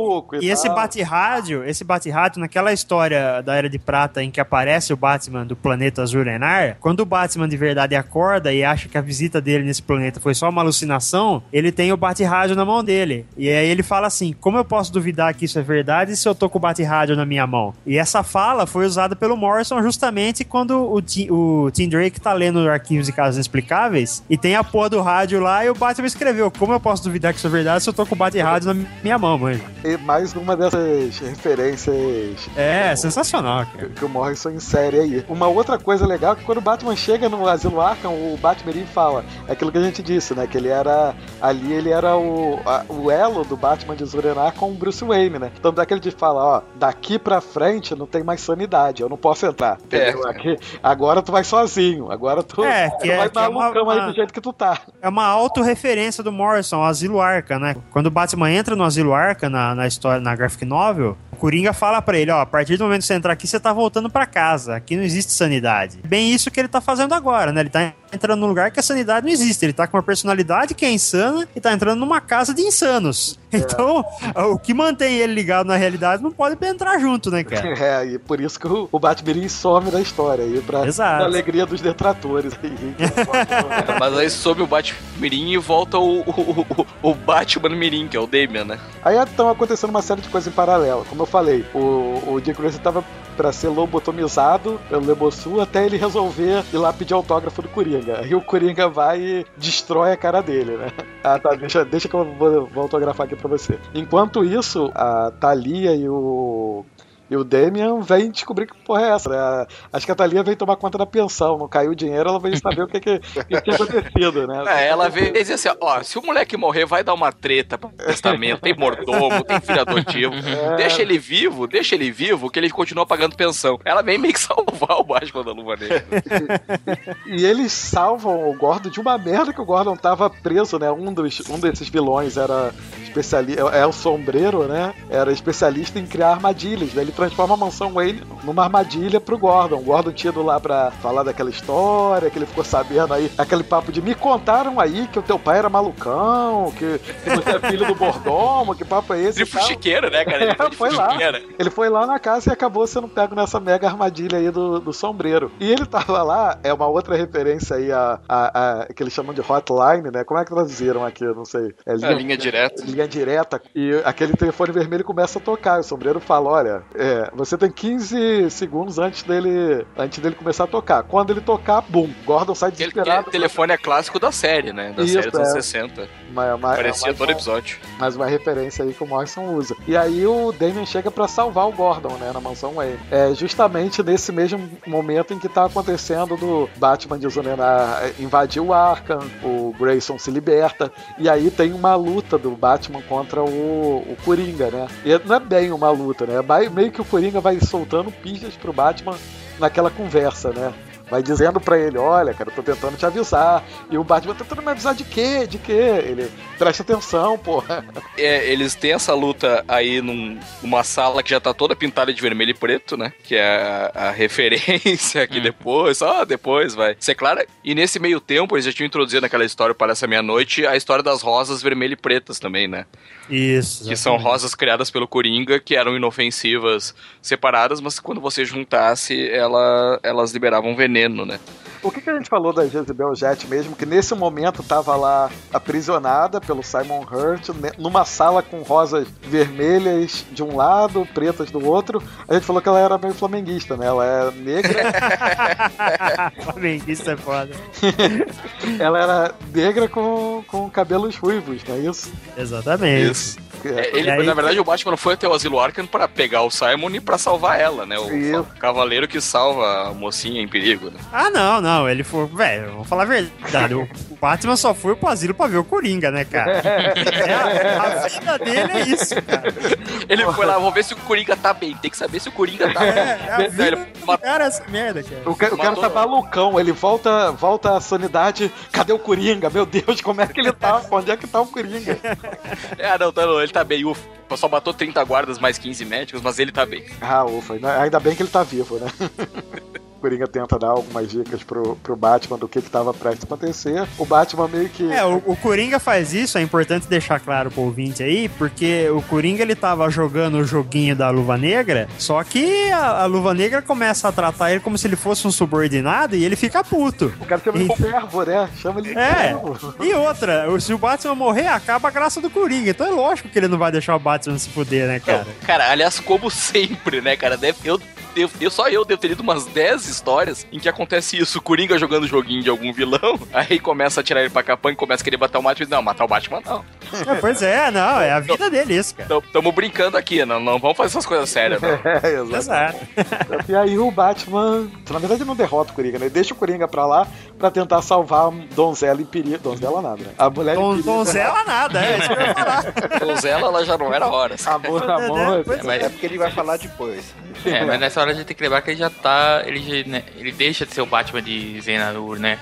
e esse tal. bate-rádio, esse bate-rádio, naquela história da Era de Prata em que aparece o Batman do planeta Zurenar, quando o Batman de verdade acorda e acha que a visita dele nesse planeta foi só uma alucinação, ele tem o bate-rádio na mão dele. E aí ele fala assim: como eu posso duvidar que isso é verdade se eu tô com o bate-rádio na minha mão? E essa fala foi usada pelo Morrison justamente quando o, o Tim Drake tá lendo arquivos de casos inexplicáveis e tem a porra do rádio lá e o Batman escreveu: como eu posso duvidar que isso é verdade se eu tô com o bate-rádio na minha mão, mano? E mais uma dessas referências É, sensacional, cara. que o Morrison insere aí. Uma outra coisa legal é que quando o Batman chega no Asilo Arkham, o Batman fala é aquilo que a gente disse, né? Que ele era ali, ele era o, a- o elo do Batman de Zurenar com o Bruce Wayne, né? Tanto é que ele fala, ó, daqui pra frente não tem mais sanidade, eu não posso entrar. Entendeu? Aqui, agora tu vai sozinho, agora tu, É, tu que é- vai que é uma- malucão aí uma- do jeito que tu tá. É uma autorreferência do Morrison, ao Asilo Arca, né? Quando o Batman entra no Asilo Arca, na, na história, na graphic novel, o Coringa fala pra ele, ó, a partir do momento que você entrar aqui, você tá voltando pra casa. Aqui não existe sanidade. Bem isso que ele tá fazendo agora, né? Ele tá entrando num lugar que a sanidade não existe. Ele tá com uma personalidade que é insana e tá entrando numa casa de insanos. Então, o que mantém ele ligado na realidade não pode entrar junto, né, cara? É, e por isso que o, o Batman some da história aí, pra, Exato. pra alegria dos detratores. aí. Mas aí sobe o Batman Mirim e volta o, o, o- o Batman Mirim, que é o Damian, né? Aí estão acontecendo uma série de coisas em paralelo. Como eu falei, o, o Dick Grayson tava pra ser lobotomizado pelo Lebossu até ele resolver ir lá pedir autógrafo do Coringa. Aí o Coringa vai e destrói a cara dele, né? Ah, tá, deixa, deixa que eu vou, vou autografar aqui pra você. Enquanto isso, a Thalia e o. E o Damian vem descobrir que porra é essa, né? Acho que a Thalia veio tomar conta da pensão, não caiu o dinheiro, ela veio saber o que, que, que tinha acontecido, né? É, ela vê e diz assim, ó, se o moleque morrer, vai dar uma treta pro testamento, tem mordomo, tem filho adotivo. É. Deixa ele vivo, deixa ele vivo, que ele continua pagando pensão. Ela vem meio que salvar o Batman da luva dele. E eles salvam o Gordon de uma merda que o Gordon tava preso, né? Um, dos, um desses vilões era especialista, é o sombreiro, né? Era especialista em criar armadilhas, né? Ele transforma a mansão Wayne numa armadilha pro Gordon. O Gordon tinha ido lá pra falar daquela história, que ele ficou sabendo aí, aquele papo de me contaram aí que o teu pai era malucão, que, que você é filho do Bordomo, que papo é esse? De e tal. fuxiqueira, né, cara? Ele É, foi foi lá. Ele foi lá na casa e acabou sendo pego nessa mega armadilha aí do, do sombreiro. E ele tava lá, é uma outra referência aí a, a, a- que eles chamam de hotline, né? Como é que traduziram aqui? Eu não sei. É A linha direta. linha direta. E aquele telefone vermelho começa a tocar. O sombreiro fala: Olha, é, você tem 15 segundos antes dele, antes dele começar a tocar. Quando ele tocar, bum, Gordon sai desesperado. aquele telefone é clássico da série, né? Da Isso, série dos anos é. 60. Uma- uma- Parecia todo episódio. mais uma referência aí que o Morrison usa. E aí o Damian chega pra salvar o Gordon, né, na mansão Wayne. É justamente nesse mesmo momento em que tá acontecendo do Batman de Zonena invadir o Arkham, o Grayson se liberta, e aí tem uma luta do Batman contra o, o Coringa, né? E não é bem uma luta, né? Vai- Meio que o Coringa vai soltando pistas pro Batman naquela conversa, né? Vai dizendo pra ele, olha, cara, eu tô tentando te avisar. E o Batman tentando me avisar de quê? De quê? Ele, presta atenção, porra. É, eles têm essa luta aí num- numa sala que já tá toda pintada de vermelho e preto, né? Que é a, a referência que depois, só depois vai ser clara. E nesse meio tempo, eles já tinham introduzido naquela história Parece a Meia-Noite a história das rosas vermelho e pretas também, né? Isso. Que são rosas criadas pelo Coringa, que eram inofensivas separadas, mas quando você juntasse, ela, elas liberavam veneno, né? O que, que a gente falou da Jezebel Jet mesmo? Que nesse momento tava lá aprisionada pelo Simon Hurt, numa sala com rosas vermelhas de um lado, pretas do outro. A gente falou que ela era meio flamenguista, né? Ela é negra. Flamenguista é foda. ela era negra com, com cabelos ruivos, não é isso? Exatamente. Isso. É, ele, E aí- na verdade, o Batman foi até o Asilo Arkham pra pegar o Simon e pra salvar ela, né? O, o cavaleiro que salva a mocinha em perigo, né? Ah, não, não. Ele foi. Velho, vamos falar a verdade. O Batman só foi pro asilo pra ver o Coringa, né, cara? É, a, a vida dele é isso, cara. Ele foi lá, vamos ver se o Coringa tá bem. Tem que saber se o Coringa tá bem. É, a Ele vida do cara é essa merda, cara. O, ca- o cara tá malucão, ele volta, volta à sanidade. Cadê o Coringa? Meu Deus, como é que ele tá? Onde é que tá o Coringa? É, não, tá, não, ele tá bem. Ufa, só matou 30 guardas mais 15 médicos, mas ele tá bem. Ah, ufa, ainda- ainda bem que ele tá vivo, né? O Coringa tenta dar algumas dicas pro, pro Batman do que que tava prestes a acontecer. O Batman meio que. É, o, o Coringa faz isso, é importante deixar claro pro ouvinte aí, porque o Coringa ele tava jogando o joguinho da Luva Negra, só que a, a Luva Negra começa a tratar ele como se ele fosse um subordinado e ele fica puto. O cara chama ele de servo, né? Chama ele de É, servo. e outra, o- se o Batman morrer, acaba a graça do Coringa. Então é lógico que ele não vai deixar o Batman se fuder, né, cara? Cara, aliás, como sempre, né, cara? Deve, eu, eu, eu- só eu devo ter lido umas 10 histórias em que acontece isso. O Coringa jogando joguinho de algum vilão, aí começa a tirar ele pra capanga, começa a querer matar o Batman e não, matar o Batman não. É, pois é, não, é a vida dele isso, cara. Tamo, brincando aqui, não, não vamos fazer essas coisas sérias, não. É, exato. E aí o Batman, na verdade, não derrota o Coringa, né? Ele deixa o Coringa pra lá pra tentar salvar a donzela em perigo. Donzela nada, né? A mulher Don, em perigo. donzela nada, é isso que eu ia falar. Donzela, ela já não era hora. Amor, amor. Pois Mas é porque ele vai falar depois. É, mas nessa hora a gente tem que lembrar que ele já tá. Ele, né, ele deixa de ser o Batman de Zenarur, né?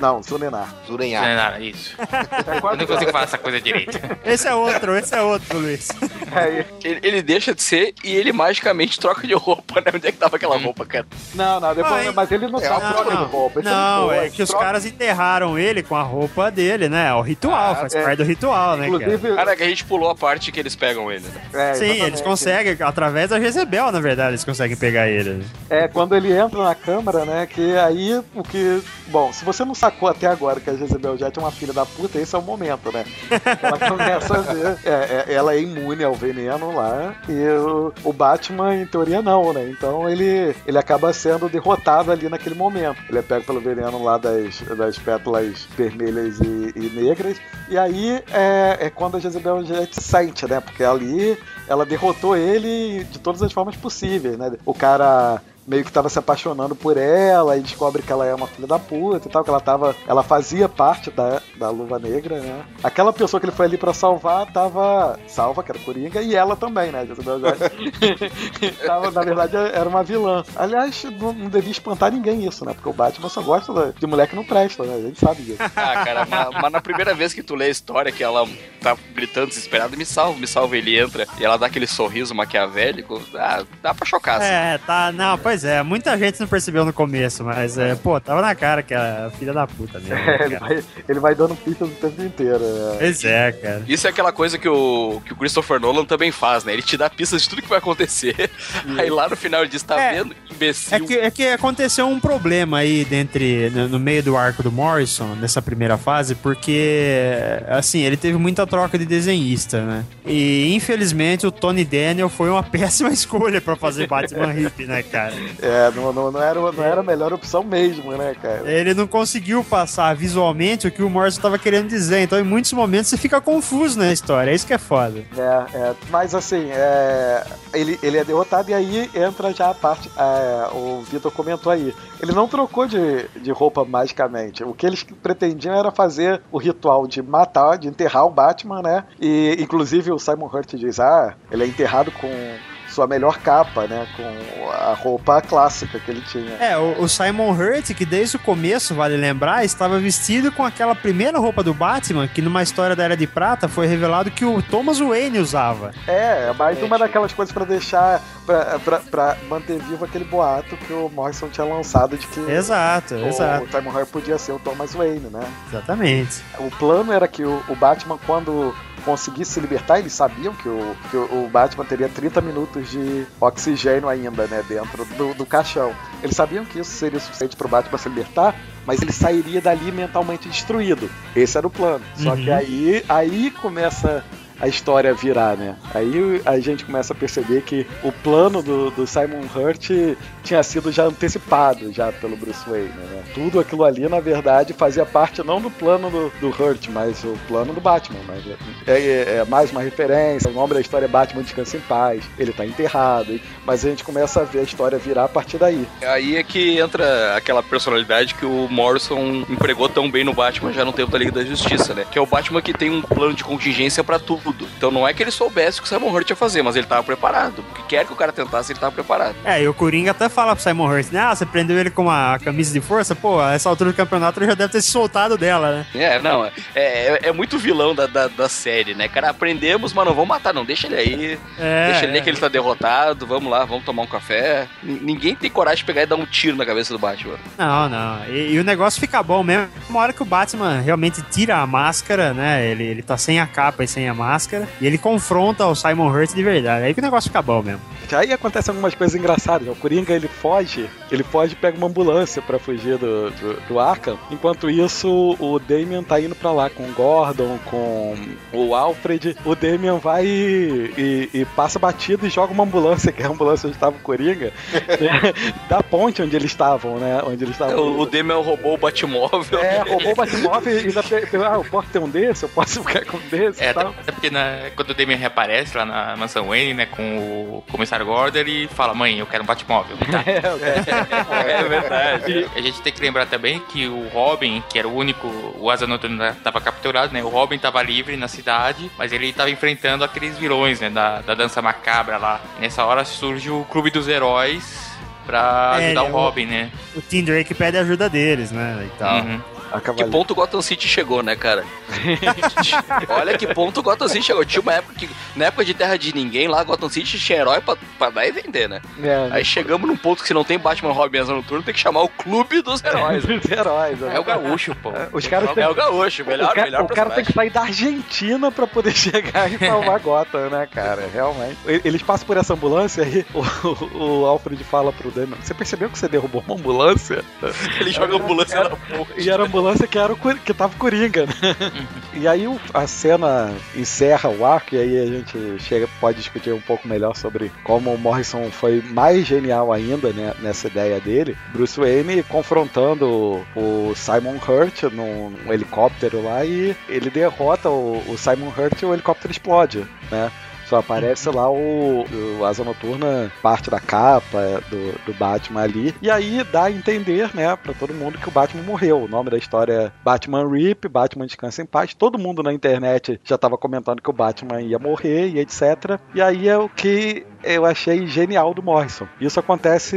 Não, Zunenar. Zurenhar. Zenarur, isso. Eu não consigo falar essa coisa direito. Esse é outro, esse é outro, Luiz. Aí, Ele, ele deixa de ser e ele magicamente troca de roupa, né? Onde é que tava aquela roupa, cara? não, não, depois, mas ele não tá Não, troca de não, roupa. não, boa, é que os troca- caras enterraram ele com a roupa dele, né? É o ritual, faz é. parte do ritual, né, cara? Inclusive, Cara, que a gente pulou a parte que eles pegam ele, né? é, Sim, eles conseguem, através da Jezebel, na verdade, eles conseguem pegar ele. né? É, quando ele entra na câmara, né? Que aí o que. Bom, se você não sacou até agora que a Jezebel Jet é uma filha da puta, esse é o momento, né? Ela começa a ver. É, é, ela é imune ao veneno lá. E o, o Batman, em teoria, não, né? Então ele, ele acaba sendo derrotado ali naquele momento. Ele é pego pelo veneno lá das, das pétalas vermelhas e, e negras. E aí é, é quando a Jezebel Jet sente, né? Porque ali ela derrotou ele de todas as formas possíveis, né? O cara meio que tava se apaixonando por ela e descobre que ela é uma filha da puta e tal, que ela tava. Ela fazia parte da, da luva negra, né? Aquela pessoa que ele foi ali pra salvar tava salva, que era Coringa, e ela também, né? Tava, na verdade, era uma vilã. Aliás, não, não devia espantar ninguém isso, né? Porque o Batman só gosta de mulher que não presta, né? A gente sabe disso. Ah, cara, mas, mas na primeira vez que tu lê a história, que ela tá gritando desesperada, me salva, me salva, ele entra e ela dá aquele sorriso maquiavélico, ah, dá pra chocar, assim. É, tá. Não, pois é. Muita gente não percebeu no começo, mas, é, pô, tava na cara que é filha da puta mesmo. né, É, ele, vai, ele vai dando pistas o tempo inteiro. né? Pois é, cara. Isso é aquela coisa que o, que o Christopher Nolan também faz, né? Ele te dá pistas de tudo que vai acontecer. Aí lá no final ele diz: tá É. vendo? Imbecil. É que, é que aconteceu um problema aí dentre, no, no meio do arco do Morrison, nessa primeira fase, porque, assim, ele teve muita troca de desenhista, né? E, infelizmente, o Tony Daniel foi uma péssima escolha pra fazer Batman Hip, né, cara? É, não, não, não, era, não era a melhor opção mesmo, né, cara? Ele não conseguiu passar visualmente o que o Morrison tava querendo dizer, então em muitos momentos você fica confuso na história, é isso que é foda. É, é, mas assim, é, ele, ele é derrotado e aí entra já a parte. é, o Vitor comentou aí. Ele não trocou de, de roupa magicamente. O que eles pretendiam era fazer o ritual de matar, de enterrar o Batman, né? E inclusive o Simon Hurt diz: ah, ele é enterrado com sua melhor capa, né? Com a roupa clássica que ele tinha. É, o, o Simon Hurt, que desde o começo, vale lembrar, estava vestido com aquela primeira roupa do Batman, que numa história da Era de Prata foi revelado que o Thomas Wayne usava. É, é mais uma daquelas coisas pra deixar. Pra manter vivo aquele boato que o Morrison tinha lançado de que. Exato, o, exato. O Simon Hurt podia ser o Thomas Wayne, né? Exatamente. O plano era que o, o Batman, quando conseguisse se libertar, eles sabiam que o, que o Batman teria 30 minutos de oxigênio ainda, né, dentro do, do caixão. Eles sabiam que isso seria suficiente pro Batman se libertar, mas ele sairia dali mentalmente destruído. Esse era o plano. Só Uhum. que aí, aí começa a história virar, né? Aí a gente começa a perceber que o plano do, do Simon Hurt tinha sido já antecipado já pelo Bruce Wayne, né? Tudo aquilo ali, na verdade, fazia parte não do plano do, do Hurt, mas o plano do Batman. Mas é, é- é mais uma referência, o nome da história é Batman Descansa em Paz, ele tá enterrado, mas a gente começa a ver a história virar a partir daí. Aí é que entra aquela personalidade que o Morrison empregou tão bem no Batman já no tempo da Liga da Justiça, né? Que é o Batman que tem um plano de contingência pra tudo. Então não é que ele soubesse o que o Simon Hurt ia fazer, mas ele tava preparado. O que quer que o cara tentasse, ele tava preparado. É, e o Coringa até fala pro Simon Hurt, né? Ah, você prendeu ele com uma camisa de força? Pô, a essa altura do campeonato ele já deve ter se soltado dela, né? É, não, é, é, é muito vilão da, da, da série, né? Cara, aprendemos, mas não vamos matar, não. Deixa ele aí. É, deixa ele é. aí que ele tá derrotado. Vamos lá, vamos tomar um café. N- ninguém tem coragem de pegar e dar um tiro na cabeça do Batman. Não, não. E, e o negócio fica bom mesmo. Uma hora que o Batman realmente tira a máscara, né? Ele, ele tá sem a capa e sem a máscara. E ele confronta o Simon Hurt de verdade. Aí que o negócio fica bom mesmo. Aí acontecem algumas coisas engraçadas. né? O Coringa ele foge, ele foge e pega uma ambulância pra fugir do, do, do Arkham. Enquanto isso, o Damian tá indo pra lá com o Gordon, com o Alfred. O Damian vai e, e- e passa batido e joga uma ambulância, que é a ambulância onde estava o Coringa, da ponte onde eles estavam, né? Onde eles estavam. O, o Demian roubou o Batmóvel. É, roubou o Batmóvel e ainda ah, eu posso ter um desse, eu posso ficar com um desse É, e tal. até na- quando o Damian reaparece lá na mansão Wayne, né, com o comissário Gordon, ele fala, mãe, eu quero um Batmóvel. Tá. É verdade. A gente tem que lembrar também que o Robin, que era o único, o Asa Noturna estava capturado, né? O Robin estava livre na cidade, mas ele estava enfrentando aqueles vilões, né? Da, da dança macabra lá. Nessa hora surge o Clube dos Heróis pra É, ajudar ele- o Robin, né? O Tim Drake pede ajuda deles, né? E tal. Uhum. Que ponto o Gotham City chegou, né, cara? Olha que ponto o Gotham City chegou. Tinha uma época que, na época de Terra de Ninguém, lá Gotham City tinha herói pra, pra dar e vender, né? É, Aí chegamos num ponto que se não tem Batman, Robin Asa Noturno, tem que chamar o Clube dos Heróis. né? Dos heróis. né? É o gaúcho, pô. Os caras É o gaúcho, melhor, o cara, melhor o cara tem que sair da Argentina pra poder chegar e salvar Gotham, né, cara? Realmente. Eles passam por essa ambulância e o, o, o Alfred fala pro Damian: Você percebeu que você derrubou uma ambulância? Ele joga a ambulância Era- na ponte. E era a ambulância que, era o, que tava o Coringa, né? E aí a cena encerra o arco, e aí a gente chega, pode discutir um pouco melhor sobre como o Morrison foi mais genial ainda né, nessa ideia dele. Bruce Wayne confrontando o, o Simon Hurt num, num helicóptero lá e ele derrota o, o Simon Hurt e o helicóptero explode, né? Só aparece lá o, o Asa Noturna, parte da capa do, do Batman ali. E aí dá a entender, né, pra todo mundo que o Batman morreu. O nome da história é Batman Rip, Batman Descansa em Paz. Todo mundo na internet já tava comentando que o Batman ia morrer e etc. E aí é o que eu achei genial do Morrison. Isso acontece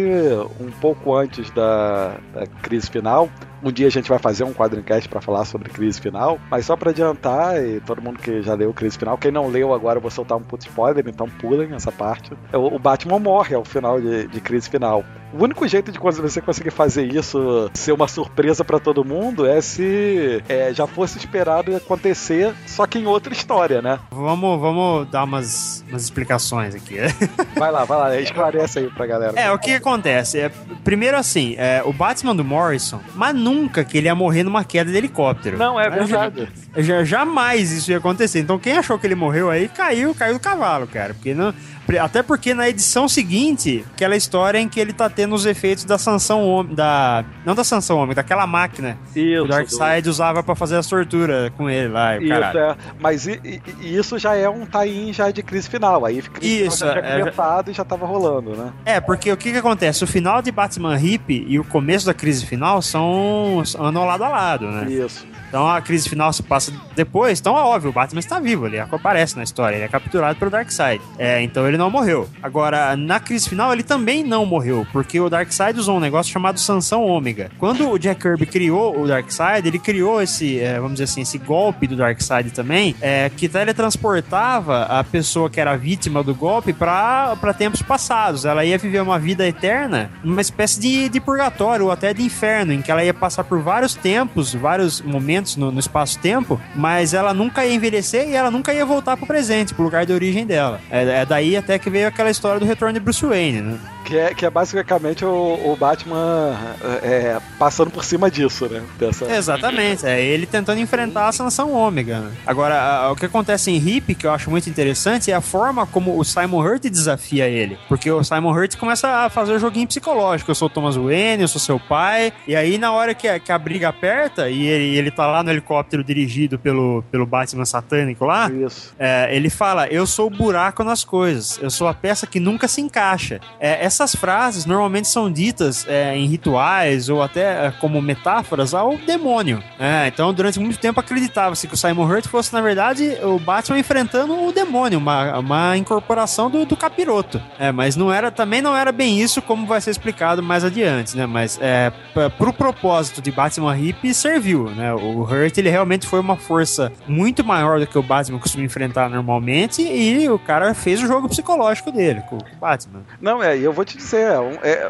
um pouco antes da, da crise final. Um dia a gente vai fazer um quadrincast para falar sobre crise final, mas só para adiantar, e todo mundo que já leu crise final, quem não leu agora eu vou soltar um spoiler, então pulem essa parte. O, Batman morre ao final de, de crise final. O único jeito de você conseguir fazer isso ser uma surpresa para todo mundo é se é, já fosse esperado acontecer, só que em outra história, né? Vamos, vamos dar umas, umas explicações aqui. Vai lá, vai lá, esclarece aí pra galera. É, o que acontece? É, primeiro assim, é, o Batman do Morrison, mas nunca que ele ia morrer numa queda de helicóptero. Não, é verdade. Já, jamais isso ia acontecer. Então quem achou que ele morreu aí, caiu, caiu do cavalo, cara. Porque não, até porque na edição seguinte, aquela história em que ele tá tendo os efeitos da sanção homem, da não da sanção homem, daquela máquina que Isso, o Darkseid usava pra fazer as torturas com ele lá, Isso, caralho. é. Mas i- i- i- isso já é um tie-in já de crise final. Aí crise Isso, final já tinha é, começado e já tava rolando, né? É, porque o que que acontece? O final de Batman Hip e o começo da crise final são andam lado a lado, né? Isso. Então a crise final se passa depois, então é óbvio, o Batman está vivo, ele aparece na história, ele é capturado pelo Darkseid. É, então ele não morreu. Agora, na crise final, ele também não morreu, porque o Darkseid usou um negócio chamado Sanção Ômega. Quando o Jack Kirby criou o Darkseid, ele criou esse, é, vamos dizer assim, esse golpe do Darkseid também, é, que teletransportava a pessoa que era vítima do golpe para tempos passados. Ela ia viver uma vida eterna, uma espécie de, de purgatório ou até de inferno, em que ela ia passar por vários tempos, vários momentos no, no espaço-tempo, mas ela nunca ia envelhecer e ela nunca ia voltar pro presente, pro lugar de origem dela. É, é daí até que veio aquela história do retorno de Bruce Wayne, né? Que é, que é basicamente o, o Batman é, passando por cima disso, né? Dessa... Exatamente, é ele tentando enfrentar a sanção ômega. né? Agora, a- o que acontece em Hip, que eu acho muito interessante, é a forma como o Simon Hurt desafia ele. Porque o Simon Hurt começa a fazer o joguinho psicológico. Eu sou o Thomas Wayne, eu sou seu pai. E aí, na hora que a, que a briga aperta e ele, ele tá lá no helicóptero dirigido pelo, pelo Batman satânico lá, é, ele fala: Eu sou o buraco nas coisas, eu sou a peça que nunca se encaixa. É, essas frases normalmente são ditas é, em rituais ou até é, como metáforas ao demônio. É, então, durante muito tempo acreditava-se que o Simon Hurt fosse, na verdade, o Batman enfrentando o demônio, uma, uma incorporação do, do capiroto. É, mas não era, também não era bem isso, como vai ser explicado mais adiante, né? Mas é, pro propósito de Batman Hip serviu, né? O Hurt, ele realmente foi uma força muito maior do que o Batman costuma enfrentar normalmente e o cara fez o jogo psicológico dele com o Batman. Não, é, e eu vou te dizer, é é,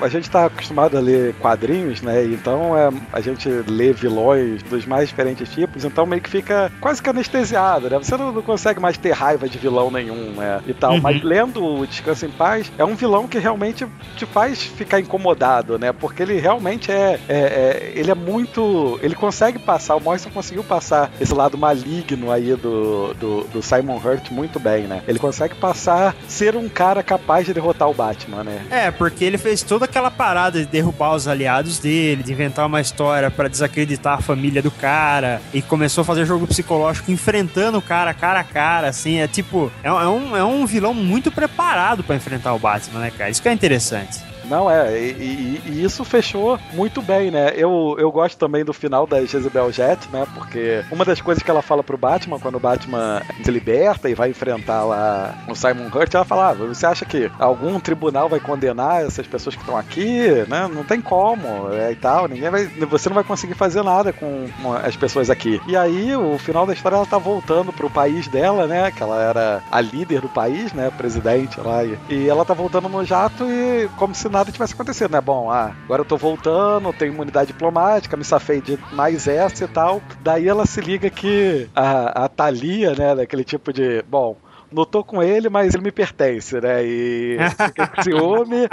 a gente tá acostumado a ler quadrinhos, né? Então é, a gente lê vilões dos mais diferentes tipos, então meio que fica quase que anestesiado, né? Você não, não consegue mais ter raiva de vilão nenhum, né? E tal. Uhum. Mas lendo o Descanso em Paz, é um vilão que realmente te faz ficar incomodado, né? Porque ele realmente é, é- é- ele é muito. Ele consegue passar, o Morrison conseguiu passar esse lado maligno aí do, do, do Simon Hurt muito bem, né? Ele consegue passar ser um cara capaz de derrotar o Batman, né? É, porque ele fez toda aquela parada de derrubar os aliados dele, de inventar uma história pra desacreditar a família do cara, e começou a fazer jogo psicológico enfrentando o cara cara a cara, assim, é tipo, é, é um, é um vilão muito preparado pra enfrentar o Batman, né, cara? Isso que é interessante. Não, é, e, e- e isso fechou muito bem, né? Eu, eu gosto também do final da Jezebel Jet, né? Porque uma das coisas que ela fala pro Batman, quando o Batman se liberta e vai enfrentar lá o Simon Hurt, ela fala: ah, você acha que algum tribunal vai condenar essas pessoas que estão aqui? Né? Não tem como, é, e tal, ninguém vai. Você não vai conseguir fazer nada com as pessoas aqui. E aí, o final da história, ela tá voltando pro país dela, né? Que ela era a líder do país, né? Presidente lá. E, e ela tá voltando no jato e como se nada tivesse acontecido, né? Bom, ah, agora eu tô voltando, tenho imunidade diplomática, me safei de mais essa e tal. Daí ela se liga que a, a Thalia, né? Daquele tipo de. Bom. Não tô com ele, mas ele me pertence, né? E fica com ciúme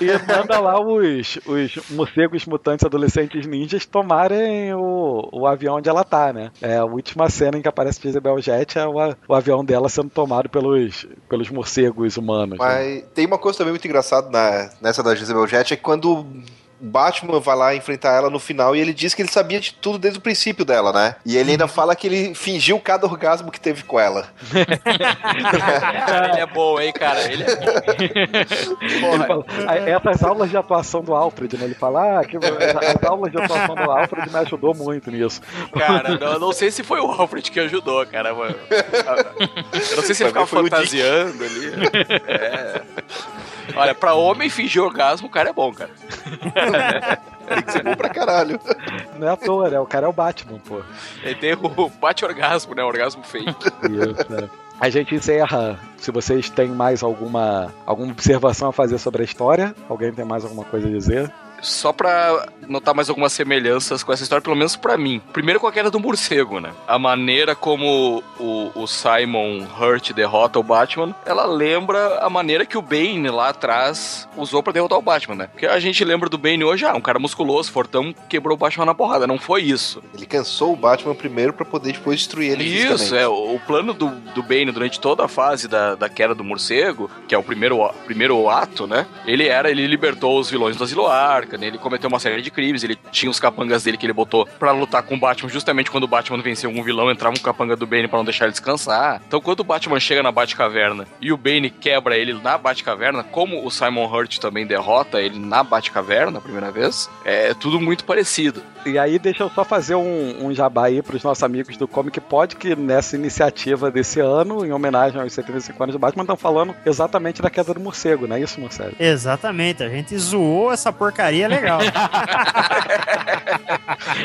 e manda lá os, os morcegos mutantes adolescentes ninjas tomarem o, o avião onde ela tá, né? É, a última cena em que aparece Jezebel Jet é o, o avião dela sendo tomado pelos, pelos morcegos humanos. né? Mas tem uma coisa também muito engraçada na- nessa da Jezebel Jet, é que quando Batman vai lá enfrentar ela no final e ele diz que ele sabia de tudo desde o princípio dela, né? E ele ainda fala que ele fingiu cada orgasmo que teve com ela. Ele é bom, hein, cara? Ele é bom. Ele fala, "Ah, essas aulas de atuação do Alfred, né? Ele fala, ah, que, as aulas de atuação do Alfred me ajudou muito nisso. Cara, não, eu não sei se foi o Alfred que ajudou, cara. mano. Eu não sei se ele ficava fantasiando ali. É. Olha, pra homem fingir orgasmo, o cara é bom, cara. Tem que ser bom pra caralho. Não é à toa, né? O cara é o Batman, pô. Ele tem o bate-orgasmo, né? O orgasmo feio. Isso, é. A gente encerra. Se vocês têm mais alguma, alguma observação a fazer sobre a história, alguém tem mais alguma coisa a dizer? Só pra notar mais algumas semelhanças com essa história, pelo menos pra mim. Primeiro com a queda do morcego, né? A maneira como o, o Simon Hurt derrota o Batman, ela lembra a maneira que o Bane lá atrás usou pra derrotar o Batman, né? Porque a gente lembra do Bane hoje, ah, um cara musculoso, fortão, quebrou o Batman na porrada. Não foi isso. Ele cansou o Batman primeiro pra poder depois destruir ele Isso, é. O o plano do, do Bane durante toda a fase da, da queda do morcego, que é o primeiro, primeiro ato, né? Ele era, ele libertou os vilões do Asilo Arca, né? Ele cometeu uma série de crimes, ele tinha os capangas dele que ele botou pra lutar com o Batman, justamente quando o Batman vencia algum vilão, entrava um capanga do Bane pra não deixar ele descansar. Então, quando o Batman chega na Batcaverna e o Bane quebra ele na Batcaverna, como o Simon Hurt também derrota ele na Batcaverna a primeira vez, é tudo muito parecido. E aí, deixa eu só fazer um, um jabá aí pros nossos amigos do Comic Pod, que nessa iniciativa desse ano, em homenagem aos 75 anos do Batman, estão falando exatamente da queda do morcego, não é isso, Marcelo? Exatamente, a gente zoou essa porcaria legal.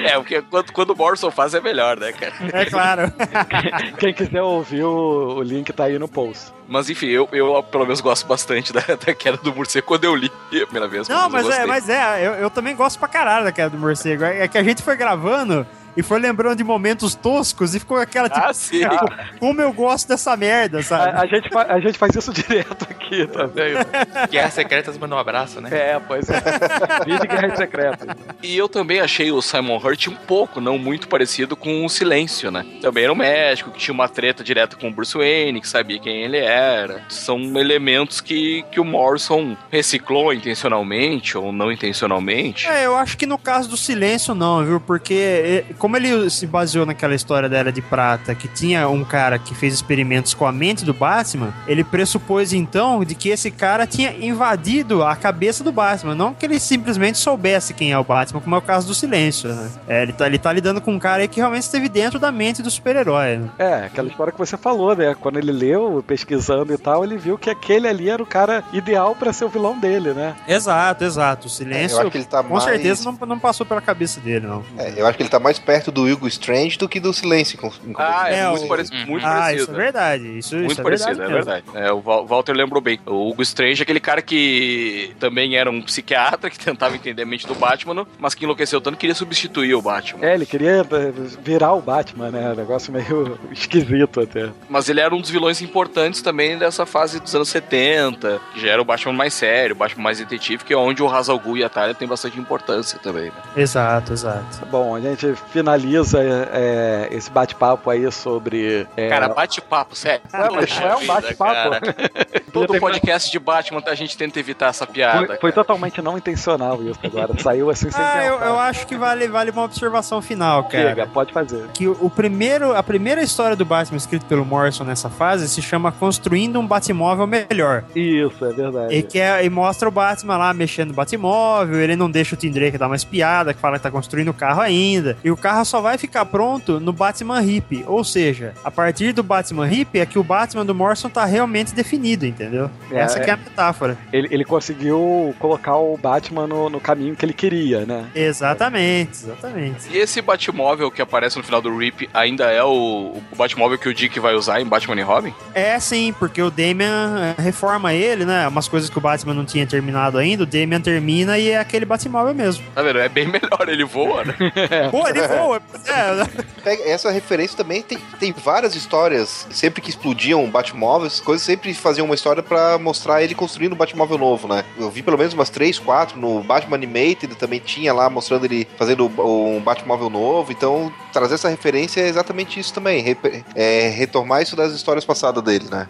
É, porque quando, quando o Morrison faz é melhor, né, cara? É claro. Quem quiser ouvir, o, o link tá aí no post. Mas enfim, eu, eu pelo menos gosto bastante da, da queda do morcego quando eu li a primeira vez. Não, mas é, mas é, eu, eu também gosto pra caralho da queda do morcego. É, é que a gente foi gravando e foi lembrando de momentos toscos e ficou aquela tipo, Ah, sim. como eu gosto dessa merda, sabe? A, a gente, fa- a gente faz isso direto aqui também. Guerras Secretas manda um abraço, né? É, pois é. Vídeo Guerra Secreta. E eu também achei o Simon Hurt um pouco, não muito parecido com o Silêncio, né? Também era um médico que tinha uma treta direta com o Bruce Wayne, que sabia quem ele era. São elementos que, que o Morrison reciclou intencionalmente ou não intencionalmente. É, eu acho que no caso do silêncio não, viu? Porque eh, como ele se baseou naquela história da Era de Prata, que tinha um cara que fez experimentos com a mente do Batman, ele pressupôs então de que esse cara tinha invadido a cabeça do Batman, não que ele simplesmente soubesse quem é o Batman, como é o caso do silêncio, né? É, ele, tá, ele tá lidando com um cara aí que realmente esteve dentro da mente do super-herói. né? É, aquela história que você falou, né? Quando ele leu, pesquisando e tal, ele viu que aquele ali era o cara ideal pra ser o vilão dele, né? Exato, exato. O silêncio, É, eu acho que ele tá com mais- certeza, não, não passou pela cabeça dele, não. É, eu acho que ele tá mais perto do Hugo Strange do que do Silêncio. Ah, é, É, muito, o- parecido, muito ah, parecido. isso é verdade. Isso, Muito isso é parecido, verdade é verdade. É, o Walter lembrou bem. O Hugo Strange é aquele cara que também era um psiquiatra que tentava entender a mente do Batman, mas que enlouqueceu tanto que queria substituir o Batman. É, ele queria eh, virar o Batman, né? Negócio meio esquisito até. Mas ele era um dos vilões importantes também dessa fase dos anos 70, que já era o Batman mais sério, o Batman mais detetive, que é onde o Ra's al Ghul e a Talia tem bastante importância também, né? Exato, exato. Bom, a gente finaliza é, esse bate-papo aí sobre. é, Cara, bate-papo, sério. É, mas é um bate-papo. Todo podcast de Batman a gente tenta evitar essa piada. foi, foi totalmente não intencional isso agora. Saiu assim sem Ah, eu, eu acho que vale, vale uma observação final, cara. Chega, pode fazer. Que o, o primeiro, a primeira história do Batman escrito pelo Morrison nessa fase se chama Construindo um Batmóvel Melhor. Isso, é verdade. E, que é- e mostra o Batman lá mexendo no Batmóvel, ele não deixa o Tim Drake dar uma espiada, que fala que tá construindo o carro ainda. E o carro só vai ficar pronto no Batman Hip. Ou seja, a partir do Batman Hip é que o Batman do Morrison tá realmente definido, entendeu? É, Essa que é é. a metáfora. Ele, ele conseguiu colocar o Batman no, no caminho que ele queria, né? Exatamente, exatamente. E esse Batmóvel que aparece no final do Rip ainda é o, o Batmóvel que o Dick vai usar em Batman e Robin? É sim, porque o Damian eh, reforma ele, né? Umas coisas que o Batman não tinha terminado ainda, o Damian termina e é aquele Batmóvel mesmo. Tá vendo? É bem melhor, ele voa, né? Pô, ele voa. É, Pega- Essa referência também tem, tem várias histórias. Sempre que explodiam Batmóveis, coisas sempre faziam uma história pra mostrar ele construindo um Batmóvel novo, né? Eu vi pelo menos umas três, quatro no Batman Animated também tinha lá mostrando ele fazendo um Batmóvel novo. Então, trazer essa referência é exatamente isso também. Re- é, retomar isso das histórias passadas dele, né?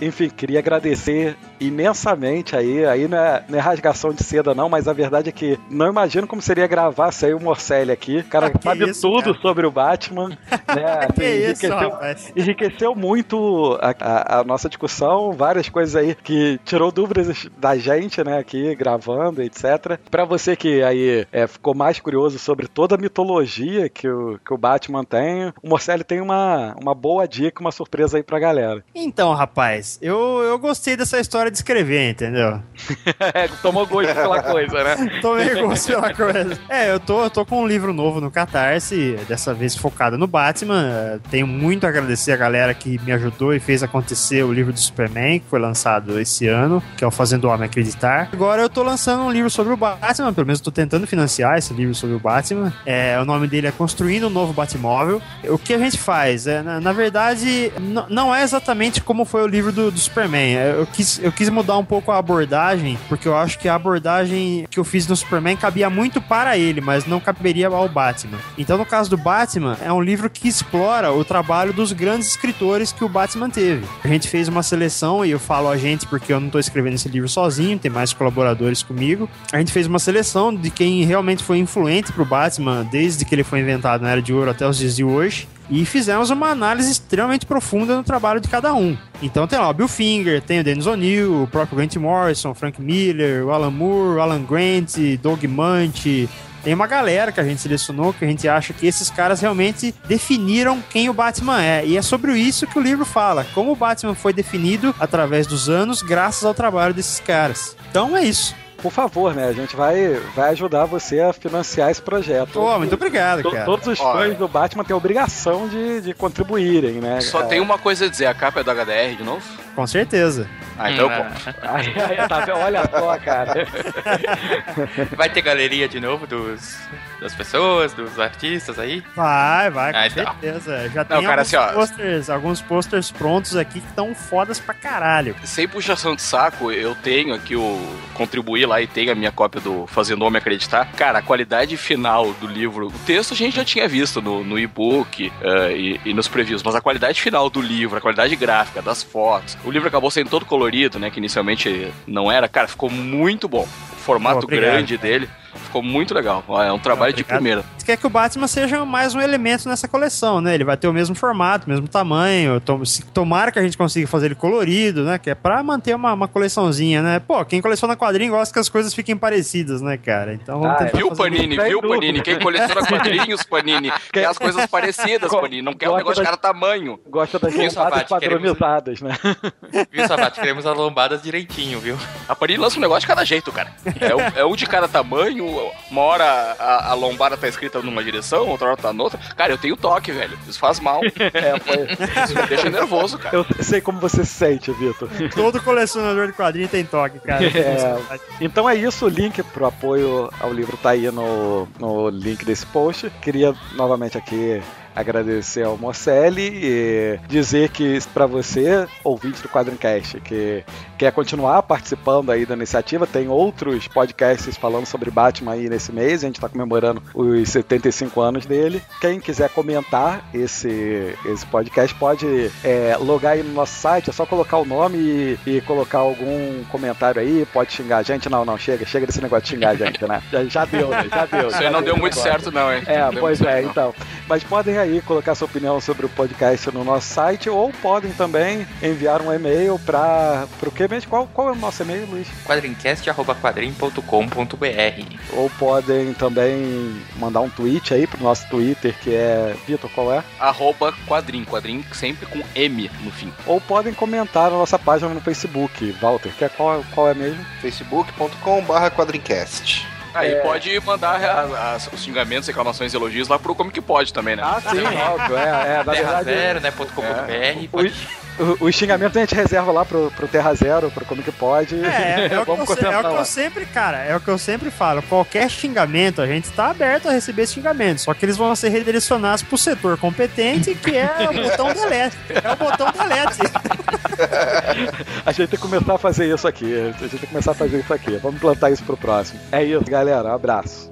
Enfim, queria agradecer imensamente aí. Aí não é, não é rasgação de seda, não, mas a verdade é que não imagino como seria gravar se aí o Morcelli aqui. O cara Ah, que sabe isso, tudo cara. sobre o Batman. Né? que isso, enriqueceu, rapaz. enriqueceu muito a, a- a nossa discussão, várias coisas aí que tirou dúvidas da gente, né, aqui gravando, etc. Pra você que aí é, ficou mais curioso sobre toda a mitologia que o, que o Batman tem, o Morcelli tem uma, uma boa dica, uma surpresa aí pra galera. Então, rapaz, eu, eu gostei dessa história de escrever, entendeu? É, tomou gosto pela coisa, né? Tomei gosto pela coisa. É, eu tô, eu tô com um livro novo no Catarse, dessa vez focado no Batman. Tenho muito a agradecer a galera que me ajudou e fez acontecer o livro do Superman, que foi lançado esse ano, que é o Fazendo o Homem Acreditar. Agora eu tô lançando um livro sobre o Batman, pelo menos eu tô tentando financiar esse livro sobre o Batman. É, o nome dele é Construindo um Novo Batmóvel. O que a gente faz? É, na, na verdade, não é exatamente como foi o livro do, do Superman. É, Eu quis, eu quis mudar um pouco a abordagem, porque eu acho que a abordagem que eu fiz no Superman cabia muito para ele, mas não caberia ao Batman. Então, no caso do Batman, é um livro que explora o trabalho dos grandes escritores que o Batman teve. A gente fez uma seleção, e eu falo a gente porque eu não estou escrevendo esse livro sozinho, tem mais colaboradores comigo. A gente fez uma seleção de quem realmente foi influente pro Batman desde que ele foi inventado na Era de Ouro até os dias de hoje. E fizemos uma análise extremamente profunda no trabalho de cada um. Então tem lá o Bill Finger, tem o Dennis O'Neill, o próprio Grant Morrison, Frank Miller, o Alan Moore, o Alan Grant, Doug Munch. Tem uma galera que a gente selecionou que a gente acha que esses caras realmente definiram quem o Batman é. E é sobre isso que o livro fala. Como o Batman foi definido através dos anos, graças ao trabalho desses caras. Então é isso. Por favor, né? A gente vai, vai ajudar você a financiar esse projeto. Pô, muito obrigado, cara. Todos os Olha. fãs do Batman têm a obrigação de, de contribuírem, né? Só É, tem uma coisa a dizer, a capa é do HDR de novo? Com certeza. Ah, então eu compro. Aí, tá vendo? Olha só, cara. Vai ter galeria de novo dos, das pessoas, dos artistas aí? Vai, vai, com Ah, então. certeza. Já Não, tem cara, alguns, assim, posters, alguns posters prontos aqui que estão fodas pra caralho. Sem puxação de saco, eu tenho aqui o. Contribuir lá e tenho a minha cópia do Fazendo Homem Acreditar. Cara, a qualidade final do livro. O texto a gente já tinha visto no, no e-book eh, e, e nos previews, mas a qualidade final do livro, a qualidade gráfica, das fotos. O livro acabou sendo todo colorido, né? Que inicialmente não era. Cara, ficou muito bom. O formato obrigado, grande dele ficou muito legal. É um trabalho de primeira. Você quer que o Batman seja mais um elemento nessa coleção, né? Ele vai ter o mesmo formato, mesmo tamanho. Tomara que a gente consiga fazer ele colorido, né? Que é pra manter uma, uma coleçãozinha, né? Pô, quem coleciona quadrinho gosta que as coisas fiquem parecidas, né, cara? Então vamos Ah, tentar Viu, fazer Panini? Viu. Panini? Quem coleciona quadrinhos, Panini, quer as coisas parecidas, Panini. Não quer um gosta negócio de cada tamanho. Gosta das Viu, lombadas Sabate, queremos- padronizadas, né? Viu, Sabate? Queremos as lombadas direitinho, viu? A Panini lança um negócio de cada jeito, cara. É um, é um de cada tamanho. Uma hora a, a lombada tá escrita numa direção, outra hora tá noutra. Cara, eu tenho toque, velho. Isso faz mal. É, foi. Isso me deixa nervoso, cara. Eu sei como você se sente, Vitor. Todo colecionador de quadrinho tem toque, cara. É. Então é isso, o link pro apoio ao livro tá aí no, no link desse post. Queria novamente aqui agradecer ao Morcelli e dizer que para você, ouvinte do Quadrincast, que quer continuar participando aí da iniciativa, tem outros podcasts falando sobre Batman aí nesse mês, a gente está comemorando os 75 anos dele. Quem quiser comentar esse, esse podcast pode é, logar aí no nosso site, é só colocar o nome e, e colocar algum comentário aí, pode xingar a gente. Não, não, chega, chega desse negócio de xingar a gente, né? Já, já deu, né? Já deu. Isso aí não deu muito agora. certo, não, hein? É, Não deu pois é, certo, então. Mas podem aí colocar sua opinião sobre o podcast no nosso site ou podem também enviar um e-mail para o que mesmo? Qual, qual é o nosso e-mail, Luiz? quadrincast.quadrim.com.br Ou podem também mandar um tweet aí pro nosso Twitter, que é Vitor, qual é? Arroba quadrim, quadrim sempre com M no fim. Ou podem comentar na nossa página no Facebook, Walter, que é qual, qual é mesmo? facebook.com.br quadrincast. Aí É. pode mandar a- as- os xingamentos, reclamações, elogios lá pro Como Que Pode também, né? Ah, sim, óbvio, é, é, na verdade... Zero, né? ponto .com.br. Os, o- os xingamentos a gente reserva lá pro, pro Terra Zero, pro Como Que Pode. É, é, o que, eu, é o que eu sempre, cara, é o que eu sempre falo. Qualquer xingamento, a gente tá aberto a receber esse xingamento. Só que eles vão ser redirecionados pro setor competente, que é o botão delete. É o botão delete. A gente tem que começar a fazer isso aqui. A gente tem que começar a fazer isso aqui. Vamos plantar isso pro próximo. É isso, galera. Um abraço.